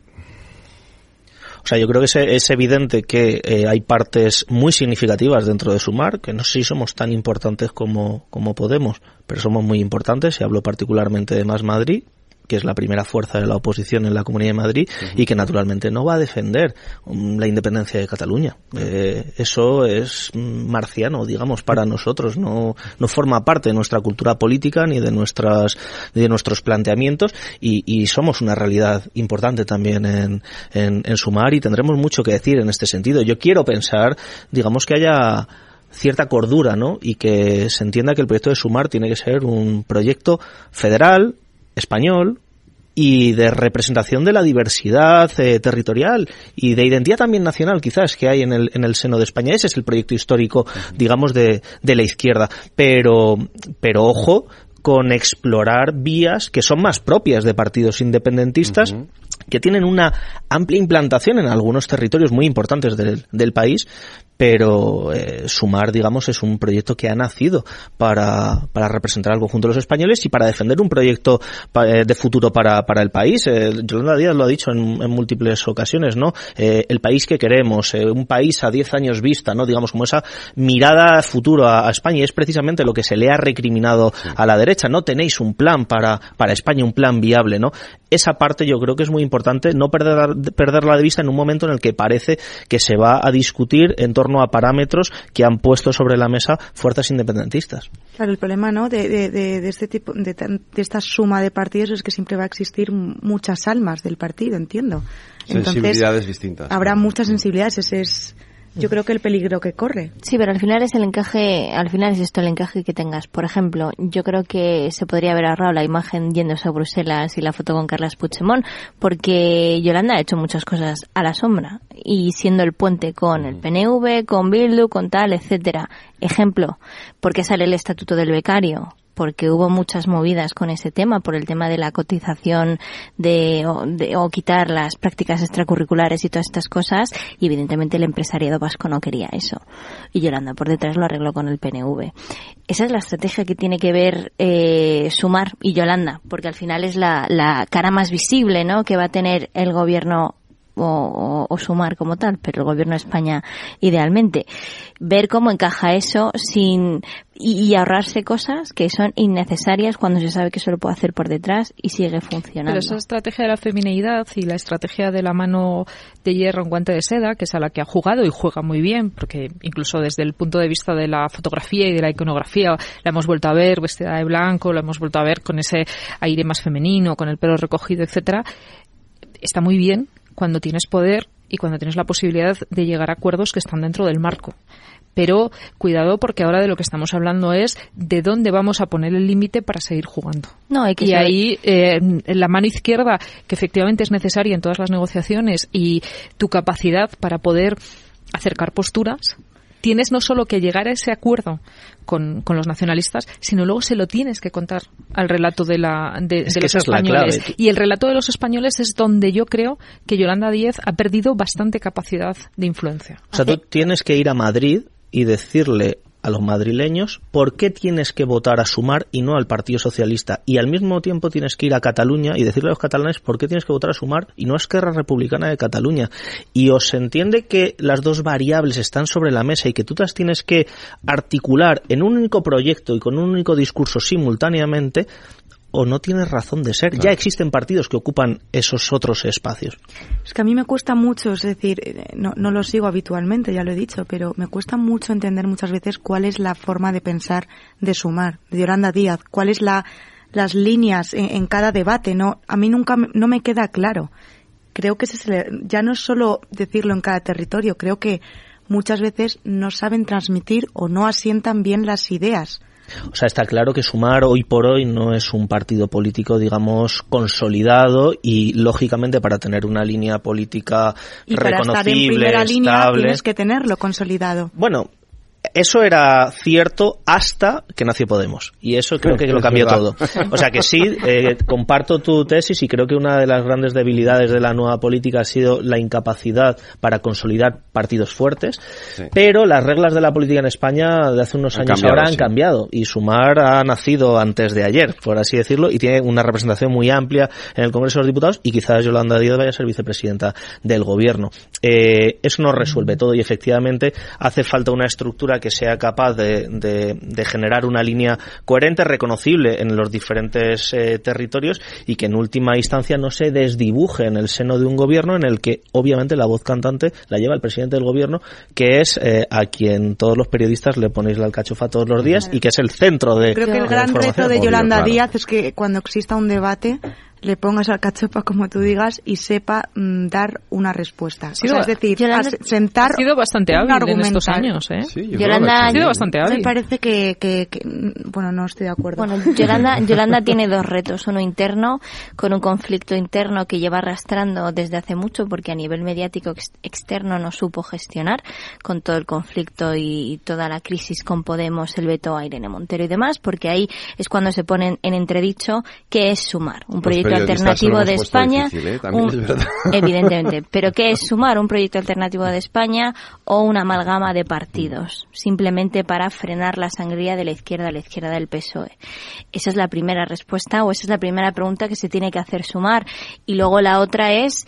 O sea, yo creo que es, evidente que eh, hay partes muy significativas dentro de Sumar, que no sé si somos tan importantes como, como Podemos, pero somos muy importantes, y hablo particularmente de Más Madrid, que es la primera fuerza de la oposición en la Comunidad de Madrid y que naturalmente no va a defender um, la independencia de Cataluña. Eh, eso es marciano, digamos, para nosotros. No, no forma parte de nuestra cultura política ni de nuestras de nuestros planteamientos y, y somos una realidad importante también en, en, en Sumar y tendremos mucho que decir en este sentido. Yo quiero pensar, digamos, que haya cierta cordura, ¿no? Y que se entienda que el proyecto de Sumar tiene que ser un proyecto federal, español y de representación de la diversidad eh, territorial y de identidad también nacional quizás que hay en el, en el seno de España. Ese es el proyecto histórico, digamos, de, de la izquierda. Pero, pero ojo con explorar vías que son más propias de partidos independentistas que tienen una amplia implantación en algunos territorios muy importantes del, del país, pero eh, Sumar, digamos, es un proyecto que ha nacido para, para representar al conjunto de los españoles y para defender un proyecto eh, de futuro para, para el país. Eh, Yolanda Díaz lo ha dicho en, en múltiples ocasiones, ¿no? Eh, el país que queremos, eh, un país a 10 años vista, ¿no? Digamos, como esa mirada futuro a, a, España y es precisamente lo que se le ha recriminado a la derecha. No tenéis un plan para, para España, un plan viable, ¿no? Esa parte yo creo que es muy importante no perder, perderla de vista en un momento en el que parece que se va a discutir en torno a parámetros que han puesto sobre la mesa fuerzas independentistas. Claro, el problema, ¿no? De, de, de, de este tipo, de, de, esta suma de partidos es que siempre va a existir muchas almas del partido, entiendo. Entonces, sensibilidades distintas. Habrá muchas sensibilidades, ese es yo creo que el peligro que corre. Sí, pero al final es el encaje, al final es esto el encaje que tengas. Por ejemplo, yo creo que se podría haber ahorrado la imagen yéndose a Bruselas y la foto con Carlas Puigdemont, porque Yolanda ha hecho muchas cosas a la sombra y siendo el puente con el PNV, con Bildu, con tal, etcétera. Ejemplo, ¿por qué sale el estatuto del becario? Porque hubo muchas movidas con ese tema, por el tema de la cotización de o, de, o, quitar las prácticas extracurriculares y todas estas cosas, y evidentemente el empresariado vasco no quería eso. Y Yolanda por detrás lo arregló con el PNV. Esa es la estrategia que tiene que ver eh, Sumar y Yolanda, porque al final es la, la cara más visible ¿no? que va a tener el gobierno o, sumar como tal, pero el gobierno de España idealmente. Ver cómo encaja eso sin y, ahorrarse cosas que son innecesarias cuando se sabe que eso lo puede hacer por detrás y sigue funcionando. Pero esa estrategia de la femineidad y la estrategia de la mano de hierro en guante de seda, que es a la que ha jugado y juega muy bien, porque incluso desde el punto de vista de la fotografía y de la iconografía la hemos vuelto a ver vestida de blanco, la hemos vuelto a ver con ese aire más femenino, con el pelo recogido, etcétera. Está muy bien cuando tienes poder y cuando tienes la posibilidad de llegar a acuerdos que están dentro del marco. Pero cuidado porque ahora de lo que estamos hablando es de dónde vamos a poner el límite para seguir jugando. No, hay que y ahí eh, la mano izquierda, que efectivamente es necesaria en todas las negociaciones, y tu capacidad para poder acercar posturas, tienes no solo que llegar a ese acuerdo con, con, los nacionalistas, sino luego se lo tienes que contar al relato de, la, de, es de que los españoles. Y el relato de los españoles es donde yo creo que Yolanda Díez ha perdido bastante capacidad de influencia. O sea, tú tienes que ir a Madrid y decirle a los madrileños por qué tienes que votar a Sumar y no al Partido Socialista. Y al mismo tiempo tienes que ir a Cataluña y decirle a los catalanes por qué tienes que votar a Sumar y no a Esquerra Republicana de Cataluña. Y os entiende que las dos variables están sobre la mesa y que tú las tienes que articular en un único proyecto y con un único discurso simultáneamente o no tienes razón de ser. Claro. Ya existen partidos que ocupan esos otros espacios. Es que a mí me cuesta mucho, es decir, no, no, lo sigo habitualmente, ya lo he dicho, pero me cuesta mucho entender muchas veces cuál es la forma de pensar de Sumar, de Yolanda Díaz, cuál es la, las líneas en, en cada debate. No, a mí nunca no me queda claro. Creo que ese ya no es solo decirlo en cada territorio, creo que muchas veces no saben transmitir o no asientan bien las ideas. O sea, está claro que Sumar hoy por hoy no es un partido político, digamos, consolidado y, lógicamente, para tener una línea política y para estar en primera línea tienes que tenerlo consolidado. Bueno, eso era cierto hasta que nació Podemos. Y eso creo que lo cambió todo. O sea que sí, eh, comparto tu tesis y creo que una de las grandes debilidades de la nueva política ha sido la incapacidad para consolidar partidos fuertes. Sí. Pero las reglas de la política en España de hace unos han años ahora han sí. cambiado. Y Sumar ha nacido antes de ayer, por así decirlo, y tiene una representación muy amplia en el Congreso de los Diputados y quizás Yolanda Díaz vaya a ser vicepresidenta del Gobierno. Eh, eso no resuelve todo y efectivamente hace falta una estructura que sea capaz de, de, de, generar una línea coherente, reconocible en los diferentes eh, territorios y que en última instancia no se desdibuje en el seno de un gobierno en el que obviamente la voz cantante la lleva el presidente del gobierno, que es eh, a quien todos los periodistas le ponéis la alcachofa todos los días y que es el centro de. Creo que el gran reto de Yolanda. Díaz es que cuando exista un debate le pongas al cachopa como tú digas y sepa mm, dar una respuesta. Sido, o sea, es decir, Yolanda, sentar ha sido bastante hábil en estos años, ¿eh? Sí, Yolanda ha sido bastante hábil. Me parece que, que, que, bueno, no estoy de acuerdo. Bueno, Yolanda, Yolanda tiene dos retos, uno interno con un conflicto interno que lleva arrastrando desde hace mucho porque a nivel mediático ex externo no supo gestionar con todo el conflicto y, y toda la crisis con Podemos, el veto a Irene Montero y demás, porque ahí es cuando se ponen en entredicho qué es sumar, un proyecto proyecto alternativo de España. ¿eh? evidentemente. Pero ¿qué es sumar un proyecto alternativo de España o una amalgama de partidos? Simplemente para frenar la sangría de la izquierda a la izquierda del PSOE. Esa es la primera respuesta o esa es la primera pregunta que se tiene que hacer sumar. Y luego la otra es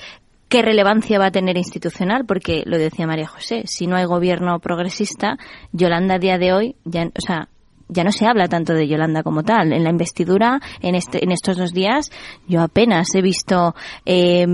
qué relevancia va a tener institucional, porque lo decía María José, si no hay gobierno progresista, Yolanda a día de hoy, ya, o sea, ya no se habla tanto de Yolanda como tal. En la investidura, en, este, en estos dos días, yo apenas he visto eh,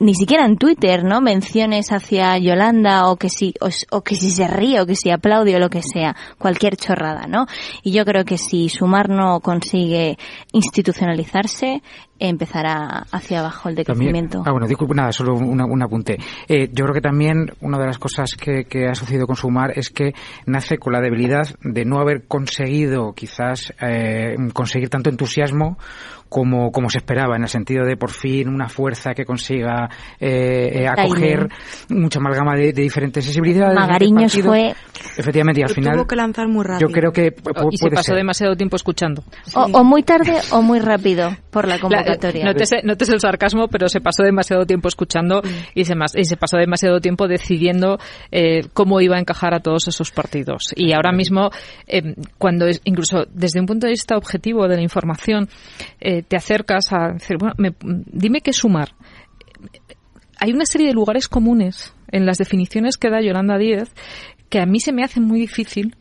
ni siquiera en Twitter, ¿no? Menciones hacia Yolanda o que si o, que si se ríe o que si aplaude o lo que sea, cualquier chorrada, ¿no? Y yo creo que si Sumar no consigue institucionalizarse, empezará hacia abajo el decrecimiento. ah, bueno, disculpe, nada, solo un apunte. Eh, yo creo que también una de las cosas que, que, ha sucedido con Sumar es que nace con la debilidad de no haber conseguido quizás eh, conseguir tanto entusiasmo como, como se esperaba, en el sentido de por fin una fuerza que consiga eh, eh acoger mucha amalgama de, de diferentes sensibilidades. Magariños fue. Efectivamente, y al final. Tuvo que lanzar muy rápido. Yo creo que. y se pasó demasiado tiempo escuchando. O, muy tarde o muy rápido por la convocatoria. No, te el sarcasmo, pero se pasó demasiado tiempo escuchando mm. y, se y se pasó demasiado tiempo decidiendo eh, cómo iba a encajar a todos esos partidos. Y ahora mismo, eh, cuando incluso desde un punto de vista objetivo de la información, eh, te acercas a decir, bueno, dime qué sumar. Hay una serie de lugares comunes en las definiciones que da Yolanda Díez que a mí se me hace muy difícil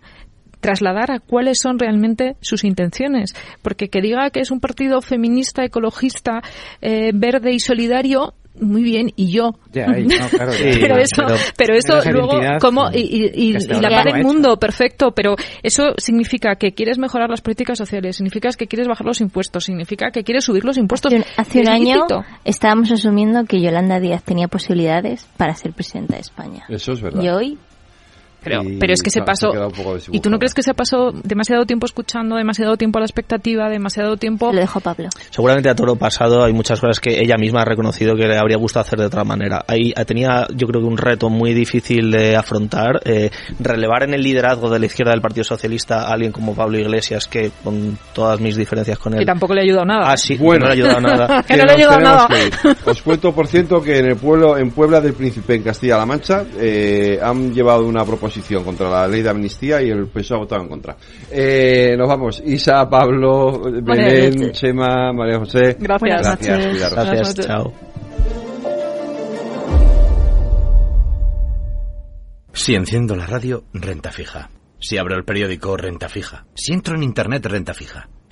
trasladar a cuáles son realmente sus intenciones. Porque que diga que es un partido feminista, ecologista, eh, verde y solidario, muy bien y yo. Pero eso pero, eso luego como y, la paz del mundo perfecto pero eso significa que quieres mejorar las políticas sociales significa que quieres bajar los impuestos significa que quieres subir los impuestos. Hace un año estábamos asumiendo que Yolanda Díaz tenía posibilidades para ser presidenta de España. Eso es verdad. Y hoy pero, pero es que se pasó. ¿Y tú no crees que se pasó demasiado tiempo escuchando, demasiado tiempo a la expectativa, demasiado tiempo. Lo dejo Pablo. Seguramente a todo lo pasado hay muchas cosas que ella misma ha reconocido que le habría gustado hacer de otra manera. Ahí tenía, yo creo que un reto muy difícil de afrontar. Eh, relevar en el liderazgo de la izquierda del Partido Socialista a alguien como Pablo Iglesias, que con todas mis diferencias con él. Y tampoco le ha ayudado nada. Ah, sí, bueno, no le ha ayudado nada. que, no le ha ayudado nada. Os cuento, por ciento, que en el pueblo, en Puebla del Príncipe, en Castilla-La Mancha, eh, han llevado una proposición contra la ley de amnistía y el PSOE ha votado en contra. Eh, nos vamos. Isa, Pablo, Belén, Chema, María José. Gracias. Gracias. Gracias. Chao. Si enciendo la radio, renta fija. Si abro el periódico, renta fija. Si entro en internet, renta fija.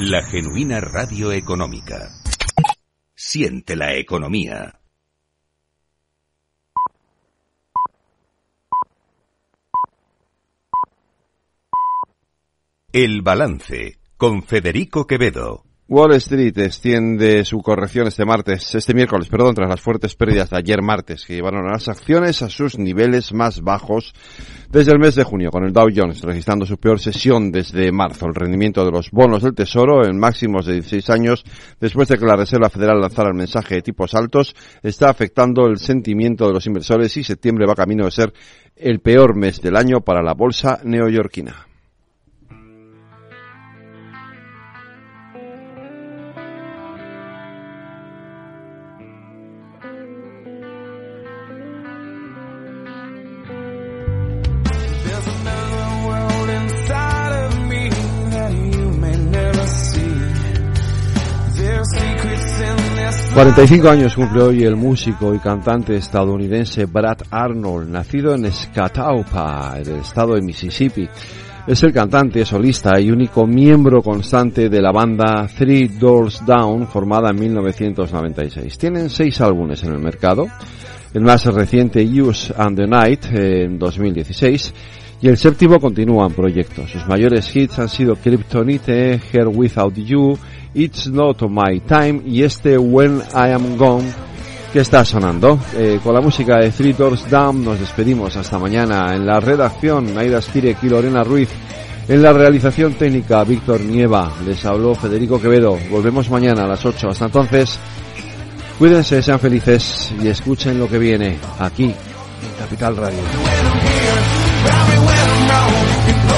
La genuina radio económica. Siente la economía. El balance con Federico Quevedo. Wall Street extiende su corrección este martes, este miércoles, perdón, tras las fuertes pérdidas de ayer martes, que llevaron a las acciones a sus niveles más bajos desde el mes de junio, con el Dow Jones registrando su peor sesión desde marzo. El rendimiento de los bonos del Tesoro en máximos de 16 años, después de que la Reserva Federal lanzara el mensaje de tipos altos, está afectando el sentimiento de los inversores y septiembre va camino de ser el peor mes del año para la bolsa neoyorquina. 45 años cumple hoy el músico y cantante estadounidense Brad Arnold, nacido en Scatawpa, en el estado de Mississippi. Es el cantante, solista y único miembro constante de la banda Three Doors Down, formada en 1996. Tienen seis álbumes en el mercado. El más reciente, Use and the Night, en 2016 Y el séptimo continúa en proyecto. Sus mayores hits han sido Kryptonite, Here Without You, It's Not My Time y este When I Am Gone que está sonando. Eh, con la música de Three Doors Down nos despedimos hasta mañana. En la redacción, Aida Stirek y Lorena Ruiz. En la realización técnica, Víctor Nieva. Les habló Federico Quevedo. Volvemos mañana a las 8. Hasta entonces, cuídense, sean felices y escuchen lo que viene aquí en Capital Radio. Para